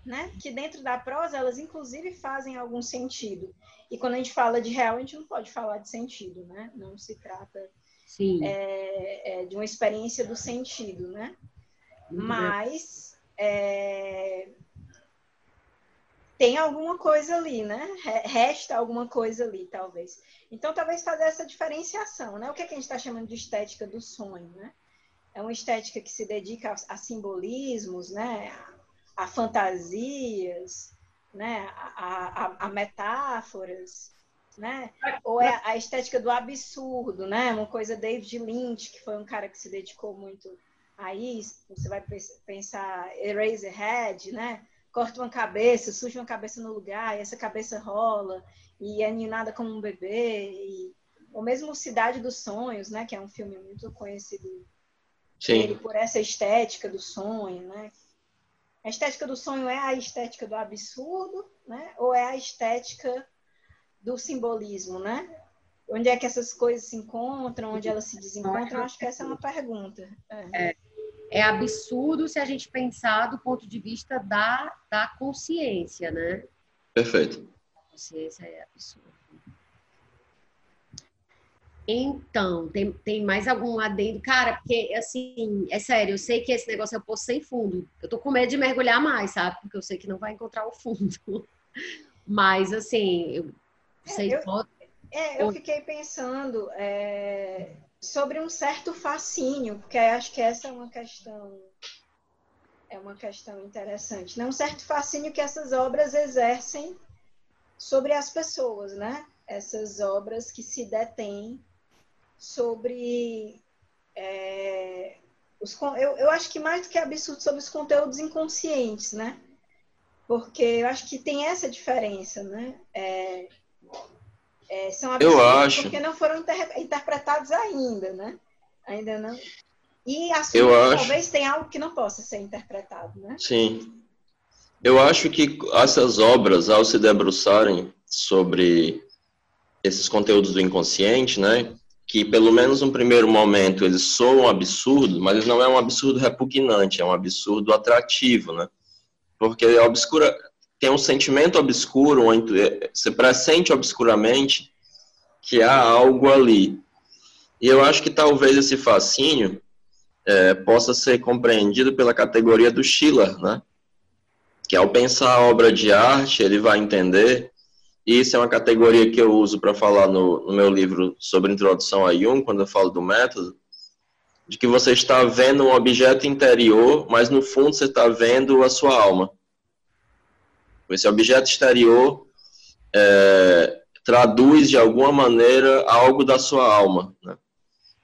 né? Que dentro da prosa elas inclusive fazem algum sentido. E quando a gente fala de real, a gente não pode falar de sentido, né? Não se trata é, é, de uma experiência do sentido, né? Muito Mas é, tem alguma coisa ali, né? Resta alguma coisa ali, talvez. Então, talvez fazer essa diferenciação, né? O que, é que a gente está chamando de estética do sonho, né? É uma estética que se dedica a, a simbolismos, né? a fantasias, né? a, a, a metáforas, né? Ou é a estética do absurdo, né? Uma coisa David Lynch, que foi um cara que se dedicou muito Aí você vai pensar Eraserhead, né? Corta uma cabeça, suja uma cabeça no lugar, e essa cabeça rola, e é ninada como um bebê, e... ou mesmo Cidade dos Sonhos, né? Que é um filme muito conhecido Sim. por essa estética do sonho, né? A estética do sonho é a estética do absurdo, né? Ou é a estética do simbolismo, né? Onde é que essas coisas se encontram, onde elas se desencontram? Acho que essa é uma pergunta.
É. é, é absurdo se a gente pensar do ponto de vista da, da consciência, né?
Perfeito.
A consciência é absurdo. Então, tem, tem mais algum adendo? Cara, porque, assim, é sério, eu sei que esse negócio é o poço sem fundo. Eu tô com medo de mergulhar mais, sabe? Porque eu sei que não vai encontrar o fundo. Mas, assim, eu sei...
É, eu, é, eu fiquei pensando é, sobre um certo fascínio, porque acho que essa é uma questão... É uma questão interessante. Né? Um certo fascínio que essas obras exercem sobre as pessoas, né? Essas obras que se detêm sobre é, os, eu, eu acho que mais do que absurdo sobre os conteúdos inconscientes, né? Porque eu acho que tem essa diferença, né? É, é, são absurdos eu acho. porque não foram inter, interpretados ainda, né? Ainda não. E que talvez tenha algo que não possa ser interpretado, né?
Sim. Eu acho que essas obras, ao se debruçarem sobre esses conteúdos do inconsciente, né, que pelo menos no primeiro momento eles soam absurdos, mas não é um absurdo repugnante, é um absurdo atrativo, né? Porque obscura tem um sentimento obscuro, você pressente obscuramente que há algo ali. E eu acho que talvez esse fascínio é, possa ser compreendido pela categoria do Schiller, né? Que ao pensar a obra de arte, ele vai entender isso é uma categoria que eu uso para falar no, no, meu livro sobre introdução a Jung, quando eu falo do método, de que você está vendo um objeto interior, mas no fundo você está vendo a sua alma. Esse objeto exterior é, traduz de alguma maneira algo da sua alma. Né?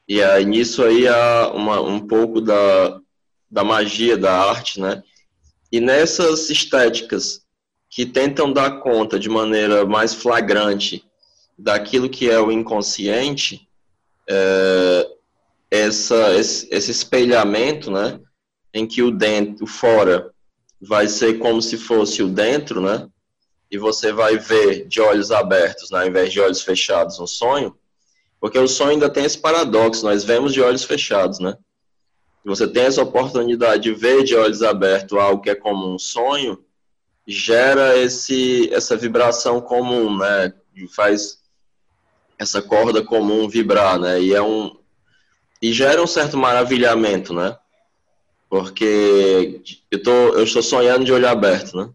E aí, nisso aí há uma, um pouco da, da magia da arte, né? E nessas estéticas que tentam dar conta de maneira mais flagrante daquilo que é o inconsciente, é, essa, esse, esse, espelhamento, né, em que o dentro, o fora, vai ser como se fosse o dentro, né, e você vai ver de olhos abertos, né, ao invés de olhos fechados, um sonho, porque o sonho ainda tem esse paradoxo, nós vemos de olhos fechados, né, você tem essa oportunidade de ver de olhos abertos algo que é como um sonho, gera esse, essa vibração comum, né? Faz essa corda comum vibrar, né? E é um e gera um certo maravilhamento, né? Porque eu tô eu estou sonhando de olho aberto, né?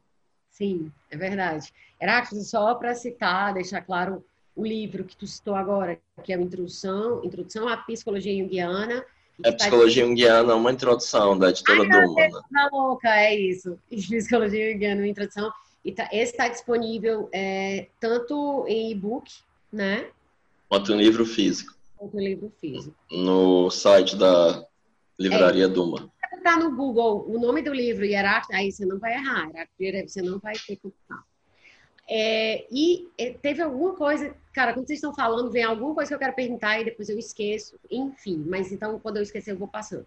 Sim, é verdade. Heráclito, só para citar, deixar claro o livro que tu citou agora, que é a Introdução, Introdução à Psicologia Junguiana,
é Psicologia Junguiana, uma introdução da editora Duma. Né?
Tá louca, é isso. Psicologia Junguiana, uma introdução. E tá, esse está disponível é, tanto em e-book, né?
Quanto em livro físico.
Quanto em livro físico.
No site da Livraria é, Duma.
Você no Google o nome do livro, Hierarquia, aí você não vai errar. Você não vai ter que é, e é, teve alguma coisa, cara, quando vocês estão falando, vem alguma coisa que eu quero perguntar e depois eu esqueço, enfim, mas então quando eu esquecer eu vou passando.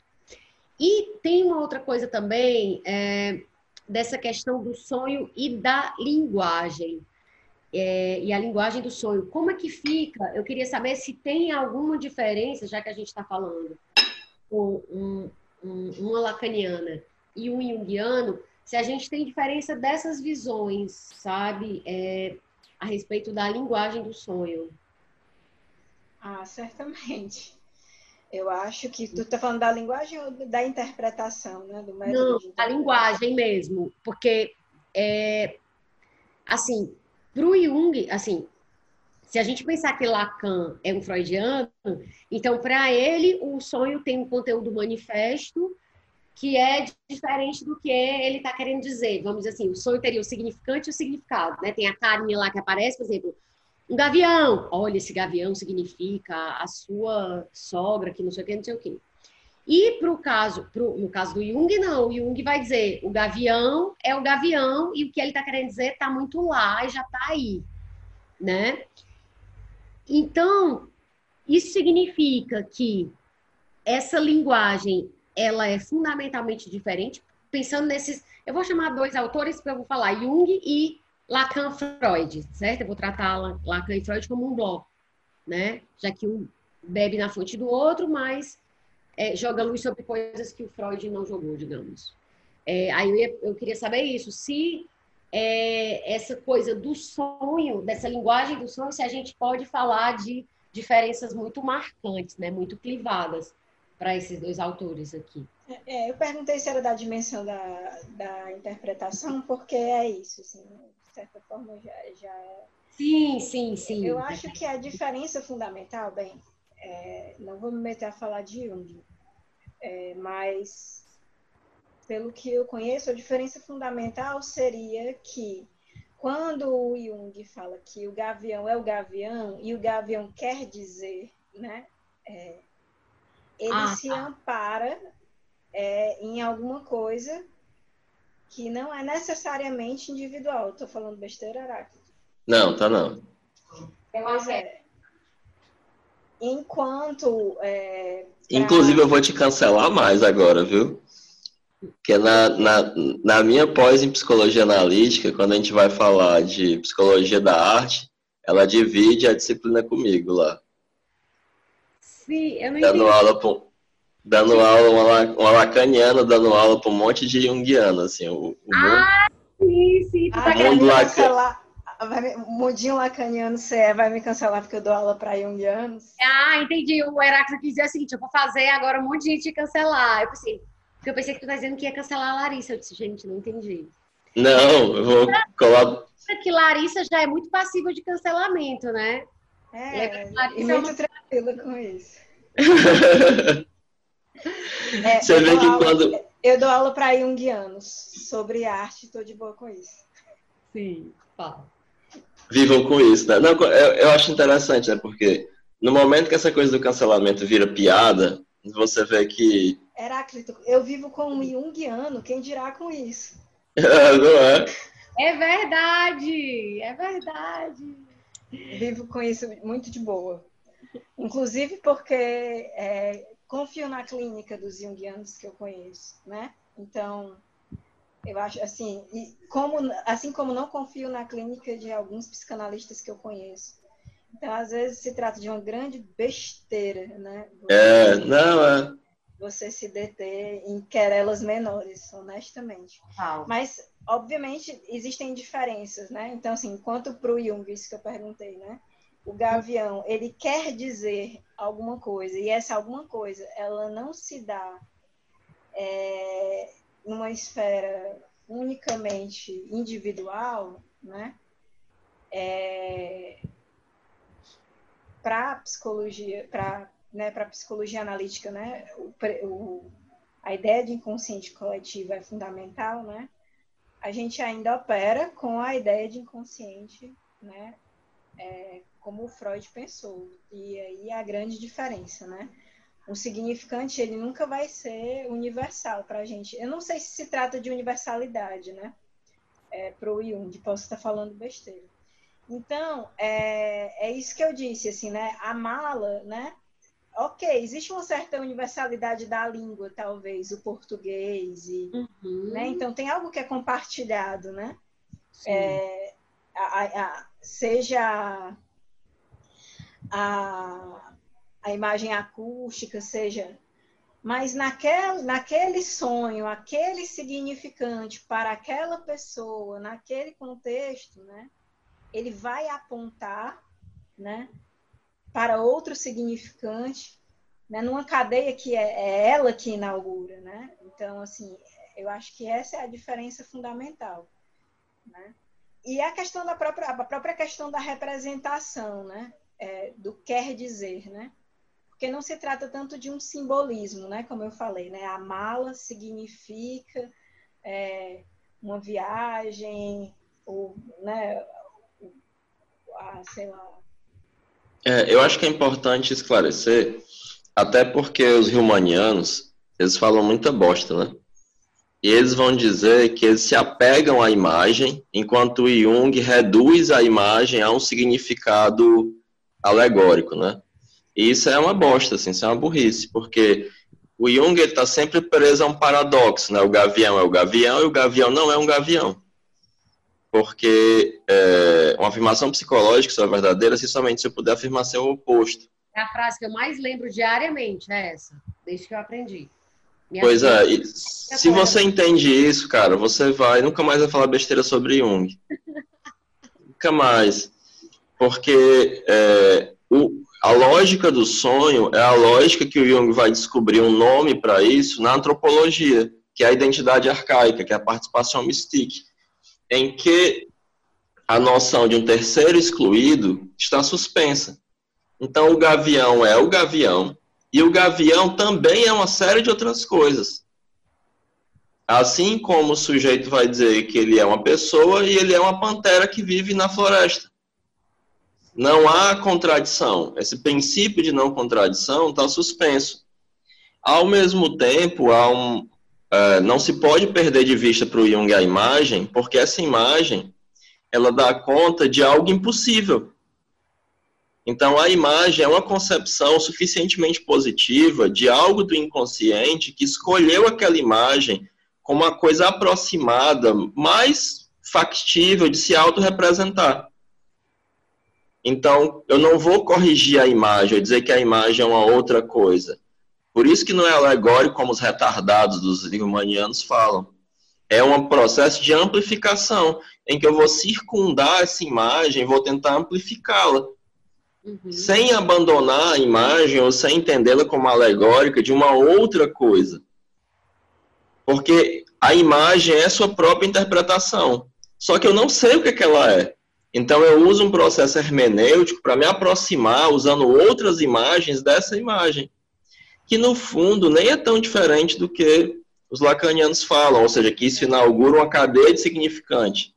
E tem uma outra coisa também, é, dessa questão do sonho e da linguagem. É, e a linguagem do sonho. Como é que fica? Eu queria saber se tem alguma diferença, já que a gente está falando com um, um, uma lacaniana e um junguiano, se a gente tem diferença dessas visões, sabe, é, a respeito da linguagem do sonho.
Ah, certamente. Eu acho que tu está falando da linguagem ou da interpretação, né?
Não, a linguagem mesmo, porque é, assim, para o Jung, assim, se a gente pensar que Lacan é um freudiano, então para ele o sonho tem um conteúdo manifesto que é diferente do que ele está querendo dizer. Vamos dizer assim, o sonho teria o significante e o significado, né? Tem a carinha lá que aparece, por exemplo, um gavião. Olha, esse gavião significa a sua sogra, que não sei o que, não sei o que. E pro caso, pro, no caso do Jung, não. O Jung vai dizer o gavião é o gavião e o que ele está querendo dizer está muito lá e já está aí, né? Então, isso significa que essa linguagem ela é fundamentalmente diferente, pensando nesses. Eu vou chamar dois autores que eu vou falar, Jung e Lacan Freud, certo? Eu vou tratar Lacan e Freud como um bloco, né? Já que um bebe na fonte do outro, mas é, joga luz sobre coisas que o Freud não jogou, digamos. É, aí eu, ia, eu, queria saber isso, se é, essa coisa do sonho, dessa linguagem do sonho, se a gente pode falar de diferenças muito marcantes, né, muito clivadas para esses dois autores aqui.
É, eu perguntei se era da dimensão da, da interpretação, porque é isso, assim, de certa forma já, já é.
Sim, sim, sim.
Eu acho que a diferença fundamental, bem, é, não vou me meter a falar de Jung, é, mas pelo que eu conheço, a diferença fundamental seria que quando o Jung fala que o gavião é o gavião e o gavião quer dizer, né, é, ele ah, se tá. ampara é, em alguma coisa que não é necessariamente individual. Estou falando besteira, Heráclito?
Não, tá não.
Pois é. Enquanto. É,
pra... Inclusive, eu vou te cancelar mais agora, viu? Porque na, na, na minha pós em psicologia analítica, quando a gente vai falar de psicologia da arte, ela divide a disciplina comigo lá.
Sim, eu não
dando
entendi.
aula pra, dando aula, uma, uma lacaniana dando aula para um monte de junguiano, assim. O, o
ah, mundo, sim, sim.
Tu ah, tá mundo cancelar, vai, mundinho lacaniano você é, vai me cancelar porque eu dou aula para junguianos?
Ah, entendi. O Heráclito quis dizer o seguinte, eu vou fazer agora um monte de gente cancelar. Eu pensei, porque eu pensei que tu tá dizendo que ia cancelar a Larissa. Eu disse, gente, não entendi.
Não, eu vou colaborar.
Que Larissa já é muito passiva de cancelamento, né?
É, e muito tranquila com isso.
é, Você vê que
aula,
quando.
Eu dou aula para junguianos sobre arte, estou de boa com isso.
Sim, fala.
Vivam com isso, né? Não, eu, eu acho interessante, né? Porque no momento que essa coisa do cancelamento vira piada, você vê que.
Heráclito, eu vivo com um junguiano, quem dirá com isso?
Não é?
É verdade, é verdade.
Vivo com isso muito de boa. Inclusive porque é, confio na clínica dos junguianos que eu conheço, né? Então, eu acho assim, como, assim como não confio na clínica de alguns psicanalistas que eu conheço. Então, às vezes se trata de uma grande besteira, né?
Você, é, não é.
Você se deter em querelas menores, honestamente. Mas, obviamente, existem diferenças, né? Então, assim, enquanto para o Jung, isso que eu perguntei, né? o gavião ele quer dizer alguma coisa e essa alguma coisa ela não se dá é, numa esfera unicamente individual, né? É, para psicologia, para né, para psicologia analítica, né? O, o, a ideia de inconsciente coletivo é fundamental, né? A gente ainda opera com a ideia de inconsciente, né? É, como o Freud pensou. E aí a grande diferença, né? Um significante, ele nunca vai ser universal para a gente. Eu não sei se se trata de universalidade, né? É, para o Jung, posso estar falando besteira. Então, é, é isso que eu disse, assim, né? A mala, né? Ok, existe uma certa universalidade da língua, talvez, o português, e, uhum. né? Então, tem algo que é compartilhado, né? É, a, a, seja a, a imagem acústica, seja. Mas naquele, naquele sonho, aquele significante para aquela pessoa, naquele contexto, né, ele vai apontar né, para outro significante, né, numa cadeia que é, é ela que inaugura. Né? Então, assim, eu acho que essa é a diferença fundamental. Né? E a questão da própria, a própria questão da representação, né? é, do quer dizer, né? Porque não se trata tanto de um simbolismo, né? Como eu falei, né? A mala significa é, uma viagem, ou, né? A, sei lá.
É, eu acho que é importante esclarecer, até porque os romanianos eles falam muita bosta, né? E eles vão dizer que eles se apegam à imagem, enquanto o Jung reduz a imagem a um significado alegórico, né? E isso é uma bosta, assim, isso é uma burrice, porque o Jung está sempre preso a um paradoxo, né? O gavião é o gavião e o gavião não é um gavião. Porque é, uma afirmação psicológica só é verdadeira se somente se eu puder afirmar seu oposto.
É a frase que eu mais lembro diariamente, é essa, desde que eu aprendi.
Minha pois é, e se você entende isso, cara, você vai, nunca mais vai falar besteira sobre Jung. nunca mais. Porque é, o, a lógica do sonho é a lógica que o Jung vai descobrir um nome para isso na antropologia, que é a identidade arcaica, que é a participação mystique, em que a noção de um terceiro excluído está suspensa. Então, o gavião é o gavião, e o gavião também é uma série de outras coisas. Assim como o sujeito vai dizer que ele é uma pessoa e ele é uma pantera que vive na floresta. Não há contradição. Esse princípio de não contradição está suspenso. Ao mesmo tempo, há um, é, não se pode perder de vista para o Jung a imagem, porque essa imagem ela dá conta de algo impossível. Então, a imagem é uma concepção suficientemente positiva de algo do inconsciente que escolheu aquela imagem como uma coisa aproximada, mais factível de se autorrepresentar. Então, eu não vou corrigir a imagem, dizer que a imagem é uma outra coisa. Por isso que não é alegórico como os retardados dos Riemannianos falam. É um processo de amplificação, em que eu vou circundar essa imagem, vou tentar amplificá-la. Uhum. Sem abandonar a imagem ou sem entendê-la como alegórica de uma outra coisa. Porque a imagem é sua própria interpretação. Só que eu não sei o que, é que ela é. Então eu uso um processo hermenêutico para me aproximar usando outras imagens dessa imagem, que no fundo nem é tão diferente do que os lacanianos falam, ou seja, que isso inaugura uma cadeia de significante.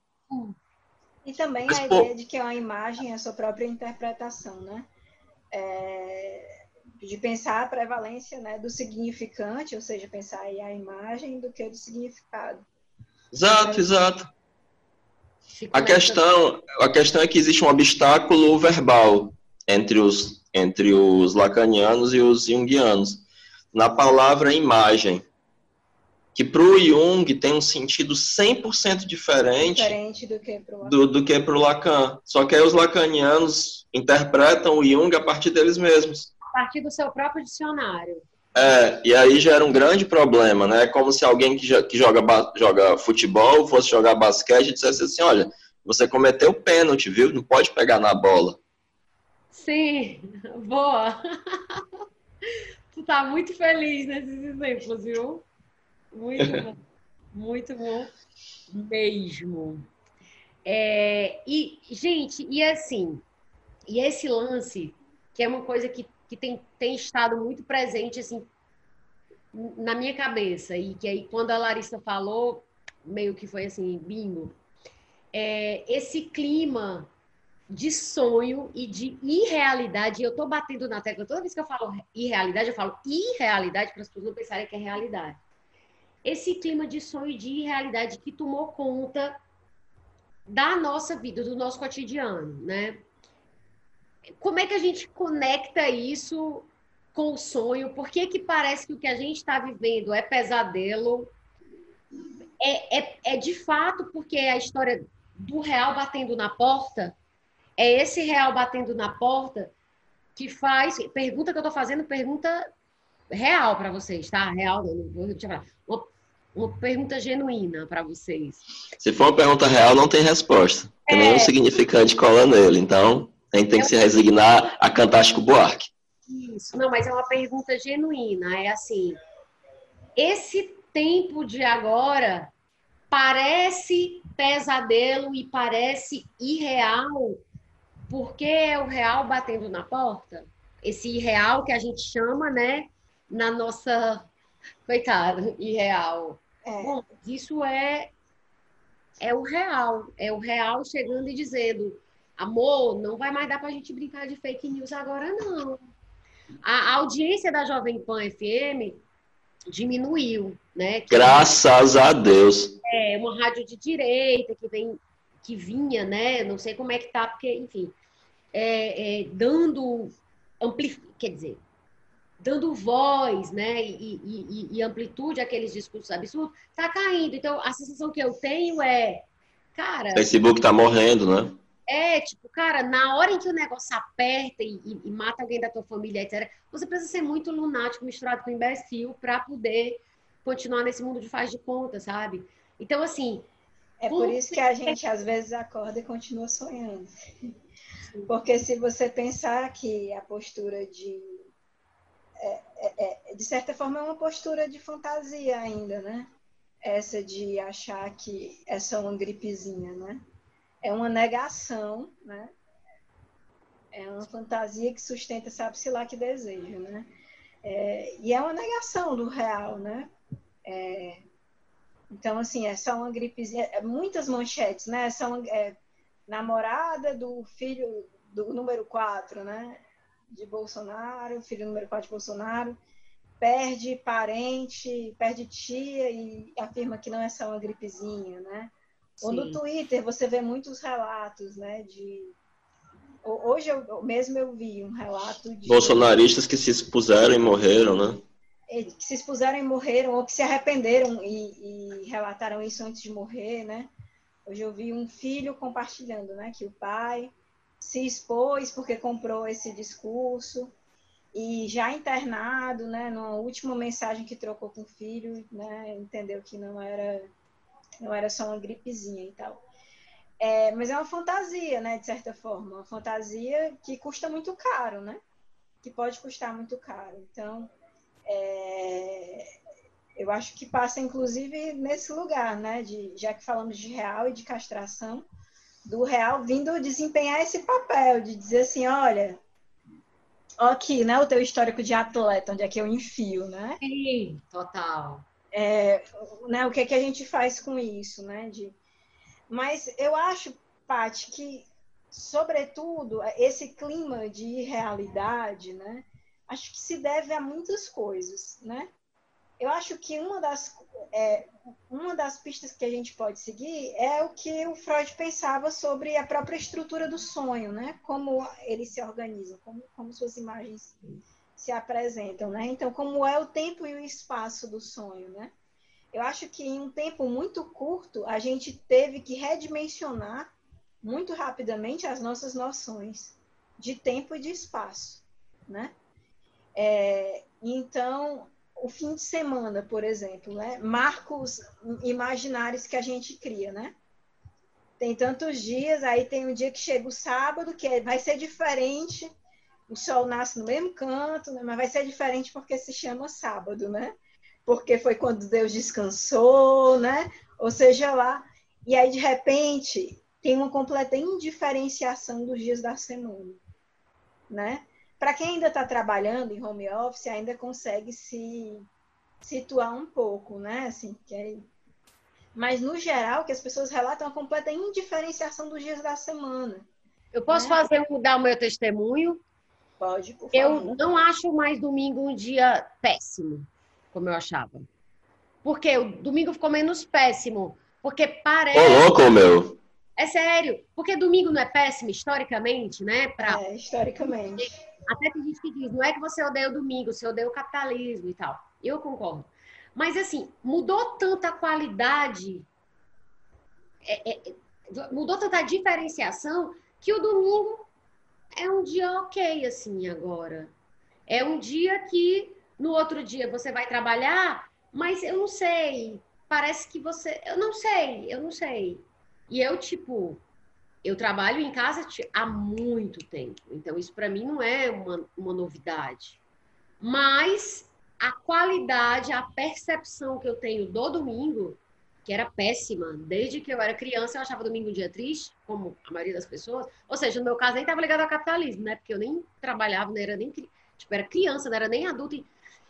E também Mas, a pô... ideia de que uma imagem é a sua própria interpretação, né? É... de pensar a prevalência né, do significante, ou seja, pensar aí a imagem do que do significado.
Exato, exato. A questão, a questão é que existe um obstáculo verbal entre os, entre os lacanianos e os jungianos. Na palavra imagem, que para o Jung tem um sentido 100% diferente,
diferente do que para o
Lacan. Só que aí os lacanianos interpretam o Jung a partir deles mesmos.
A partir do seu próprio dicionário.
É, e aí gera um grande problema, né? É como se alguém que, que joga, joga futebol fosse jogar basquete e dissesse assim: olha, você cometeu pênalti, viu? Não pode pegar na bola.
Sim, boa. tu tá muito feliz nesses exemplos, viu? Muito bom. Muito bom mesmo. É, e, gente, e assim, e esse lance, que é uma coisa que que tem, tem estado muito presente assim na minha cabeça e que aí quando a Larissa falou meio que foi assim bingo é, esse clima de sonho e de irrealidade eu tô batendo na tecla toda vez que eu falo irrealidade eu falo irrealidade para as pessoas não pensarem que é realidade esse clima de sonho e de irrealidade que tomou conta da nossa vida do nosso cotidiano né como é que a gente conecta isso com o sonho? Por que, que parece que o que a gente está vivendo é pesadelo? É, é, é de fato porque é a história do real batendo na porta? É esse real batendo na porta que faz. Pergunta que eu estou fazendo, pergunta real para vocês, tá? Real, não vou te falar. Uma, uma pergunta genuína para vocês.
Se for uma pergunta real, não tem resposta. Tem é... nenhum significante cola nele, então. A gente tem que se resignar a cantar Chico Buarque.
Isso, não, mas é uma pergunta genuína. É assim: esse tempo de agora parece pesadelo e parece irreal, porque é o real batendo na porta? Esse irreal que a gente chama, né, na nossa. Coitado, irreal. É. Bom, isso é é o real, é o real chegando e dizendo: amor, não vai mais dar para a gente brincar de fake news agora, não. A, a audiência da Jovem Pan FM diminuiu, né?
Que Graças a Deus.
É, uma rádio de direita que vem, que vinha, né? Não sei como é que tá, porque, enfim, é, é, dando ampli... quer dizer, dando voz, né, e, e, e, amplitude àqueles discursos absurdos, tá caindo. Então, a sensação que eu tenho é, cara...
Facebook tá morrendo, né?
É, tipo, cara, na hora em que o negócio aperta e, e, e, mata alguém da tua família, etc., você precisa ser muito lunático, misturado com imbecil, para poder continuar nesse mundo de faz de conta, sabe? Então, assim.
É por isso que a gente às vezes acorda e continua sonhando. Porque se você pensar que a postura de. É, é, é, de certa forma, é uma postura de fantasia ainda, né? Essa de achar que é só uma gripezinha, né? é uma negação, né? É uma fantasia que sustenta, sabe-se lá que desejo, né? É, e é uma negação do real, né? É, então, assim, é só uma gripezinha, é, muitas manchetes, né? São é, namorada do filho do número 4, né? De Bolsonaro, filho número 4 de Bolsonaro, perde parente, perde tia e afirma que não é só uma gripezinha, né? Ou no Twitter você vê muitos relatos, né, de hoje eu, mesmo eu vi um relato de
bolsonaristas que se expuseram e morreram, né?
É, que se expuseram e morreram ou que se arrependeram e, e relataram isso antes de morrer, né? Hoje eu vi um filho compartilhando, né, que o pai se expôs porque comprou esse discurso e já internado, né, numa última mensagem que trocou com o filho, né, entendeu que não era não era só uma gripezinha e tal. É, mas é uma fantasia, né, de certa forma, uma fantasia que custa muito caro, né? Que pode custar muito caro. Então, é, eu acho que passa, inclusive, nesse lugar, né? De, já que falamos de real e de castração, do real vindo desempenhar esse papel de dizer assim, olha, aqui, né, o teu histórico de atleta, onde é que eu enfio, né?
Sim, total.
É, né, o que, é que a gente faz com isso, né? De... Mas eu acho, Paty, que, sobretudo, esse clima de irrealidade, né? Acho que se deve a muitas coisas, né? Eu acho que uma das, é, uma das pistas que a gente pode seguir é o que o Freud pensava sobre a própria estrutura do sonho, né? Como ele se organiza, como, como suas imagens se apresentam, né? Então, como é o tempo e o espaço do sonho, né? Eu acho que em um tempo muito curto a gente teve que redimensionar muito rapidamente as nossas noções de tempo e de espaço, né? É, então, o fim de semana, por exemplo, né? Marcos imaginários que a gente cria, né? Tem tantos dias, aí tem um dia que chega o sábado, que é, vai ser diferente o sol nasce no mesmo canto, né? mas vai ser diferente porque se chama sábado, né? Porque foi quando Deus descansou, né? Ou seja lá. E aí, de repente, tem uma completa indiferenciação dos dias da semana, né? Para quem ainda está trabalhando em home office, ainda consegue se situar um pouco, né? Assim, que é... Mas, no geral, que as pessoas relatam a completa indiferenciação dos dias da semana.
Eu posso né? fazer mudar o meu testemunho?
Pode, por favor.
Eu não acho mais domingo um dia péssimo, como eu achava. Porque o domingo ficou menos péssimo. Porque parece.
Ô, louco, meu!
É sério. Porque domingo não é péssimo, historicamente, né?
Pra... É, historicamente.
Até tem gente que diz, não é que você odeia o domingo, você odeia o capitalismo e tal. Eu concordo. Mas, assim, mudou tanta qualidade, é, é, mudou tanta diferenciação, que o domingo é um dia ok, assim, agora. É um dia que no outro dia você vai trabalhar, mas eu não sei. Parece que você. Eu não sei, eu não sei. E eu, tipo, eu trabalho em casa há muito tempo. Então, isso para mim não é uma, uma novidade. Mas a qualidade, a percepção que eu tenho do domingo que era péssima. Desde que eu era criança, eu achava domingo um dia triste, como a maioria das pessoas. Ou seja, no meu caso, nem estava ligado ao capitalismo, né? Porque eu nem trabalhava, não era nem tipo, era criança, não era nem adulta.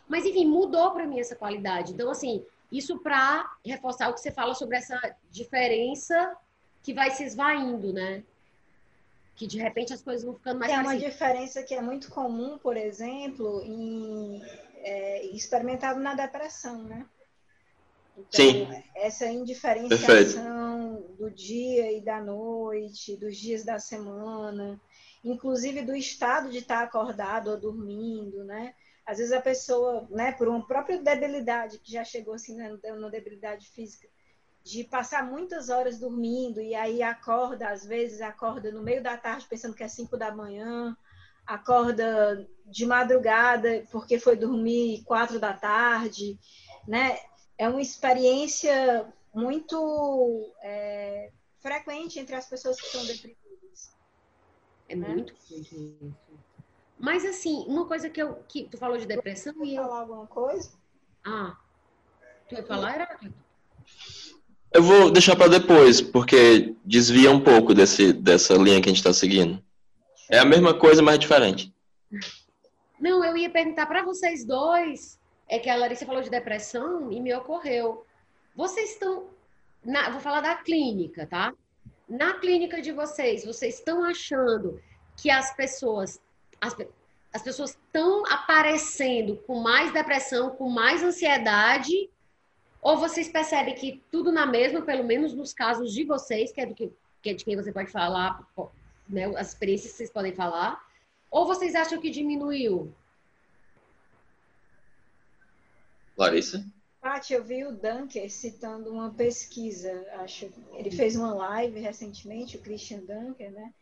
Mas, enfim, mudou para mim essa qualidade. Então, assim, isso para reforçar o que você fala sobre essa diferença que vai se esvaindo, né? que de repente as coisas vão ficando mais
Tem uma diferença que é muito comum, por exemplo, em é, experimentado na depressão, né?
Então, Sim.
Essa indiferenciação Perfeito. do dia e da noite, dos dias da semana, inclusive do estado de estar acordado ou dormindo, né? Às vezes a pessoa, né, por uma própria debilidade, que já chegou assim, né, uma debilidade física, de passar muitas horas dormindo e aí acorda, às vezes acorda no meio da tarde pensando que é 5 da manhã, acorda de madrugada porque foi dormir quatro da tarde, né? É uma experiência muito é, frequente entre as pessoas que estão deprimidas.
É né? muito isso. Mas assim, uma coisa que eu que tu falou de depressão
e eu falar alguma coisa?
Ah, tu ia falar, era?
Eu vou deixar para depois, porque desvia um pouco desse, dessa linha que a gente está seguindo. É a mesma coisa, mas diferente.
Não, eu ia perguntar para vocês dois, é que a Larissa falou de depressão e me ocorreu. Vocês estão, na, vou falar da clínica, tá? Na clínica de vocês, vocês estão achando que as pessoas, as, as pessoas estão aparecendo com mais depressão, com mais ansiedade ou vocês percebem que tudo na mesma, pelo menos nos casos de vocês, que é, do que, que é de quem você pode falar, né, as experiências que vocês podem falar, ou vocês acham que diminuiu?
Larissa?
Paty, eu vi o Dunker citando uma pesquisa, acho. Ele fez uma live recentemente, o Christian Dunker, né?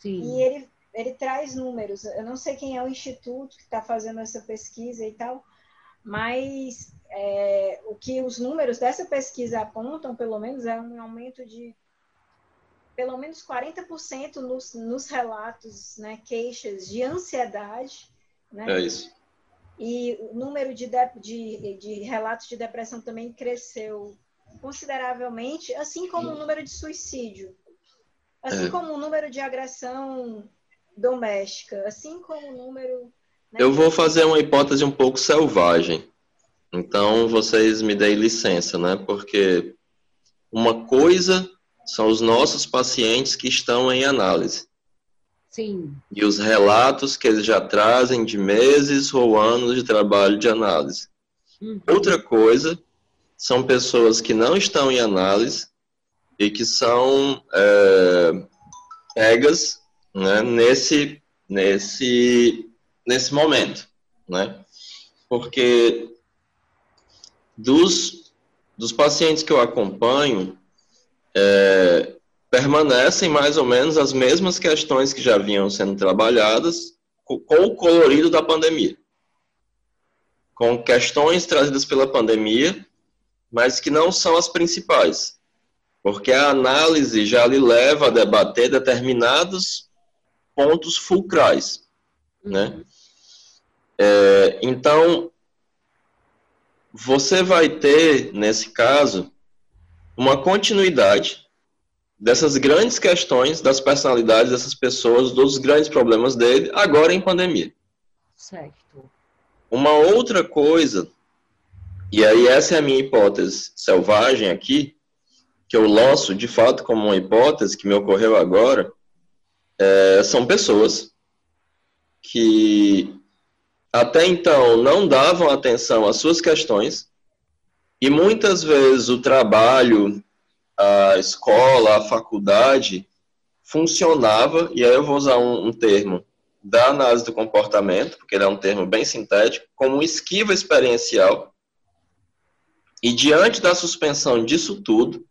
Sim. E ele, ele traz números. Eu não sei quem é o instituto que está fazendo essa pesquisa e tal, mas é, o que os números dessa pesquisa apontam, pelo menos, é um aumento de pelo menos 40% nos, nos relatos, né, queixas de ansiedade. Né?
É isso.
E o número de, de, de, de relatos de depressão também cresceu consideravelmente, assim como o número de suicídio, assim é. como o número de agressão doméstica, assim como o número
né? Eu vou fazer uma hipótese um pouco selvagem. Então, vocês me deem licença, né? Porque uma coisa são os nossos pacientes que estão em análise.
Sim.
E os relatos que eles já trazem de meses ou anos de trabalho de análise. Uhum. Outra coisa são pessoas que não estão em análise e que são é, pegas né, nesse, nesse nesse momento, né? Porque dos, dos pacientes que eu acompanho, é, permanecem mais ou menos as mesmas questões que já vinham sendo trabalhadas com, com o colorido da pandemia. Com questões trazidas pela pandemia, mas que não são as principais. Porque a análise já lhe leva a debater determinados pontos fulcrais, né? É, então, você vai ter, nesse caso, uma continuidade dessas grandes questões das personalidades dessas pessoas, dos grandes problemas dele, agora em pandemia.
Certo.
Uma outra coisa, e aí essa é a minha hipótese selvagem aqui, que eu lanço de fato como uma hipótese que me ocorreu agora, é, são pessoas que até então não davam atenção às suas questões e muitas vezes o trabalho, a escola, a faculdade funcionava, e aí eu vou usar um, um termo da análise do comportamento, porque ele é um termo bem sintético, como esquiva experiencial. E diante da suspensão disso tudo,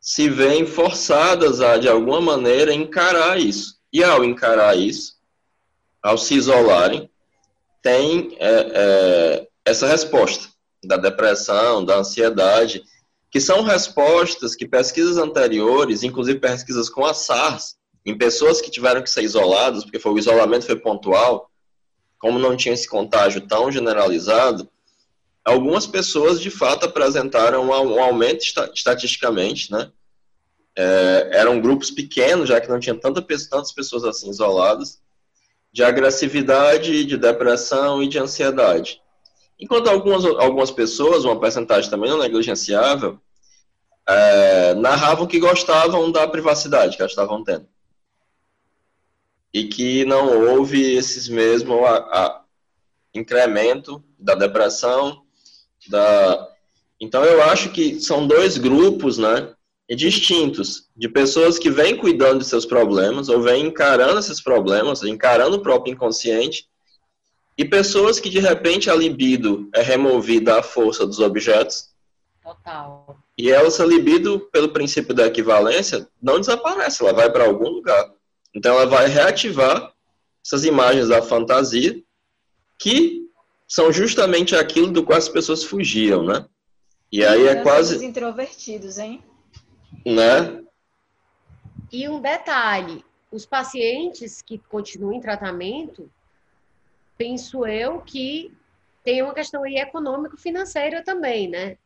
se veem forçadas a, de alguma maneira, encarar isso. E ao encarar isso, ao se isolarem, tem é, é, essa resposta da depressão, da ansiedade, que são respostas que pesquisas anteriores, inclusive pesquisas com a SARS, em pessoas que tiveram que ser isoladas, porque foi, o isolamento foi pontual, como não tinha esse contágio tão generalizado, algumas pessoas de fato apresentaram um aumento estatisticamente, né? É, eram grupos pequenos, já que não tinha tanta, tantas pessoas assim isoladas, de agressividade, de depressão e de ansiedade. Enquanto algumas, algumas pessoas, uma percentagem também não negligenciável, é, narravam que gostavam da privacidade que elas estavam tendo. e que não houve esses mesmo a, a incremento da depressão, da então eu acho que são dois grupos, né, distintos, de pessoas que vêm cuidando de seus problemas ou vêm encarando esses problemas, encarando o próprio inconsciente, e pessoas que de repente a libido é removida à força dos objetos.
Total.
E essa libido, pelo princípio da equivalência, não desaparece, ela vai para algum lugar. Então ela vai reativar essas imagens da fantasia que são justamente aquilo do qual as pessoas fugiam, né? E aí é quase
os introvertidos, hein?
Né?
E um detalhe, os pacientes que continuam em tratamento, penso eu que tem uma questão aí econômico-financeira também, né?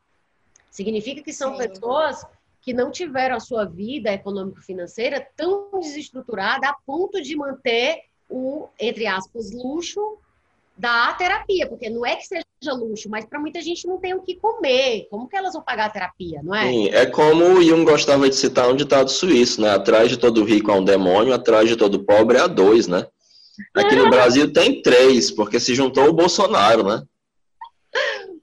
Significa que são Sim. pessoas que não tiveram a sua vida econômico-financeira tão desestruturada a ponto de manter o, entre aspas, luxo da terapia, porque não é que seja luxo, mas para muita gente não tem o que comer. Como que elas vão pagar a terapia, não é?
Sim, é como o Jung gostava de citar um ditado suíço, né? Atrás de todo rico há um demônio, atrás de todo pobre há dois, né? Aqui no Brasil tem três, porque se juntou o Bolsonaro, né?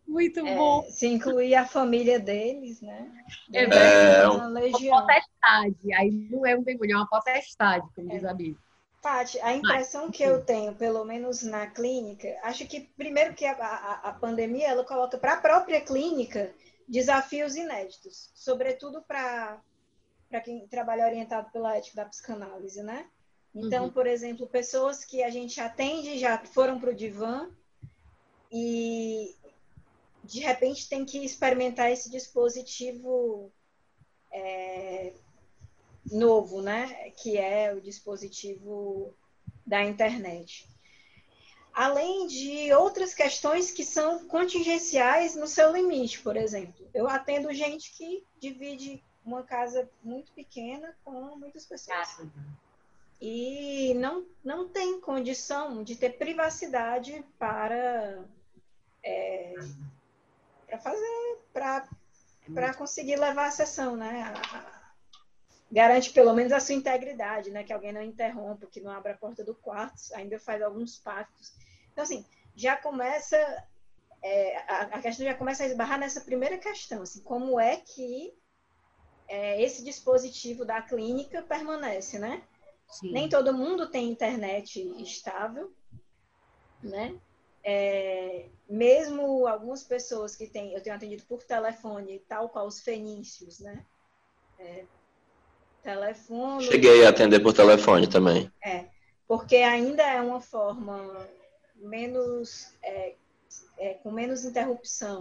Muito é, bom.
Se incluir a família deles, né?
É, é uma, uma potestade. Aí não é um demônio, é uma potestade, como é. diz a Bíblia.
Paty, a impressão Mas, que eu tenho, pelo menos na clínica, acho que primeiro que a, a, a pandemia ela coloca para a própria clínica desafios inéditos, sobretudo para quem trabalha orientado pela ética da psicanálise, né? Então, uhum. por exemplo, pessoas que a gente atende já foram para o divã e de repente tem que experimentar esse dispositivo é, novo, né? Que é o dispositivo da internet. Além de outras questões que são contingenciais no seu limite, por exemplo. Eu atendo gente que divide uma casa muito pequena com muitas pessoas. E não, não tem condição de ter privacidade para, é, para fazer, para, para conseguir levar a sessão, né? A, garante pelo menos a sua integridade, né? Que alguém não interrompa, que não abra a porta do quarto, ainda faz alguns pactos. Então, assim, já começa, é, a, a, questão já começa a esbarrar nessa primeira questão, assim, como é que é, esse dispositivo da clínica permanece, né? Sim. Nem todo mundo tem internet estável, né? É, mesmo algumas pessoas que têm, eu tenho atendido por telefone, tal qual os fenícios, né? Telefone.
Cheguei a atender por telefone também.
É, porque ainda é uma forma menos é, é, com menos interrupção.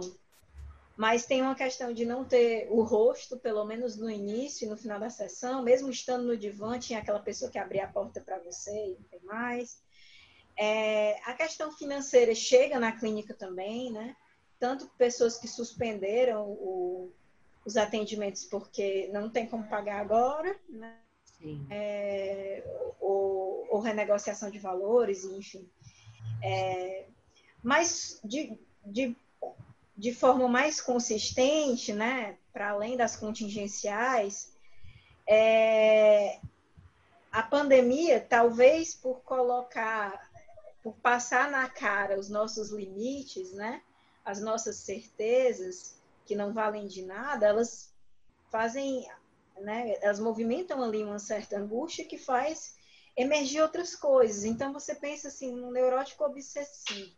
Mas tem uma questão de não ter o rosto, pelo menos no início e no final da sessão, mesmo estando no divã, tinha aquela pessoa que abria a porta para você e não tem mais. É, a questão financeira chega na clínica também, né? Tanto pessoas que suspenderam o, os atendimentos porque não tem como pagar agora, né? É, ou, ou, renegociação de valores, enfim. É, mas de, de, de forma mais consistente, né, para além das contingenciais, é, a pandemia, talvez por colocar, por passar na cara os nossos limites, né, as nossas certezas, que não valem de nada, elas fazem, né, elas movimentam ali uma certa angústia que faz emergir outras coisas. Então você pensa assim, no neurótico obsessivo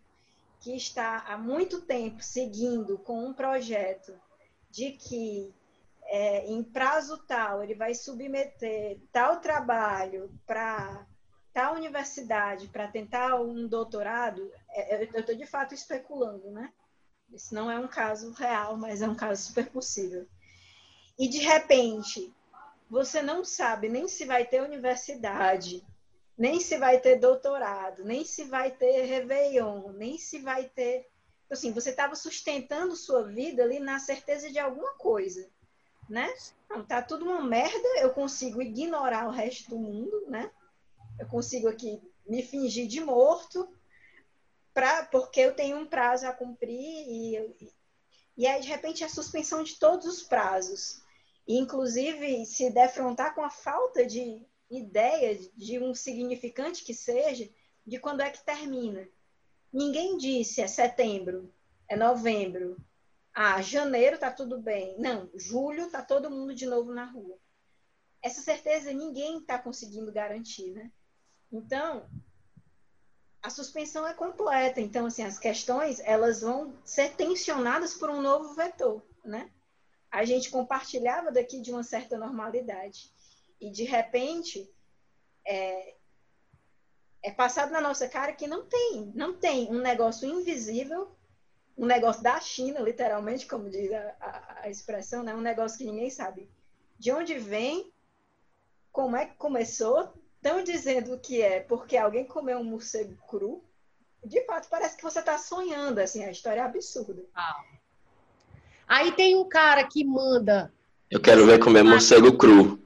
que está há muito tempo seguindo com um projeto de que é, em prazo tal ele vai submeter tal trabalho para tal universidade para tentar um doutorado, é, eu estou de fato especulando, né? Isso não é um caso real, mas é um caso super possível. E de repente, você não sabe nem se vai ter universidade, nem se vai ter doutorado, nem se vai ter Réveillon, nem se vai ter. Assim, você estava sustentando sua vida ali na certeza de alguma coisa, né? Não, tá tudo uma merda, eu consigo ignorar o resto do mundo, né? Eu consigo aqui me fingir de morto, pra, porque eu tenho um prazo a cumprir e, e aí, de repente, a suspensão de todos os prazos. E, inclusive, se defrontar com a falta de ideia de um significante que seja de quando é que termina. Ninguém disse é setembro, é novembro, ah, janeiro tá tudo bem. Não, julho tá todo mundo de novo na rua. Essa certeza ninguém está conseguindo garantir, né? Então, a suspensão é completa. Então, assim, as questões elas vão ser tensionadas por um novo vetor, né? A gente compartilhava daqui de uma certa normalidade e de repente é, é passado na nossa cara que não tem, não tem um negócio invisível um negócio da China, literalmente, como diz a, a, a, expressão, né? um negócio que ninguém sabe de onde vem, como é que começou, estão dizendo que é porque alguém comeu um morcego cru. De fato, parece que você está sonhando, assim, a história é absurda. Ah.
Aí tem um cara que manda.
Eu quero ver comer morcego cru.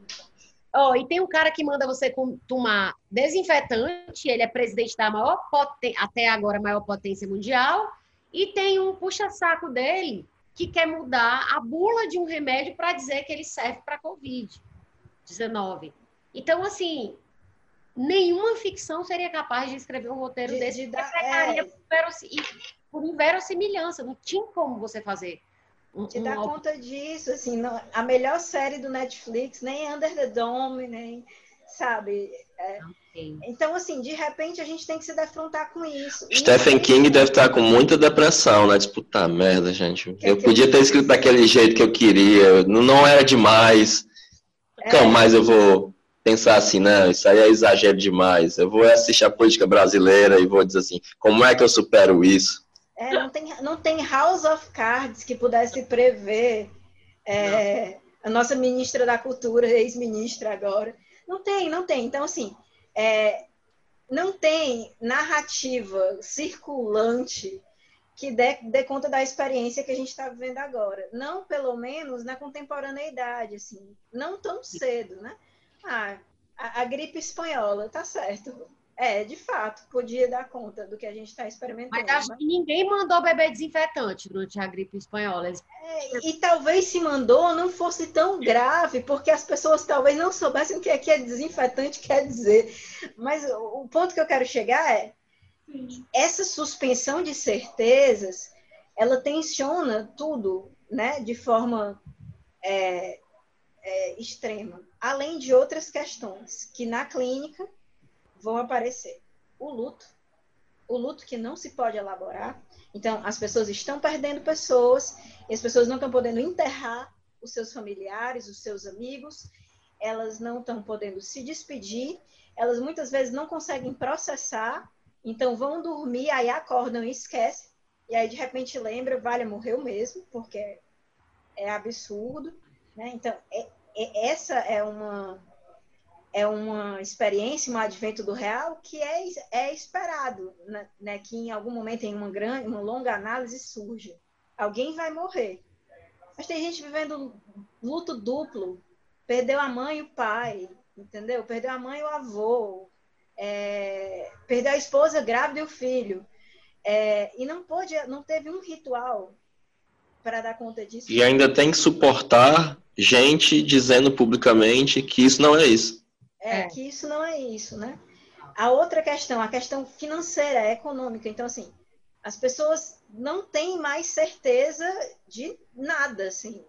Oh, e tem um cara que manda você tomar desinfetante, ele é presidente da maior potência, até agora maior potência mundial, e tem um puxa-saco dele que quer mudar a bula de um remédio para dizer que ele serve para Covid-19. Então, assim, nenhuma ficção seria capaz de escrever um roteiro de, desse de dar, é... por, inverossimilhança. Não tinha como você fazer.
Um, de um... dar conta disso, assim, não, a melhor série do Netflix, nem Under the Dome, nem, sabe? É, então, assim, de repente a gente tem que se defrontar com isso.
Stephen King deve estar com muita depressão, né? Disputar merda, gente. Que eu que podia ter escrito daquele jeito que eu queria, não, não era demais. É. Então, mas eu vou pensar assim, não, isso aí é exagero demais. Eu vou assistir a política brasileira e vou dizer assim, como é que eu supero isso?
É, não tem, não tem House of Cards que pudesse prever é, a nossa ministra da Cultura, ex-ministra agora. Não tem, não tem. Então, assim, é, não tem narrativa circulante que dê, dê, conta da experiência que a gente está vivendo agora. Não, pelo menos, na contemporaneidade, assim. Não tão cedo, né? Ah, a, a gripe espanhola, tá certo. É, de fato, podia dar conta do que a gente está experimentando.
Mas acho né? que ninguém mandou beber desinfetante durante a gripe espanhola.
É, e talvez se mandou não fosse tão grave, porque as pessoas talvez não soubessem o que é que é desinfetante quer dizer. Mas o ponto que eu quero chegar é essa suspensão de certezas, ela tensiona tudo, né, de forma é, é, extrema, além de outras questões que na clínica vão aparecer. O luto, o luto que não se pode elaborar. Então, as pessoas estão perdendo pessoas, e as pessoas não estão podendo enterrar os seus familiares, os seus amigos, elas não estão podendo se despedir, elas muitas vezes não conseguem processar, então vão dormir, aí acordam e esquecem, e aí de repente lembra, vale, morreu mesmo, porque é absurdo, né? Então, é, essa é uma é uma experiência, um advento do real que é, é esperado, né, né? que em algum momento, em uma grande, uma longa análise, surge. Alguém vai morrer. Mas tem gente vivendo luto duplo, perdeu a mãe e o pai, entendeu? Perdeu a mãe e o avô, é, perdeu a esposa grávida e o filho. É, e não pôde, não teve um ritual para dar conta disso.
E ainda tem que suportar gente dizendo publicamente que isso não é isso.
É, é, que isso não é isso, né? A outra questão, a questão financeira, econômica. Então, assim, as pessoas não têm mais certeza de nada, assim,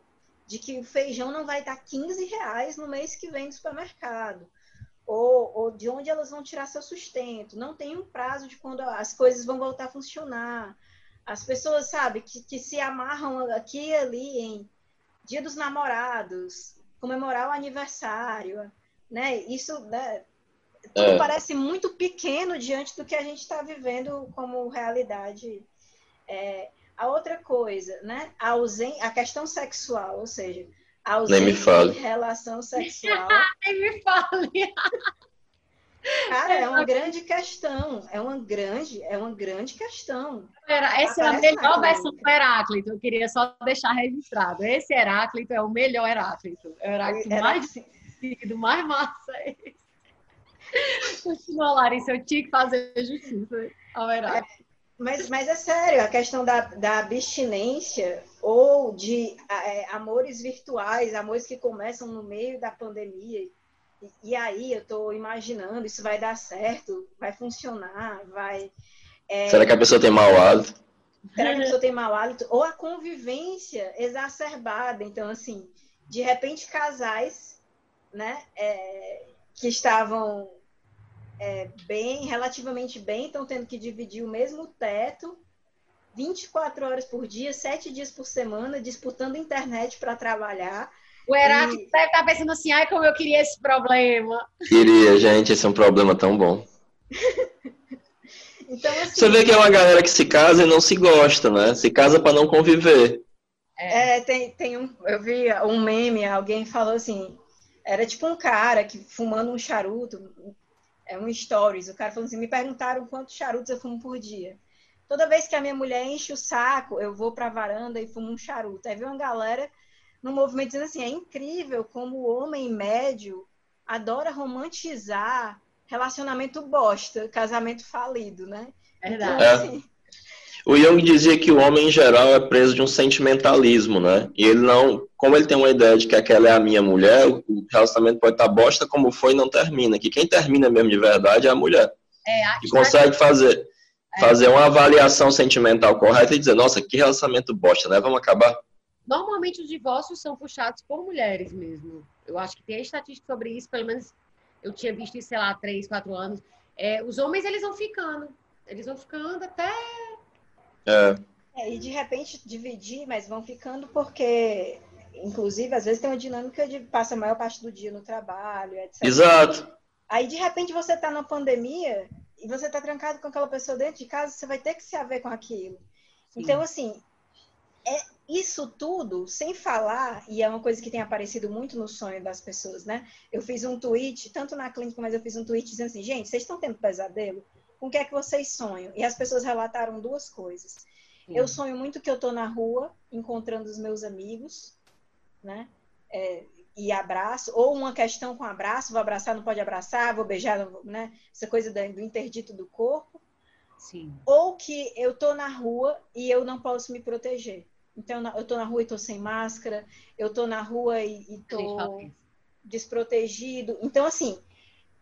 de que o feijão não vai estar 15 reais no mês que vem no supermercado, ou, ou de onde elas vão tirar seu sustento. Não tem um prazo de quando as coisas vão voltar a funcionar. As pessoas, sabe, que, que se amarram aqui e ali em Dia dos Namorados, comemorar o aniversário, né? Isso né, tudo é. parece muito pequeno diante do que a gente está vivendo como realidade. É, a outra coisa, né? A, ausen a questão sexual, ou seja, a ausência de relação sexual.
Nem me fale.
Cara, é uma grande questão. É uma grande, é uma grande questão.
Essa é a melhor versão do Heráclito. Eu queria só deixar registrado. Esse Heráclito é o melhor Heráclito. É o Heráclito mais sentido, mais massa é. Continua, Larissa, eu tinha que fazer justiça ao É,
mas, mas é sério, a questão da, da abstinência ou de é, amores virtuais, amores que começam no meio da pandemia E, e aí eu estou imaginando, isso vai dar certo, vai funcionar, vai.
É... Será que a pessoa tem mau hálito?
Será que a pessoa tem mau hálito? Ou a convivência exacerbada. Então, assim, de repente, casais, né, é, que estavam é, bem, relativamente bem, estão tendo que dividir o mesmo teto 24 horas por dia, 7 dias por semana, disputando internet para trabalhar.
O Heráclito deve estar tá pensando assim, ai, como eu queria esse problema.
Queria, gente, esse é um problema tão bom. então, assim, Você vê que é uma galera que se casa e não se gosta, né? Se casa para não conviver.
É, tem, tem um, eu vi um meme, alguém falou assim, era tipo um cara que fumando um charuto, é um stories, o cara falou assim, me perguntaram quantos charutos eu fumo por dia. Toda vez que a minha mulher enche o saco, eu vou para a varanda e fumo um charuto. Aí vem uma galera no movimento dizendo assim: é incrível como o homem médio adora romantizar relacionamento bosta, casamento falido, né?
Verdade. Então,
assim, é. O Jung dizia que o homem em geral é preso de um sentimentalismo, né? E ele não, como ele tem uma ideia de que aquela é a minha mulher, o relacionamento pode estar bosta como foi e não termina. Que quem termina mesmo de verdade é a mulher. É, que consegue fazer fazer uma avaliação sentimental correta e dizer, nossa, que relacionamento bosta, né? Vamos acabar?
Normalmente os divórcios são puxados por mulheres mesmo. Eu acho que tem estatística sobre isso, pelo menos eu tinha visto isso, sei lá, três, quatro anos. É, os homens, eles vão ficando. Eles vão ficando até...
É. é. E de repente dividir, mas vão ficando porque, inclusive, às vezes tem uma dinâmica de passa a maior parte do dia no trabalho, etc.
Exato.
Aí, de repente, você está na pandemia e você está trancado com aquela pessoa dentro de casa, você vai ter que se haver com aquilo. Sim. Então, assim, é isso tudo, sem falar, e é uma coisa que tem aparecido muito no sonho das pessoas, né? Eu fiz um tweet, tanto na clínica, mas eu fiz um tweet dizendo assim, gente, vocês estão tendo pesadelo? Com o que é que vocês sonham? E as pessoas relataram duas coisas. Sim. Eu sonho muito que eu estou na rua, encontrando os meus amigos, né? É, e abraço, ou uma questão com abraço, vou abraçar, não pode abraçar, vou beijar, né? Essa coisa do interdito do corpo.
Sim.
Ou que eu tô na rua e eu não posso me proteger. Então, eu tô na rua e tô sem máscara, eu tô na rua e, e tô desprotegido. Então, assim,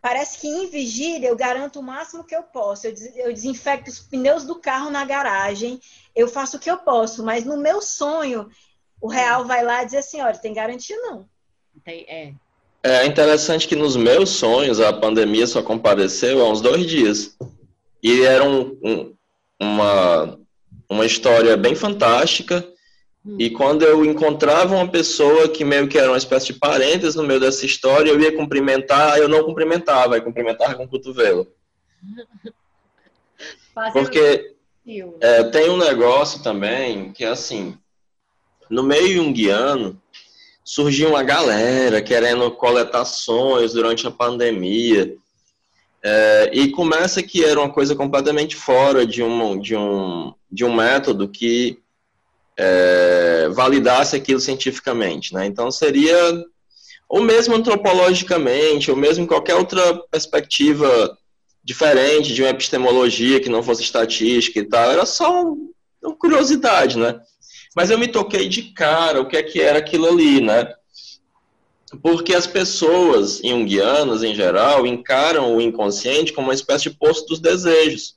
parece que em vigília eu garanto o máximo que eu posso. Eu, eu desinfecto os pneus do carro na garagem, eu faço o que eu posso, mas no meu sonho, o real vai lá e diz assim: olha, tem garantia não.
Tem, é.
É interessante que nos meus sonhos a pandemia só compareceu há uns dois dias. E era um, um, uma, uma história bem fantástica. Hum. E quando eu encontrava uma pessoa que meio que era uma espécie de parênteses no meio dessa história, eu ia cumprimentar, eu não cumprimentava, eu cumprimentava com o cotovelo. Porque é, tem um negócio também que é assim, no meio junguiano, surgiu uma galera querendo coletar sonhos durante a pandemia. É, e começa que era uma coisa completamente fora de um, de um, de um método que é, validasse aquilo cientificamente. Né? Então, seria, ou mesmo antropologicamente, ou mesmo qualquer outra perspectiva diferente de uma epistemologia que não fosse estatística e tal, era só uma curiosidade, né? Mas eu me toquei de cara o que é que era aquilo ali, né? Porque as pessoas junguianas, em geral, encaram o inconsciente como uma espécie de posto dos desejos.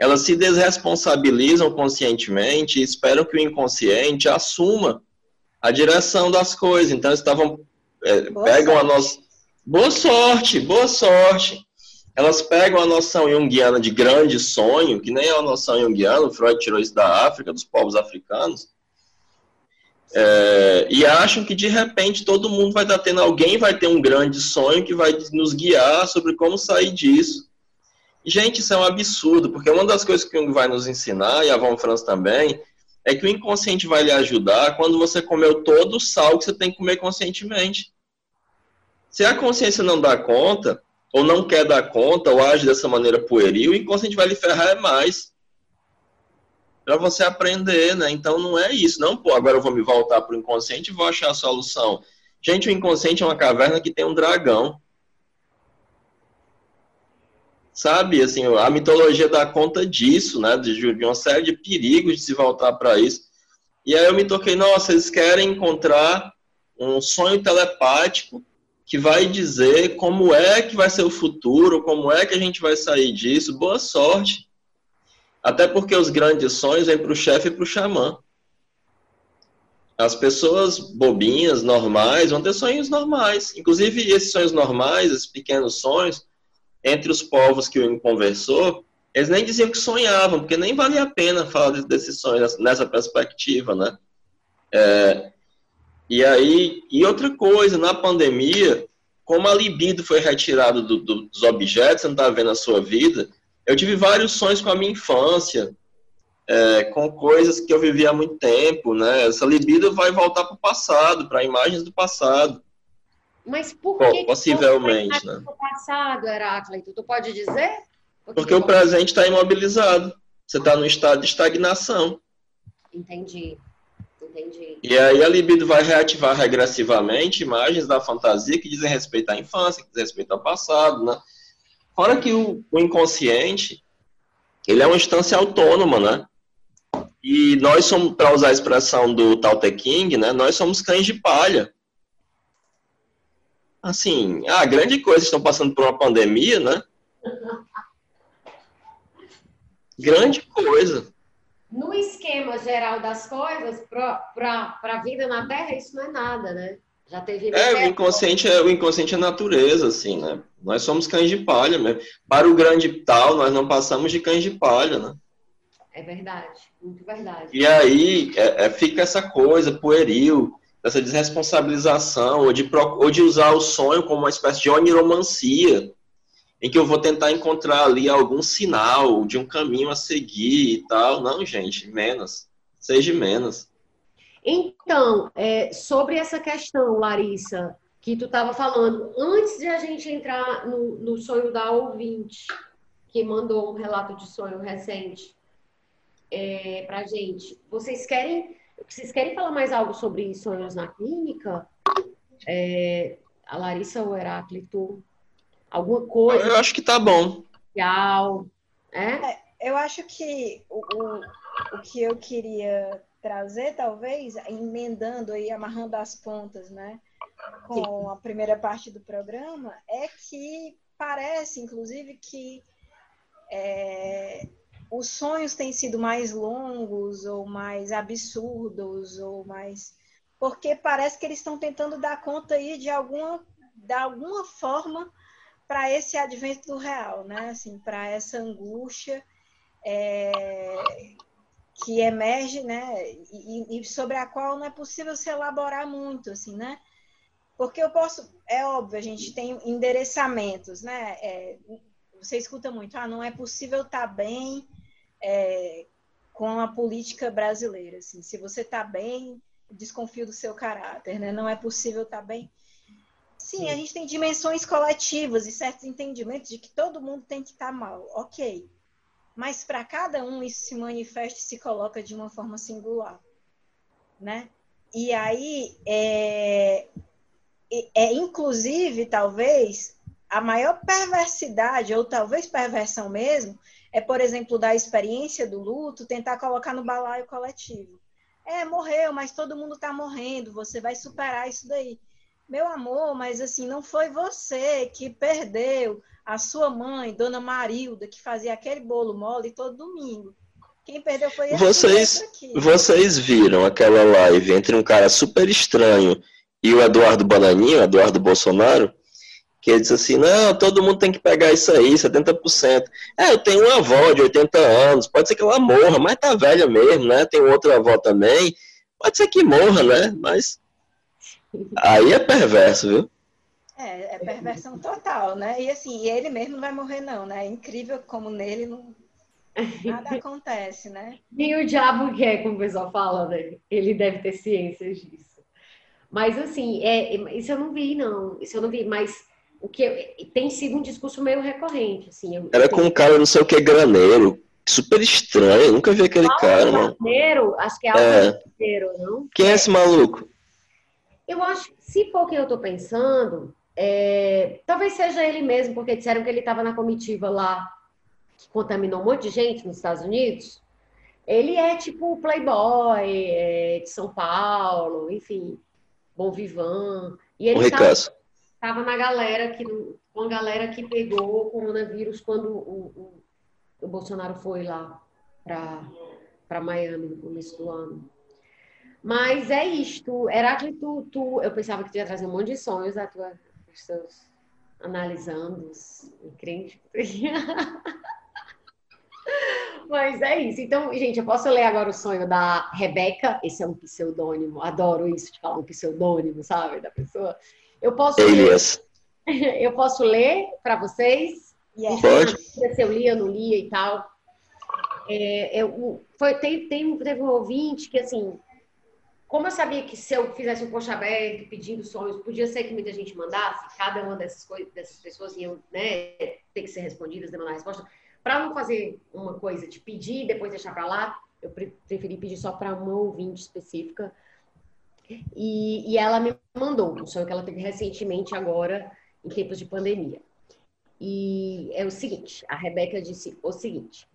Elas se desresponsabilizam conscientemente e esperam que o inconsciente assuma a direção das coisas. Então, estavam. É, pegam sorte. a nossa. Boa sorte, boa sorte elas pegam a noção junguiana de grande sonho, que nem é a noção junguiana, o Freud tirou isso da África, dos povos africanos, é, e acham que de repente todo mundo vai estar tendo, alguém vai ter um grande sonho que vai nos guiar sobre como sair disso. Gente, isso é um absurdo, porque uma das coisas que o Jung vai nos ensinar, e a Von Franz também, é que o inconsciente vai lhe ajudar quando você comeu todo o sal que você tem que comer conscientemente. Se a consciência não dá conta, ou não quer dar conta, ou age dessa maneira pueril, o inconsciente vai lhe ferrar mais. Para você aprender, né? Então não é isso. Não, pô, agora eu vou me voltar para o inconsciente e vou achar a solução. Gente, o inconsciente é uma caverna que tem um dragão. Sabe, assim, a mitologia dá conta disso, né? De, de uma série de perigos de se voltar para isso. E aí eu me toquei, nossa, eles querem encontrar um sonho telepático que vai dizer como é que vai ser o futuro, como é que a gente vai sair disso. Boa sorte. Até porque os grandes sonhos vêm para o chefe e para o xamã. As pessoas bobinhas, normais, vão ter sonhos normais. Inclusive, esses sonhos normais, esses pequenos sonhos, entre os povos que o conversou, eles nem diziam que sonhavam, porque nem valia a pena falar desses sonhos nessa perspectiva, né? É, e aí, e outra coisa, na pandemia, como a libido foi retirada do, do, dos objetos, você não está vendo a sua vida, eu tive vários sonhos com a minha infância, é, com coisas que eu vivi há muito tempo, né? Essa libido vai voltar para o passado, para imagens do passado.
Mas por que
possivelmente,
né? Do passado, Heráclito, tu pode dizer?
Porque, Porque o presente está imobilizado. Você está no estado de estagnação.
Entendi. Entendi.
E aí a libido vai reativar regressivamente imagens da fantasia que dizem respeito à infância, que dizem respeito ao passado, né? Fora que o, o inconsciente, ele é uma instância autônoma, né? E nós somos, para usar a expressão do Tao Te King, né? Nós somos cães de palha. Assim, a grande coisa, estão passando por uma pandemia, né? Grande coisa
no esquema geral das coisas, para a vida na Terra, isso não é nada, né?
Já teve. É, o inconsciente é, o inconsciente é natureza, assim, né? Nós somos cães de palha mesmo. Para o grande tal, nós não passamos de cães de palha, né?
É verdade, muito verdade.
E aí é, é, fica essa coisa pueril, essa desresponsabilização, ou de, ou de usar o sonho como uma espécie de oniromancia em que eu vou tentar encontrar ali algum sinal de um caminho a seguir e tal. Não, gente, menos. Seja menos.
Então, é, sobre essa questão, Larissa, que tu estava falando, antes de a gente entrar no, no sonho da ouvinte, que mandou um relato de sonho recente é, para gente, vocês querem, vocês querem falar mais algo sobre sonhos na clínica? É, a Larissa ou o Heráclito? alguma coisa.
Eu acho que tá bom.
Especial, é?
é? eu acho que o, o, o que eu queria trazer, talvez, emendando aí, amarrando as pontas, né, com a primeira parte do programa, é que parece, inclusive, que é, os sonhos têm sido mais longos ou mais absurdos ou mais porque parece que eles estão tentando dar conta aí de alguma de alguma forma para esse advento do real, né? Assim, para essa angústia é, que emerge, né? E, e, sobre a qual não é possível se elaborar muito, assim, né? Porque eu posso, é óbvio, a gente tem endereçamentos, né? É, você escuta muito, ah, não é possível estar tá bem é, com a política brasileira, assim. Se você está bem, desconfio do seu caráter, né? Não é possível estar tá bem. Sim, a gente tem dimensões coletivas e certos entendimentos de que todo mundo tem que estar mal, ok. Mas para cada um isso se manifesta e se coloca de uma forma singular, né? E aí, é, é inclusive, talvez, a maior perversidade, ou talvez perversão mesmo, é, por exemplo, da experiência do luto, tentar colocar no balaio coletivo. É, morreu, mas todo mundo está morrendo, você vai superar isso daí. Meu amor, mas assim, não foi você que perdeu a sua mãe, Dona Marilda, que fazia aquele bolo mole todo domingo. Quem perdeu foi
vocês. Vocês viram aquela live entre um cara super estranho e o Eduardo Bananinho, Eduardo Bolsonaro, que ele disse assim: não, todo mundo tem que pegar isso aí, 70%. É, eu tenho uma avó de 80 anos, pode ser que ela morra, mas tá velha mesmo, né? Tem outra avó também, pode ser que morra, né? Mas Aí é perverso, viu?
É, é perversão total, né? E assim, ele mesmo não vai morrer, não, né? É incrível como nele não. Nada acontece, né?
E o diabo quer, como o pessoal fala, né? Ele deve ter ciências disso. Mas assim, é, isso eu não vi, não. Isso eu não vi, mas o que tem sido um discurso meio recorrente, assim. Eu,
Era com um cara não sei o que graneiro, super estranho, eu nunca vi aquele cara, mano.
Graneiro, acho que é algo é. Graneiro, não?
Quem é esse maluco?
Eu acho, se for quem eu estou pensando, é, talvez seja ele mesmo, porque disseram que ele estava na comitiva lá, que contaminou um monte de gente nos Estados Unidos. Ele é tipo playboy é, de São Paulo, enfim, bom vivan.
E ele o tá,
estava na galera que com a galera que pegou o coronavírus quando o, o, o Bolsonaro foi lá para Miami no começo do ano. Mas é isto. Heráclito, tu, eu pensava que tu ia trazer um monte de sonhos a tua, os seus analisando os críticos. Mas é isso. Então, gente, eu posso ler agora o sonho da Rebeca. Esse é um pseudônimo. Adoro isso de falar um pseudônimo, sabe? Da pessoa. Eu posso
Elias.
Ler, eu posso ler para vocês?
Yeah. Pode.
Se eu lia, não lia e tal. É, eu, foi, tem, tem, teve um ouvinte que, assim, como eu sabia que se eu fizesse um post aberto pedindo sonhos, podia ser que muita gente mandasse, cada uma dessas, coisas, dessas pessoas iam né, ter que ser respondidas, demandar resposta. Para não fazer uma coisa de pedir e depois deixar para lá, eu preferi pedir só para uma ouvinte específica. E, e ela me mandou um sonho que ela teve recentemente, agora, em tempos de pandemia. E é o seguinte: a Rebeca disse o seguinte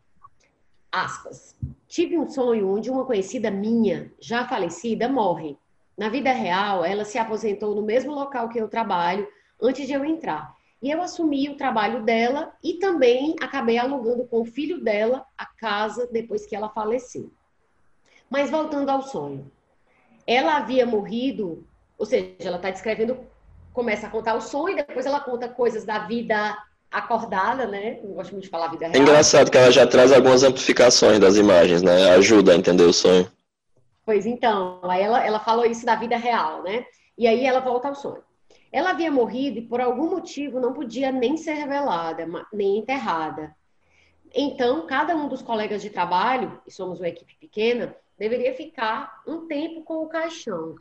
aspas, tive um sonho onde uma conhecida minha, já falecida, morre. Na vida real, ela se aposentou no mesmo local que eu trabalho antes de eu entrar. E eu assumi o trabalho dela e também acabei alugando com o filho dela a casa depois que ela faleceu. Mas voltando ao sonho. Ela havia morrido, ou seja, ela está descrevendo, começa a contar o sonho, depois ela conta coisas da vida acordada, né? Não gosto muito de falar vida é real.
É engraçado que ela já traz algumas amplificações das imagens, né? Ajuda a entender o sonho.
Pois então, aí ela, ela falou isso da vida real, né? E aí ela volta ao sonho. Ela havia morrido e por algum motivo não podia nem ser revelada, nem enterrada. Então, cada um dos colegas de trabalho, e somos uma equipe pequena, deveria ficar um tempo com o caixão,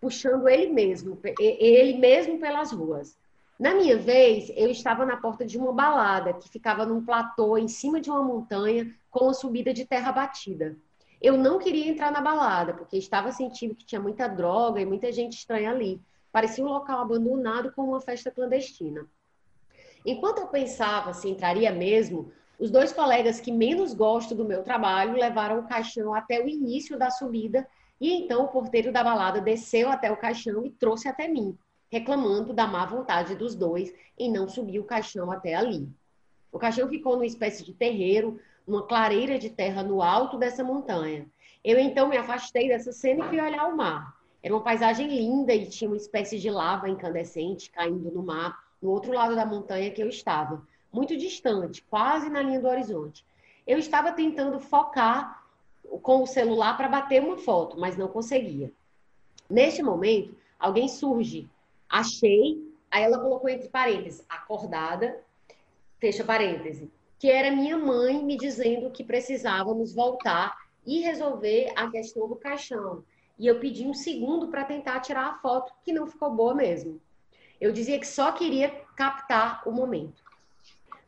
puxando ele mesmo, ele mesmo pelas ruas. Na minha vez, eu estava na porta de uma balada que ficava num platô em cima de uma montanha com uma subida de terra batida. Eu não queria entrar na balada, porque estava sentindo que tinha muita droga e muita gente estranha ali. Parecia um local abandonado com uma festa clandestina. Enquanto eu pensava se entraria mesmo, os dois colegas que menos gosto do meu trabalho levaram o caixão até o início da subida e então o porteiro da balada desceu até o caixão e trouxe até mim reclamando da má vontade dos dois em não subir o caixão até ali. O caixão ficou numa espécie de terreiro, numa clareira de terra no alto dessa montanha. Eu então me afastei dessa cena e fui olhar o mar. Era uma paisagem linda e tinha uma espécie de lava incandescente caindo no mar, no outro lado da montanha que eu estava, muito distante, quase na linha do horizonte. Eu estava tentando focar com o celular para bater uma foto, mas não conseguia. Neste momento, alguém surge achei, aí ela colocou entre parênteses, acordada, fecha parêntese, que era minha mãe me dizendo que precisávamos voltar e resolver a questão do caixão. E eu pedi um segundo para tentar tirar a foto, que não ficou boa mesmo. Eu dizia que só queria captar o momento.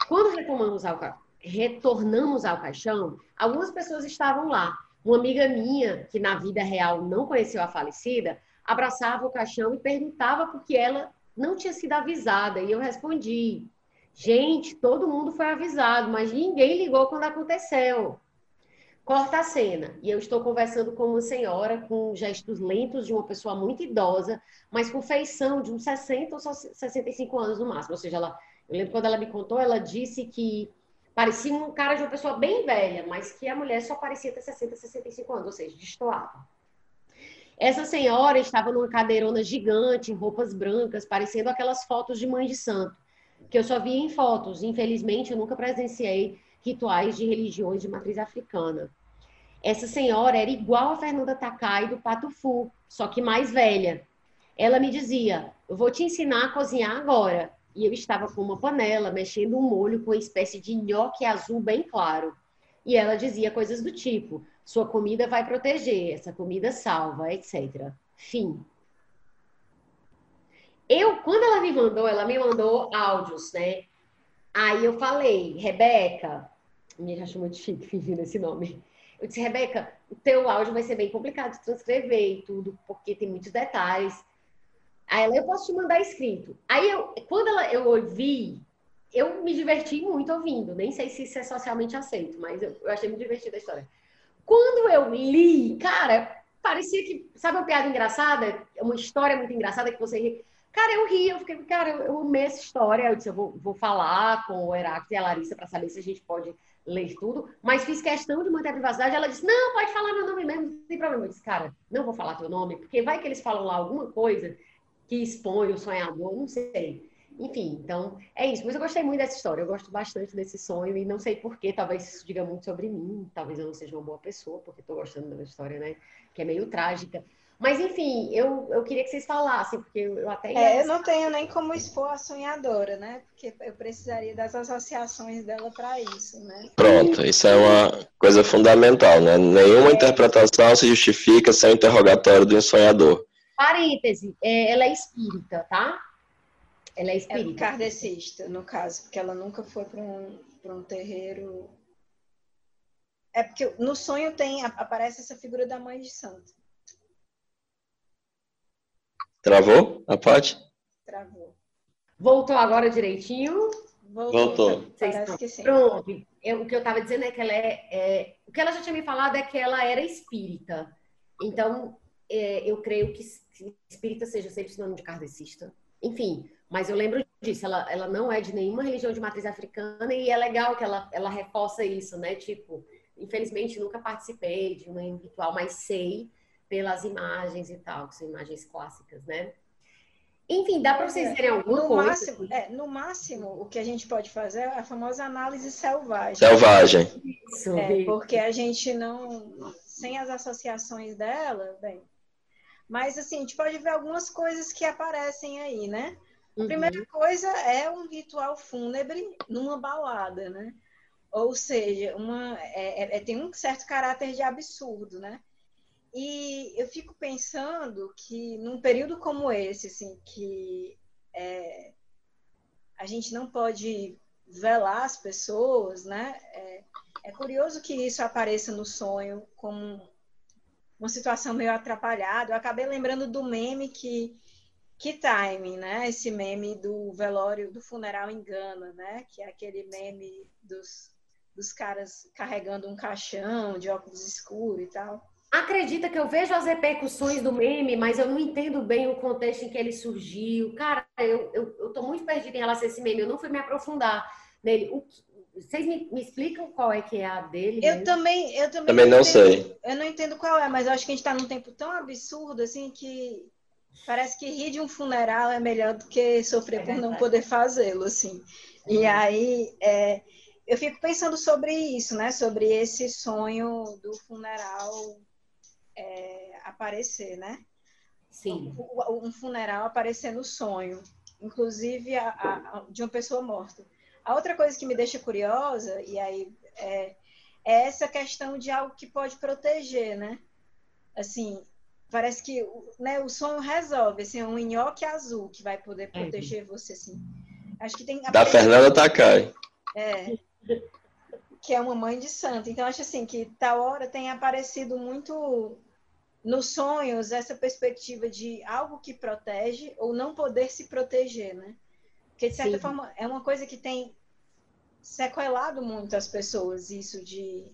Quando retomamos ao, retornamos ao caixão, algumas pessoas estavam lá. Uma amiga minha, que na vida real não conheceu a falecida, abraçava o caixão e perguntava por que ela não tinha sido avisada. E eu respondi: gente, todo mundo foi avisado, mas ninguém ligou quando aconteceu. Corta a cena. E eu estou conversando com uma senhora com gestos lentos de uma pessoa muito idosa, mas com feição de uns 60 ou 65 anos no máximo. Ou seja, ela, eu lembro quando ela me contou, ela disse que parecia um cara de uma pessoa bem velha, mas que a mulher só parecia ter 60, 65 anos, ou seja, destoava. Essa senhora estava numa cadeirona gigante, em roupas brancas, parecendo aquelas fotos de mãe de santo, que eu só via em fotos. Infelizmente, eu nunca presenciei rituais de religiões de matriz africana. Essa senhora era igual a Fernanda Takai do Pato Fu, só que mais velha. Ela me dizia: Eu vou te ensinar a cozinhar agora. E eu estava com uma panela, mexendo um molho com uma espécie de nhoque azul bem claro. E ela dizia coisas do tipo: sua comida vai proteger, essa comida salva, etc. Fim. Eu, quando ela me mandou, ela me mandou áudios, né? Aí eu falei, Rebeca, me achou muito chique fingindo esse nome. Eu disse, Rebeca, o teu áudio vai ser bem complicado de transcrever e tudo, porque tem muitos detalhes. Aí ela, eu posso te mandar escrito. Aí eu, quando ela, eu ouvi, eu me diverti muito ouvindo. Nem sei se isso é socialmente aceito, mas eu, eu achei muito divertida a história. Quando eu li, cara, parecia que. Sabe uma piada engraçada? Uma história muito engraçada que você. Cara, eu ri, eu fiquei, cara, eu, eu amei essa história. Eu disse, eu vou, vou falar com o Heráclito e a Larissa para saber se a gente pode ler tudo, mas fiz questão de manter a privacidade. Ela disse: Não, pode falar meu nome mesmo, não tem problema. Eu disse: Cara, não vou falar teu nome, porque vai que eles falam lá alguma coisa que expõe o sonhador, não sei. Enfim, então é isso. Mas eu gostei muito dessa história, eu gosto bastante desse sonho e não sei porquê, talvez isso diga muito sobre mim, talvez eu não seja uma boa pessoa, porque estou gostando da história, né? Que é meio trágica. Mas, enfim, eu, eu queria que vocês falassem, porque eu até.
É, eu não tenho nem como expor a sonhadora, né? Porque eu precisaria das associações dela para isso, né?
Pronto, isso é uma coisa fundamental, né? Nenhuma é. interpretação se justifica sem o interrogatório do sonhador.
Parêntese, é, ela é espírita, tá?
Ela é espírita. É kardecista, no caso, porque ela nunca foi para um, um terreiro. É porque no sonho tem aparece essa figura da mãe de santo.
Travou a parte?
Travou.
Voltou agora direitinho?
Voltou. Voltou.
Parece que sim.
Pronto. Eu, o que eu estava dizendo é que ela é, é, O que ela já tinha me falado é que ela era espírita. Então, é, eu creio que espírita seja sempre sinônimo de kardecista. Enfim, mas eu lembro disso. Ela, ela não é de nenhuma religião de matriz africana e é legal que ela, ela reforça isso, né? Tipo, infelizmente nunca participei de um ritual, mas sei pelas imagens e tal, que são imagens clássicas, né? Enfim, dá para vocês verem alguma
no
coisa?
Máximo, é, no máximo, o que a gente pode fazer é a famosa análise selvagem.
Selvagem.
Isso, é, porque a gente não, sem as associações dela, bem. Mas assim, a gente pode ver algumas coisas que aparecem aí, né? A uhum. primeira coisa é um ritual fúnebre numa balada, né? Ou seja, uma, é, é, é tem um certo caráter de absurdo, né? E eu fico pensando que num período como esse, assim, que é, a gente não pode velar as pessoas, né? É, é, curioso que isso apareça no sonho como uma situação meio atrapalhada. Eu acabei lembrando do meme que que timing, né? Esse meme do velório, do funeral engana, né? Que é aquele meme dos, dos caras carregando um caixão de óculos escuros e tal.
Acredita que eu vejo as repercussões do meme, mas eu não entendo bem o contexto em que ele surgiu. Cara, eu, eu, eu tô muito perdida em relação a esse meme, eu não fui me aprofundar nele. O, vocês me, me, explicam qual é que é a dele?
Eu também, eu também,
também não, não sei.
Eu não entendo qual é, mas eu acho que a gente está num tempo tão absurdo assim que parece que rir de um funeral é melhor do que sofrer é por não poder fazê-lo, assim. E uhum. aí é, eu fico pensando sobre isso, né? Sobre esse sonho do funeral é, aparecer, né?
Sim.
Um, um, funeral aparecer no sonho, inclusive a, a, de uma pessoa morta. A outra coisa que me deixa curiosa, e aí é, é essa questão de algo que pode proteger, né? Assim, parece que né, o sonho resolve, assim, é um nhoque azul que vai poder é. proteger é. você, assim. Acho que tem...
Da Fernanda Takai.
É, que é uma mãe de santo. Então, acho assim, que tal hora tem aparecido muito nos sonhos essa perspectiva de algo que protege ou não poder se proteger, né? Porque, de certa Sim. forma, é uma coisa que tem sequelado muito as pessoas, isso de,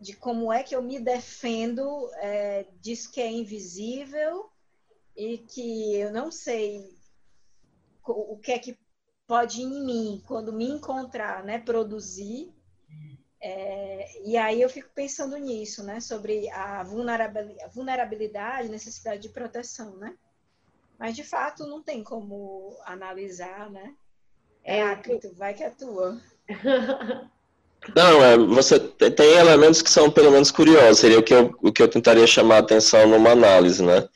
de como é que eu me defendo, é, diz que é invisível e que eu não sei o que é que pode em mim, quando me encontrar, né, produzir é, e aí eu fico pensando nisso, né? Sobre a vulnerabilidade, necessidade de proteção, né? Mas de fato não tem como analisar, né? É, é tu vai que atua.
Não, é, você tem elementos que são pelo menos curiosos, seria o que eu, o que eu tentaria chamar a atenção numa análise, né?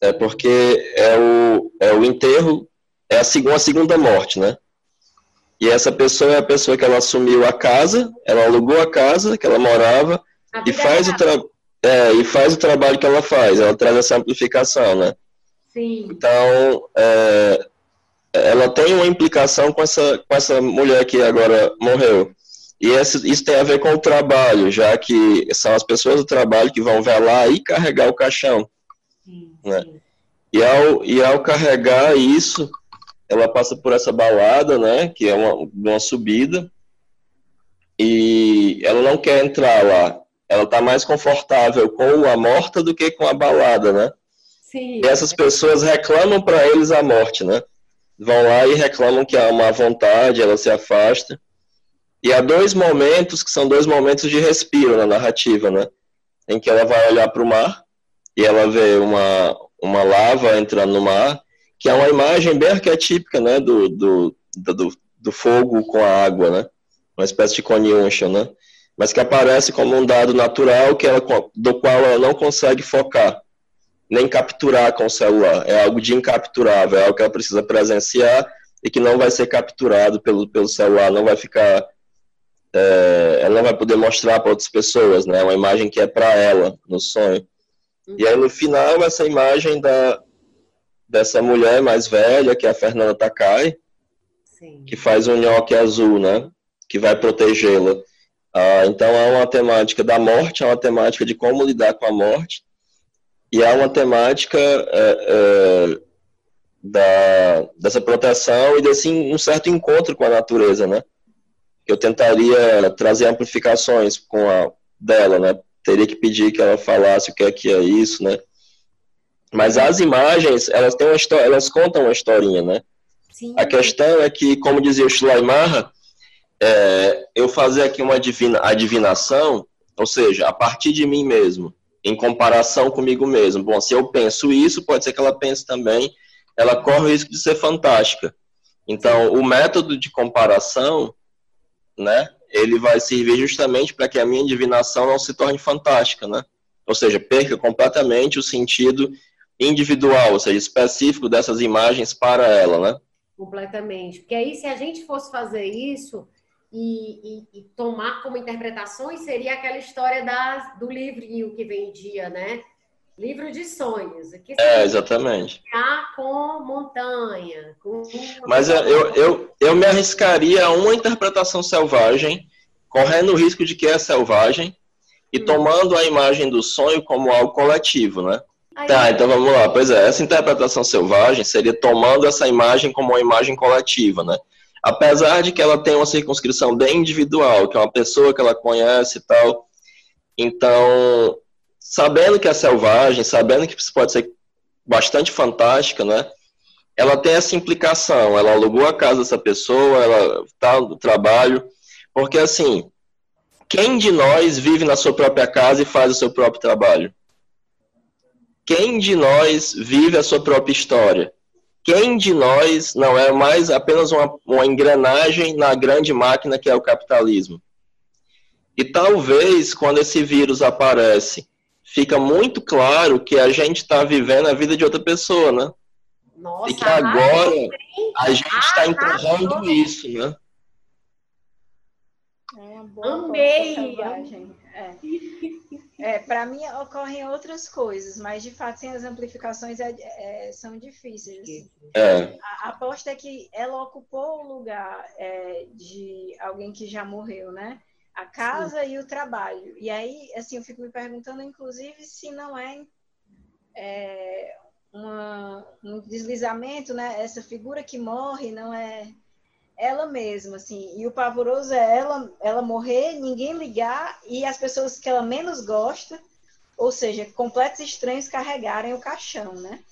É porque é o, é o enterro, é a segunda, a segunda morte, né? E essa pessoa é a pessoa que ela assumiu a casa, ela alugou a casa que ela morava e faz, o tra... é, e faz o trabalho que ela faz. Ela traz essa amplificação, né?
Sim.
Então, é, ela tem uma implicação com essa, com essa mulher que agora morreu. E esse, isso tem a ver com o trabalho, já que são as pessoas do trabalho que vão velar e carregar o caixão. Sim, né? Sim. E, ao, e ao carregar isso, ela passa por essa balada, né, que é uma, uma subida, e ela não quer entrar lá. Ela está mais confortável com a morta do que com a balada, né? Sim. E essas pessoas reclamam para eles a morte, né? Vão lá e reclamam que há uma vontade, ela se afasta. E há dois momentos que são dois momentos de respiro na narrativa, né? Em que ela vai olhar para o mar e ela vê uma, uma lava entrando no mar, que é uma imagem bem arquetípica, né? Do, do, do, do fogo com a água, né? Uma espécie de conjunction, né? Mas que aparece como um dado natural que ela, do qual ela não consegue focar, nem capturar com o celular. É algo de incapturável, é algo que ela precisa presenciar e que não vai ser capturado pelo, pelo celular, não vai ficar é, ela não vai poder mostrar para outras pessoas, né? É uma imagem que é para ela no sonho. E aí no final essa imagem da dessa mulher mais velha, que é a Fernanda Takai, Sim. que faz um nhoque azul, né? Que vai protegê-la. Ah, então há uma temática da morte, há uma temática de como lidar com a morte, e há uma temática é, é, da, dessa proteção e desse um certo encontro com a natureza, né? eu tentaria trazer amplificações com a dela, né? Teria que pedir que ela falasse o que é que é isso, né? Mas as imagens, elas têm uma história, elas contam uma historinha, né? Sim. A questão é que, como dizia o Schleimacher, é, eu fazer aqui uma adivina, adivinação, ou seja, a partir de mim mesmo, em comparação comigo mesmo. Bom, se eu penso isso, pode ser que ela pense também, ela corre o risco de ser fantástica. Então, o método de comparação né, ele vai servir justamente para que a minha divinação não se torne fantástica, né? Ou seja, perca completamente o sentido individual, ou seja, específico dessas imagens para ela, né?
Completamente. Porque aí, se a gente fosse fazer isso e, e, e tomar como interpretações, seria aquela história das, do livrinho que vendia, né? Livro de sonhos. Aqui
é, exatamente.
Com montanha. Com...
Mas eu, eu, eu me arriscaria a uma interpretação selvagem, correndo o risco de que é selvagem, e hum. tomando a imagem do sonho como algo coletivo, né? Aí, tá, então vamos lá. Pois é, essa interpretação selvagem seria tomando essa imagem como uma imagem coletiva, né? Apesar de que ela tem uma circunscrição bem individual, que é uma pessoa que ela conhece e tal. Então, sabendo que é selvagem, sabendo que pode ser bastante fantástica, né? Ela tem essa implicação, ela alugou a casa dessa pessoa, ela está no trabalho, porque assim, quem de nós vive na sua própria casa e faz o seu próprio trabalho? Quem de nós vive a sua própria história? Quem de nós não é mais apenas uma, uma engrenagem na grande máquina que é o capitalismo? E talvez quando esse vírus aparece fica muito claro que a gente está vivendo a vida de outra pessoa, né? Nossa, e que agora a gente está enterrando isso, né?
É boa Amei! É. É, para mim ocorrem outras coisas, mas de fato sem as amplificações é, é, são difíceis. Assim. É. A, a aposta é que ela ocupou o lugar é, de alguém que já morreu, né? a casa Sim. e o trabalho. E aí, assim, eu fico me perguntando, inclusive, se não é, é uma, um deslizamento, né? Essa figura que morre não é ela mesma, assim. E o pavoroso é ela, ela morrer, ninguém ligar e as pessoas que ela menos gosta, ou seja, completos estranhos carregarem o caixão, né?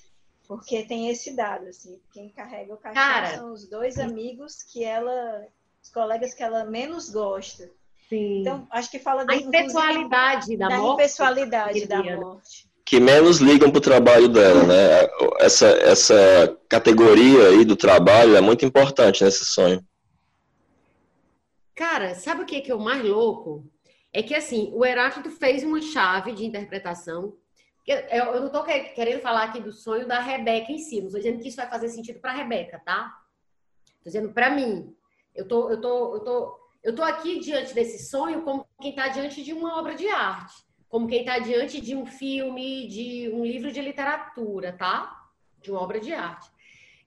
Porque tem esse dado, assim, quem carrega o caixão Cara, são os dois amigos que ela, os colegas que ela menos gosta. Sim. Então, acho que fala
da impessoalidade da, da morte.
impessoalidade da morte.
Que menos ligam para o trabalho dela, né? Essa, essa categoria aí do trabalho é muito importante nesse sonho.
Cara, sabe o que é, que é o mais louco? É que, assim, o Heráclito fez uma chave de interpretação. Eu, não estou querendo falar aqui do sonho da Rebeca em si, não estou dizendo que isso vai fazer sentido para Rebeca, tá? Estou dizendo para mim. Eu tô, eu tô, eu tô eu estou aqui diante desse sonho como quem está diante de uma obra de arte, como quem está diante de um filme, de um livro de literatura, tá? De uma obra de arte.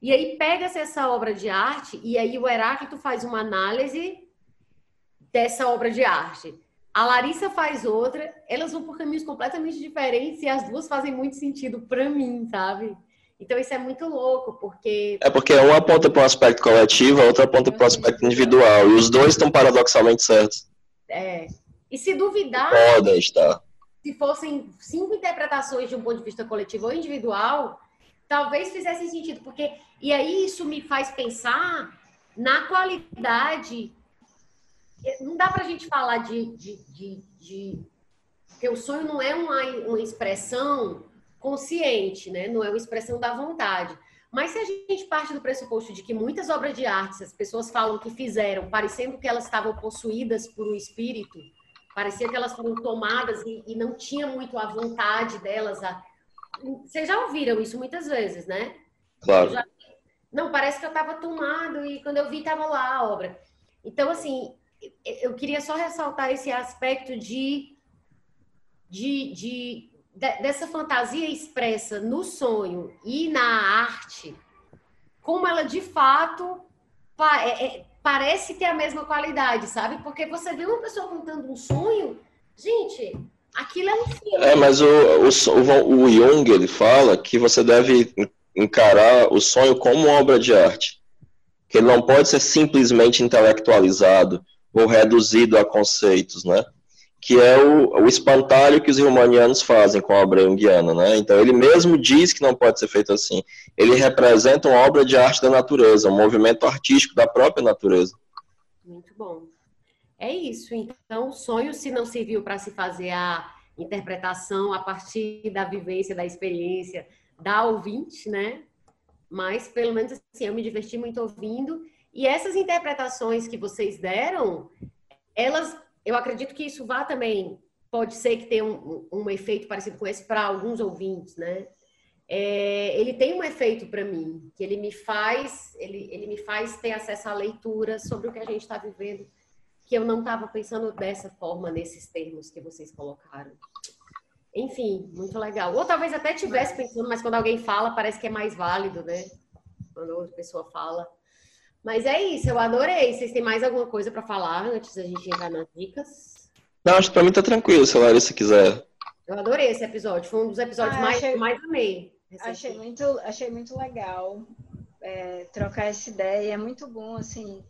E aí pega-se essa obra de arte e aí o Heráclito faz uma análise dessa obra de arte. A Larissa faz outra, elas vão por caminhos completamente diferentes e as duas fazem muito sentido para mim, sabe? Então isso é muito louco, porque.
É porque uma aponta para um aspecto coletivo, a outra aponta para um aspecto individual. E os dois estão paradoxalmente certos.
É. E se duvidar.
Podem estar.
Se fossem cinco interpretações de um ponto de vista coletivo ou individual, talvez fizesse sentido, porque e aí isso me faz pensar na qualidade. Não dá para a gente falar de, de, de, de, porque o sonho não é uma, uma expressão consciente, né? Não é uma expressão da vontade. Mas se a gente parte do pressuposto de que muitas obras de arte, as pessoas falam que fizeram, parecendo que elas estavam possuídas por um espírito, parecia que elas foram tomadas e, e não tinha muito a vontade delas. A... Vocês já ouviram isso muitas vezes, né?
Claro. Já...
Não, parece que eu estava tomado e quando eu vi estava lá a obra. Então, assim, eu queria só ressaltar esse aspecto de, de, de dessa fantasia expressa no sonho e na arte, como ela de fato é, é, parece ter a mesma qualidade, sabe? Porque você vê uma pessoa contando um sonho, gente, aquilo é um filme.
É, mas o, o, o Jung, ele fala que você deve encarar o sonho como obra de arte. Que ele não pode ser simplesmente intelectualizado ou reduzido a conceitos, né? Que é o, o espantalho que os romanianos fazem com a obra junguiana, né? Então ele mesmo diz que não pode ser feito assim. Ele representa uma obra de arte da natureza, um movimento artístico da própria natureza.
Muito bom. É isso. Então, sonho, se não serviu para se fazer a interpretação a partir da vivência, da experiência da ouvinte, né? Mas, pelo menos assim, eu me diverti muito ouvindo. E essas interpretações que vocês deram, elas eu acredito que isso vá também, pode ser que tenha um, um efeito parecido com esse para alguns ouvintes, né? É, ele tem um efeito para mim, que ele me faz, ele, ele me faz ter acesso à leitura sobre o que a gente está vivendo, que eu não estava pensando dessa forma, nesses termos que vocês colocaram. Enfim, muito legal. Ou talvez até tivesse pensando, mas quando alguém fala, parece que é mais válido, né? Quando outra pessoa fala. Mas é isso, eu adorei. Vocês têm mais alguma coisa para falar antes da gente entrar nas dicas?
Não, acho que pra mim tá tranquilo, se a Larissa quiser.
Eu adorei esse episódio. Foi um dos episódios ah, mais, achei, mais amei.
Achei muito, achei muito legal é, trocar essa ideia. É muito bom, assim,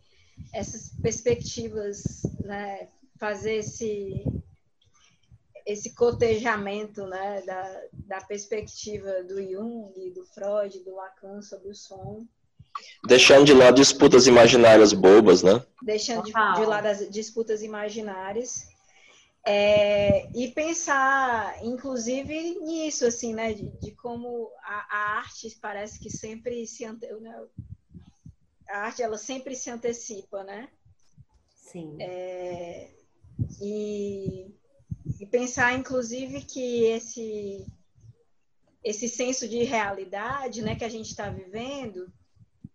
essas perspectivas, né? Fazer esse, esse cotejamento né, da, da perspectiva do Jung, do Freud, do Lacan sobre o som.
Deixando de lado disputas imaginárias bobas, né?
Deixando de, de lado as disputas imaginárias. É, e pensar, inclusive, nisso, assim, né? De, de como a, a, arte parece que sempre se... Né? A arte, ela sempre se antecipa, né?
Sim.
É, e, e pensar, inclusive, que esse, esse senso de realidade né, que a gente está vivendo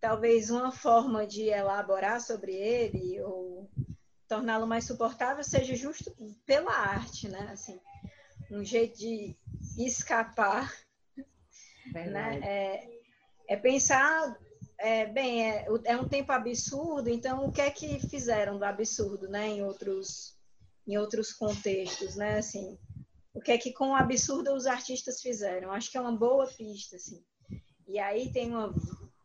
talvez uma forma de elaborar sobre ele ou torná-lo mais suportável seja justo pela arte, né? Assim, um jeito de escapar, né? É, é pensar, é, bem, é, é, um tempo absurdo, então o que é que fizeram do absurdo, né? Em outros, em outros contextos, né? Assim, o que é que com o absurdo os artistas fizeram? Acho que é uma boa pista, assim. E aí tem uma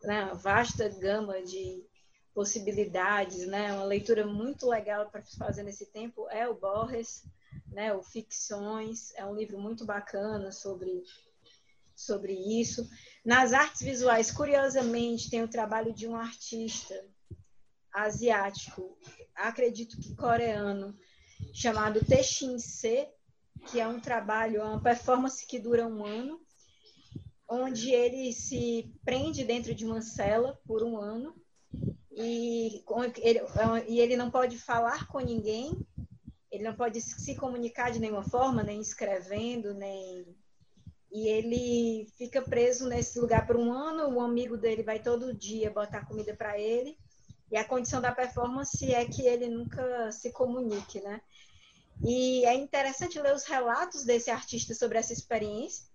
né, vasta gama de possibilidades, né? Uma leitura muito legal para fazer nesse tempo é o Borges, né? O Ficções é um livro muito bacana sobre sobre isso. Nas artes visuais, curiosamente, tem o trabalho de um artista asiático, acredito que coreano, chamado Texin Se, que é um trabalho, é uma performance que dura um ano, onde ele se prende dentro de uma cela por um ano e ele, e ele não pode falar com ninguém, ele não pode se comunicar de nenhuma forma, nem escrevendo, nem e ele fica preso nesse lugar por um ano. O amigo dele vai todo dia botar comida para ele e a condição da performance é que ele nunca se comunique, né? E é interessante ler os relatos desse artista sobre essa experiência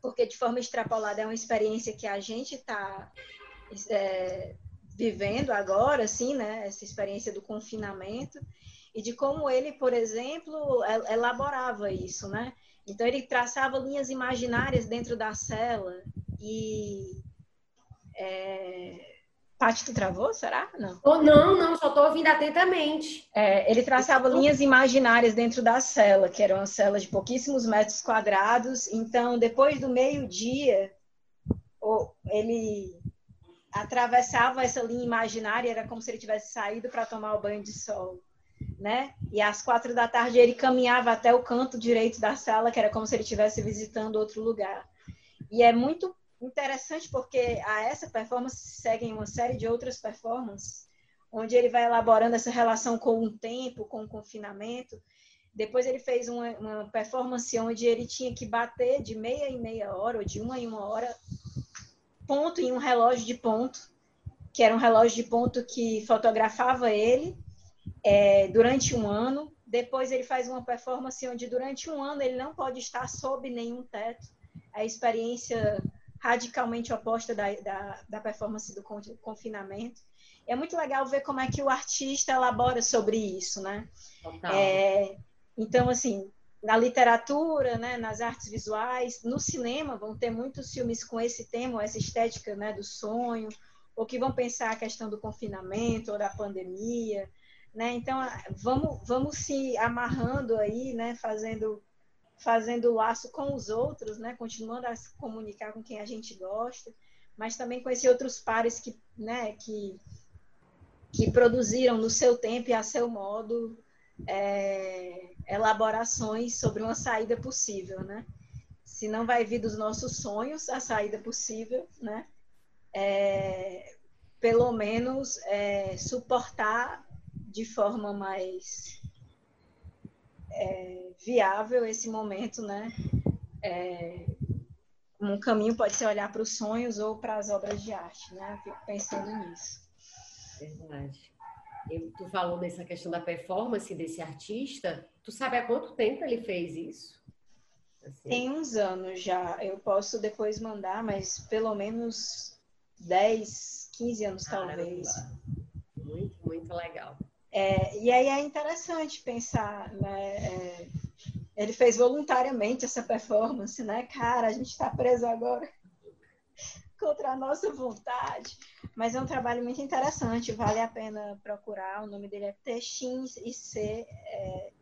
porque de forma extrapolada é uma experiência que a gente está é, vivendo agora, assim, né? Essa experiência do confinamento e de como ele, por exemplo, elaborava isso, né? Então ele traçava linhas imaginárias dentro da cela e é, Paty, tu travou, será?
Não. Oh, não, não, só estou ouvindo atentamente.
É, ele traçava linhas imaginárias dentro da cela, que eram uma cela de pouquíssimos metros quadrados. Então, depois do meio-dia, ele atravessava essa linha imaginária, era como se ele tivesse saído para tomar o banho de sol. Né? E às quatro da tarde ele caminhava até o canto direito da sala, que era como se ele estivesse visitando outro lugar. E é muito interessante porque a essa performance seguem uma série de outras performances, onde ele vai elaborando essa relação com o tempo, com o confinamento. Depois ele fez uma, uma performance onde ele tinha que bater de meia em meia hora, ou de uma em uma hora, ponto em um relógio de ponto, que era um relógio de ponto que fotografava ele é, durante um ano. Depois ele faz uma performance onde durante um ano ele não pode estar sob nenhum teto. A experiência radicalmente oposta da, da, da performance do confinamento. É muito legal ver como é que o artista elabora sobre isso, né? É, então, assim, na literatura, né, nas artes visuais, no cinema vão ter muitos filmes com esse tema, essa estética né, do sonho, ou que vão pensar a questão do confinamento ou da pandemia, né? Então vamos vamos se amarrando aí, né, fazendo fazendo laço com os outros, né? Continuando a se comunicar com quem a gente gosta, mas também esses outros pares que, né, que, que produziram no seu tempo e a seu modo é, elaborações sobre uma saída possível, né? Se não vai vir dos nossos sonhos a saída possível, né? É, pelo menos é, suportar de forma mais é, viável esse momento, né? É, um caminho pode ser olhar para os sonhos ou para as obras de arte, né? Fico pensando nisso.
Verdade. Eu, tu falou dessa questão da performance desse artista. Tu sabe há quanto tempo ele fez isso?
Assim. Tem uns anos já. Eu posso depois mandar, mas pelo menos 10, 15 anos Caramba. talvez.
Muito, muito legal.
É, e aí é interessante pensar, né? É, ele fez voluntariamente essa performance, né? Cara, a gente está preso agora contra a nossa vontade. Mas é um trabalho muito interessante, vale a pena procurar. O nome dele é Texins e C. É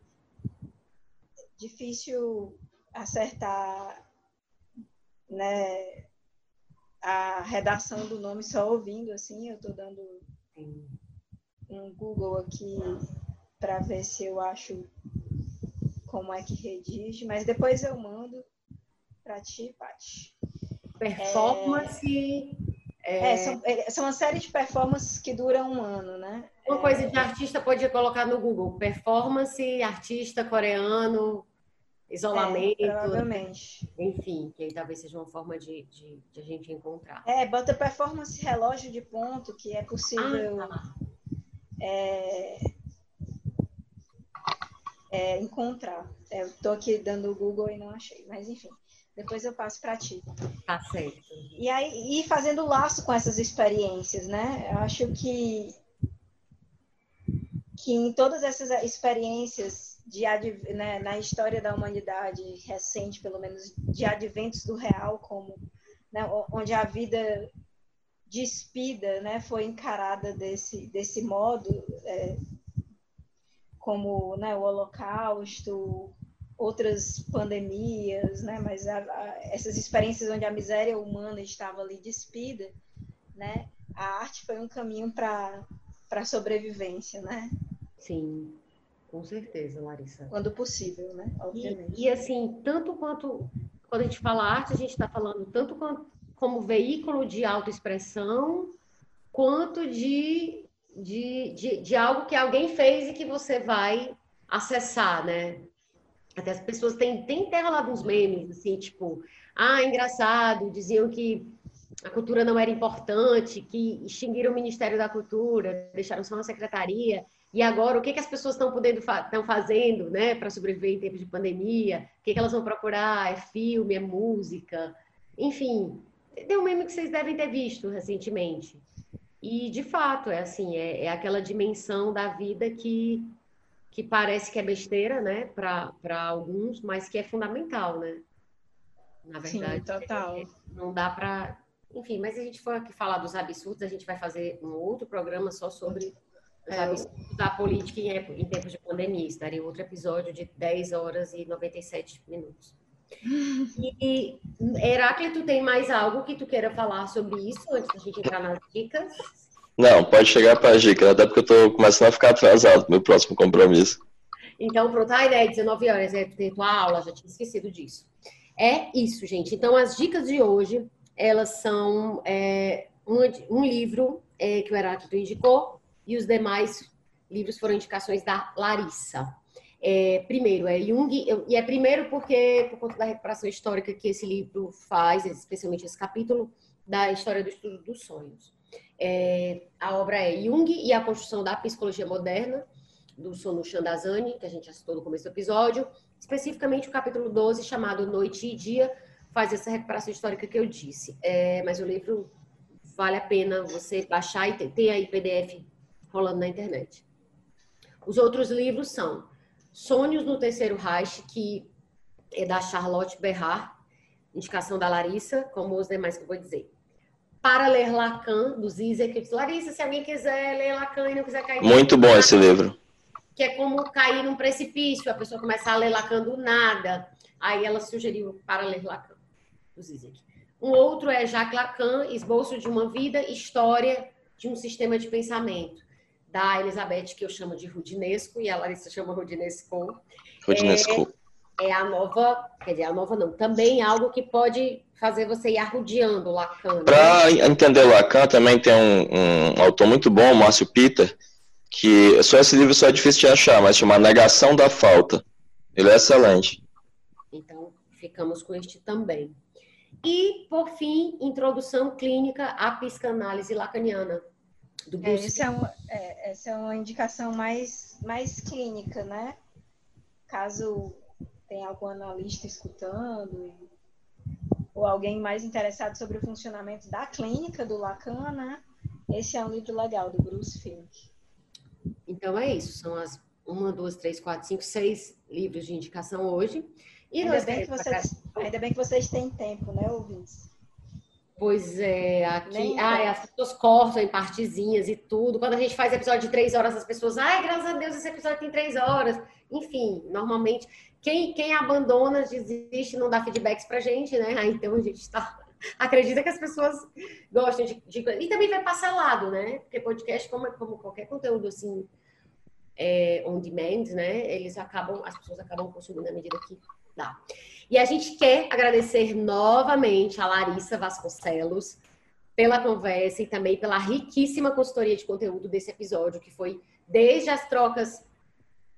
difícil acertar né, a redação do nome só ouvindo, assim, eu estou dando um Google aqui para ver se eu acho como é que redige, mas depois eu mando para ti, Paty.
Performance.
É, é, são, é, são uma série de performances que duram um ano, né?
Uma coisa de artista pode colocar no Google: performance, artista coreano, isolamento. É,
provavelmente.
Enfim, que aí talvez seja uma forma de, de, de, a gente encontrar.
É, bota performance relógio de ponto, que é possível. Ah, tá é, é, encontrar. É, eu tô aqui dando o Google e não achei, mas enfim, depois eu passo para ti.
Tá certo.
E aí, e fazendo laço com essas experiências, né? Eu acho que que em todas essas experiências de né, na história da humanidade recente, pelo menos de adventos do real, como né, onde a vida despida né, foi encarada desse, desse modo, é, como né, o Holocausto, outras pandemias, né, mas a, a, essas experiências onde a miséria humana estava ali despida, né, a arte foi um caminho para a sobrevivência, né?
Sim, com certeza, Larissa.
Quando possível, né?
Obviamente. E, e assim, tanto quanto quando a gente fala arte, a gente está falando tanto quanto como veículo de autoexpressão, quanto de, de, de, de, algo que alguém fez e que você vai acessar, né? Até as pessoas têm, têm rolado uns memes, assim, tipo, ah, engraçado, diziam que a cultura não era importante, que extinguiram o Ministério da Cultura, deixaram só uma secretaria, e agora o que, que as pessoas estão podendo estão fazendo, né, para sobreviver em tempos de pandemia? O que, que elas vão procurar? É filme, é música, enfim, tem um meme que vocês devem ter visto recentemente. E, de fato, é assim, é, é aquela dimensão da vida que, que parece que é besteira, né, para alguns, mas que é fundamental, né?
Na verdade, Sim, total. É,
não dá para Enfim, mas a gente for aqui falar dos absurdos, a gente vai fazer um outro programa só sobre os é, absurdos da política em, em tempos de pandemia. Isso daria outro episódio de 10 horas e 97 minutos. E, Heráclito, tem mais algo que tu queira falar sobre isso antes da gente entrar nas dicas?
Não, pode chegar para a dica, até porque eu estou começando a ficar atrasado meu próximo compromisso.
Então, pronto, a ideia é 19 horas, é ter tua aula, já tinha esquecido disso. É isso, gente. Então, as dicas de hoje, elas são é, um, um, livro é, que o Heráclito indicou e os demais livros foram indicações da Larissa. É, primeiro, é Jung, e é primeiro porque, por conta da recuperação histórica que esse livro faz, especialmente esse capítulo, da história do estudo dos sonhos. É, a obra é Jung e a construção da psicologia moderna, do Sonu Chandazani, que a gente já citou no começo do episódio. Especificamente o capítulo 12, chamado Noite e Dia, faz essa recuperação histórica que eu disse. É, mas o livro vale a pena você baixar e ter aí PDF rolando na internet. Os outros livros são Sonhos no Terceiro Reich, que é da Charlotte Berrard, indicação da Larissa, como os demais que eu vou dizer. Para ler Lacan, do Zizek. Larissa, se alguém quiser ler Lacan e não quiser cair...
Muito bom esse livro.
Que é como cair num precipício, a pessoa começar a ler Lacan do nada. Aí ela sugeriu para ler Lacan, do Zizek. Um outro é Jacques Lacan, Esboço de uma Vida, História de um Sistema de Pensamento da Elizabeth, que eu chamo de Rudinesco, e a Larissa chama Rudinesco.
Rudinesco.
É, é a nova, quer dizer, a nova não, também algo que pode fazer você ir arrudeando Lacan. Né?
Para entender Lacan, também tem um, um autor muito bom, Márcio Peter, que só esse livro só é difícil de achar, mas chama Negação da Falta. Ele é excelente.
Então, ficamos com este também. E, por fim, introdução clínica à psicanálise lacaniana,
do é, esse é um, é, essa é uma indicação mais, mais clínica, né? Caso tenha algum analista escutando ou alguém mais interessado sobre o funcionamento da clínica do Lacan, né? Esse é um livro legal do Bruce Fink.
Então é isso, são as uma, duas, três, quatro, cinco, seis livros de indicação hoje.
E ainda, bem que vocês, ainda bem que vocês têm tempo, né, ouvintes?
Pois é, aqui. Ai, as pessoas cortam em partezinhas e tudo. Quando a gente faz episódio de três horas, as pessoas, ai, graças a Deus, esse episódio tem três horas. Enfim, normalmente, quem, quem abandona, desiste, não dá feedbacks pra gente, né? Aí, então a gente está. Acredita que as pessoas gostam de, de, E também vai parcelado, né? Porque podcast, como, como qualquer conteúdo assim, é, on demand, né? Eles acabam, as pessoas acabam consumindo à medida que dá. E a gente quer agradecer novamente a Larissa Vasconcelos pela conversa e também pela riquíssima consultoria de conteúdo desse episódio, que foi desde as trocas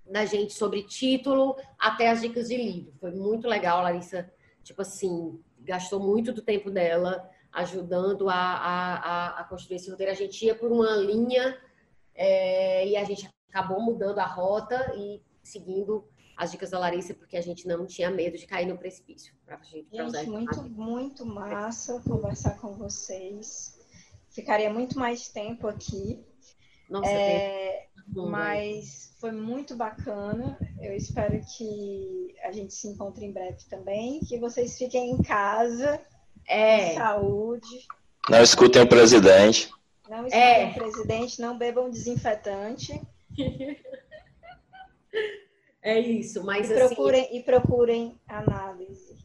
da gente sobre título até as dicas de livro. Foi muito legal, Larissa. Tipo assim, gastou muito do tempo dela ajudando a, a, a construir esse roteiro. A gente ia por uma linha é, e a gente acabou mudando a rota e seguindo as dicas da Larissa, porque a gente não tinha medo de cair no precipício.
Pra gente, pra gente muito, muito massa conversar com vocês. Ficaria muito mais tempo aqui. Nossa, é, mas foi muito bacana. Eu espero que a gente se encontre em breve também. Que vocês fiquem em casa. É. saúde.
Não escutem o presidente.
Não escutem é. o presidente, não bebam desinfetante.
É isso, mas
e
assim,
procurem. E procurem análise.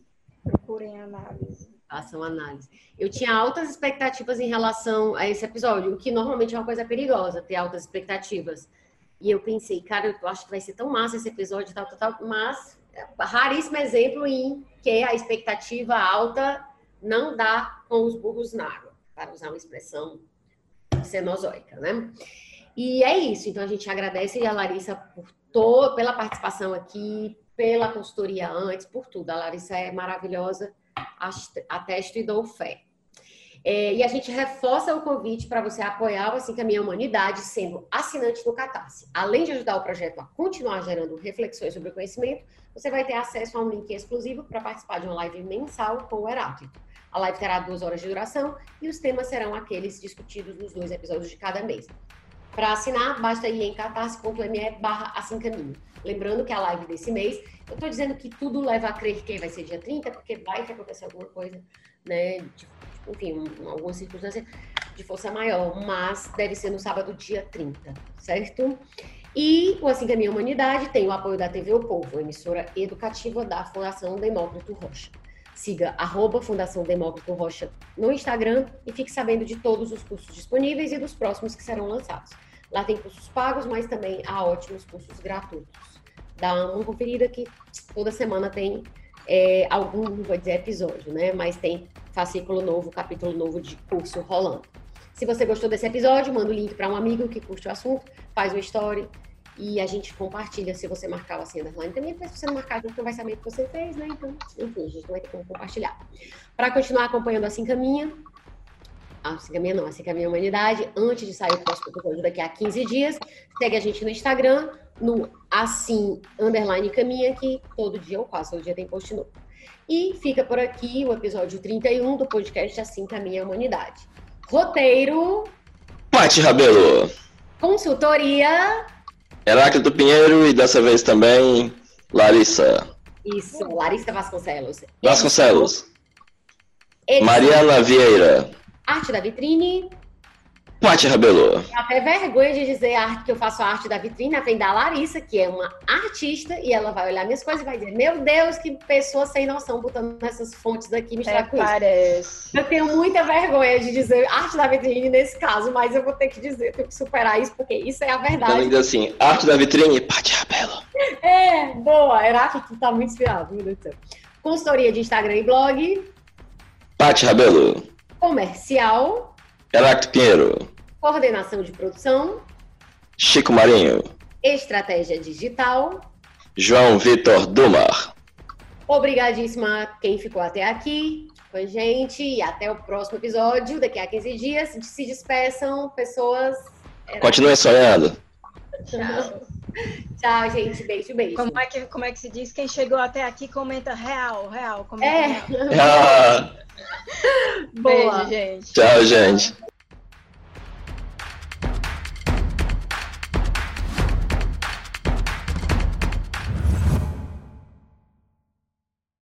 Procurem análise.
Façam análise. Eu tinha altas expectativas em relação a esse episódio, o que normalmente é uma coisa perigosa, ter altas expectativas. E eu pensei, cara, eu acho que vai ser tão massa esse episódio, tal, tal, tal, mas é raríssimo exemplo em que a expectativa alta não dá com os burros na água, para usar uma expressão cenozoica, né? E é isso. Então a gente agradece a Larissa por to, pela participação aqui, pela consultoria antes, por tudo. A Larissa é maravilhosa, atesto e dou fé. É, e a gente reforça o convite para você apoiar o Assim Caminha Humanidade sendo assinante do Catarse. Além de ajudar o projeto a continuar gerando reflexões sobre o conhecimento, você vai ter acesso a um link exclusivo para participar de uma live mensal com o Heráclito. A live terá duas horas de duração e os temas serão aqueles discutidos nos dois episódios de cada mês. Para assinar, basta ir em catarse.me barra assim caminho. Lembrando que a live desse mês, eu estou dizendo que tudo leva a crer que vai ser dia 30, porque vai que acontecer alguma coisa, né, enfim, um, alguma circunstância de força maior, mas deve ser no sábado, dia 30, certo? E o Assim Caminha Humanidade tem o apoio da TV O Povo, emissora educativa da Fundação Demócrito Rocha. Siga arroba Fundação Demócrito Rocha no Instagram e fique sabendo de todos os cursos disponíveis e dos próximos que serão lançados. Lá tem cursos pagos, mas também há ótimos cursos gratuitos. Dá uma conferida que toda semana tem é, algum, não vou dizer episódio, né? Mas tem fascículo novo, capítulo novo de curso rolando. Se você gostou desse episódio, manda o link para um amigo que curte o assunto, faz uma story e a gente compartilha se você marcar assim underline também, porque se você não marcar, a gente não vai saber o que você fez, né? Então, enfim, a gente não vai ter como compartilhar. Para continuar acompanhando Assim Caminha, Assim Caminha não, Assim Caminha Humanidade, antes de sair o próximo episódio daqui a 15 dias, segue a gente no Instagram, no Assim Underline Caminha, que todo dia ou quase todo dia tem post novo. E fica por aqui o episódio 31 do podcast Assim Caminha a Humanidade. Roteiro.
Pati Rabelo.
Consultoria.
Heráclito Pinheiro e dessa vez também Larissa.
Isso, Larissa Vasconcelos.
Vasconcelos.
Edição,
Mariana Vieira.
Arte da vitrine.
Pati Rabelo.
Até vergonha de dizer a arte que eu faço a arte da vitrine na frente da Larissa, que é uma artista, e ela vai olhar minhas coisas e vai dizer: Meu Deus, que pessoa sem noção botando essas fontes aqui misturar
É,
com isso.
parece.
Eu tenho muita vergonha de dizer arte da vitrine nesse caso, mas eu vou ter que dizer, tenho que superar isso, porque isso é a
Então
verdade.
ainda assim, arte da vitrine, Pati Rabelo.
É, boa, Heráclito tá muito inspirado, meu Deus do céu. Consultoria de Instagram e blog,
Pati Rabelo.
comercial,
Heráclito Pinheiro.
Coordenação de produção,
Chico Marinho.
estratégia digital.
João Vitor Dumar.
Obrigadíssima a quem ficou até aqui com a gente e até o próximo episódio, daqui a 15 dias. Se despeçam, pessoas.
Continue sonhando.
Tchau.
Tchau, gente. Beijo, beijo.
Como é, que, como é que se diz? Quem chegou até aqui comenta real, real. Comenta
É,
real.
Ah,
boa.
Beijo, gente.
tchau, gente.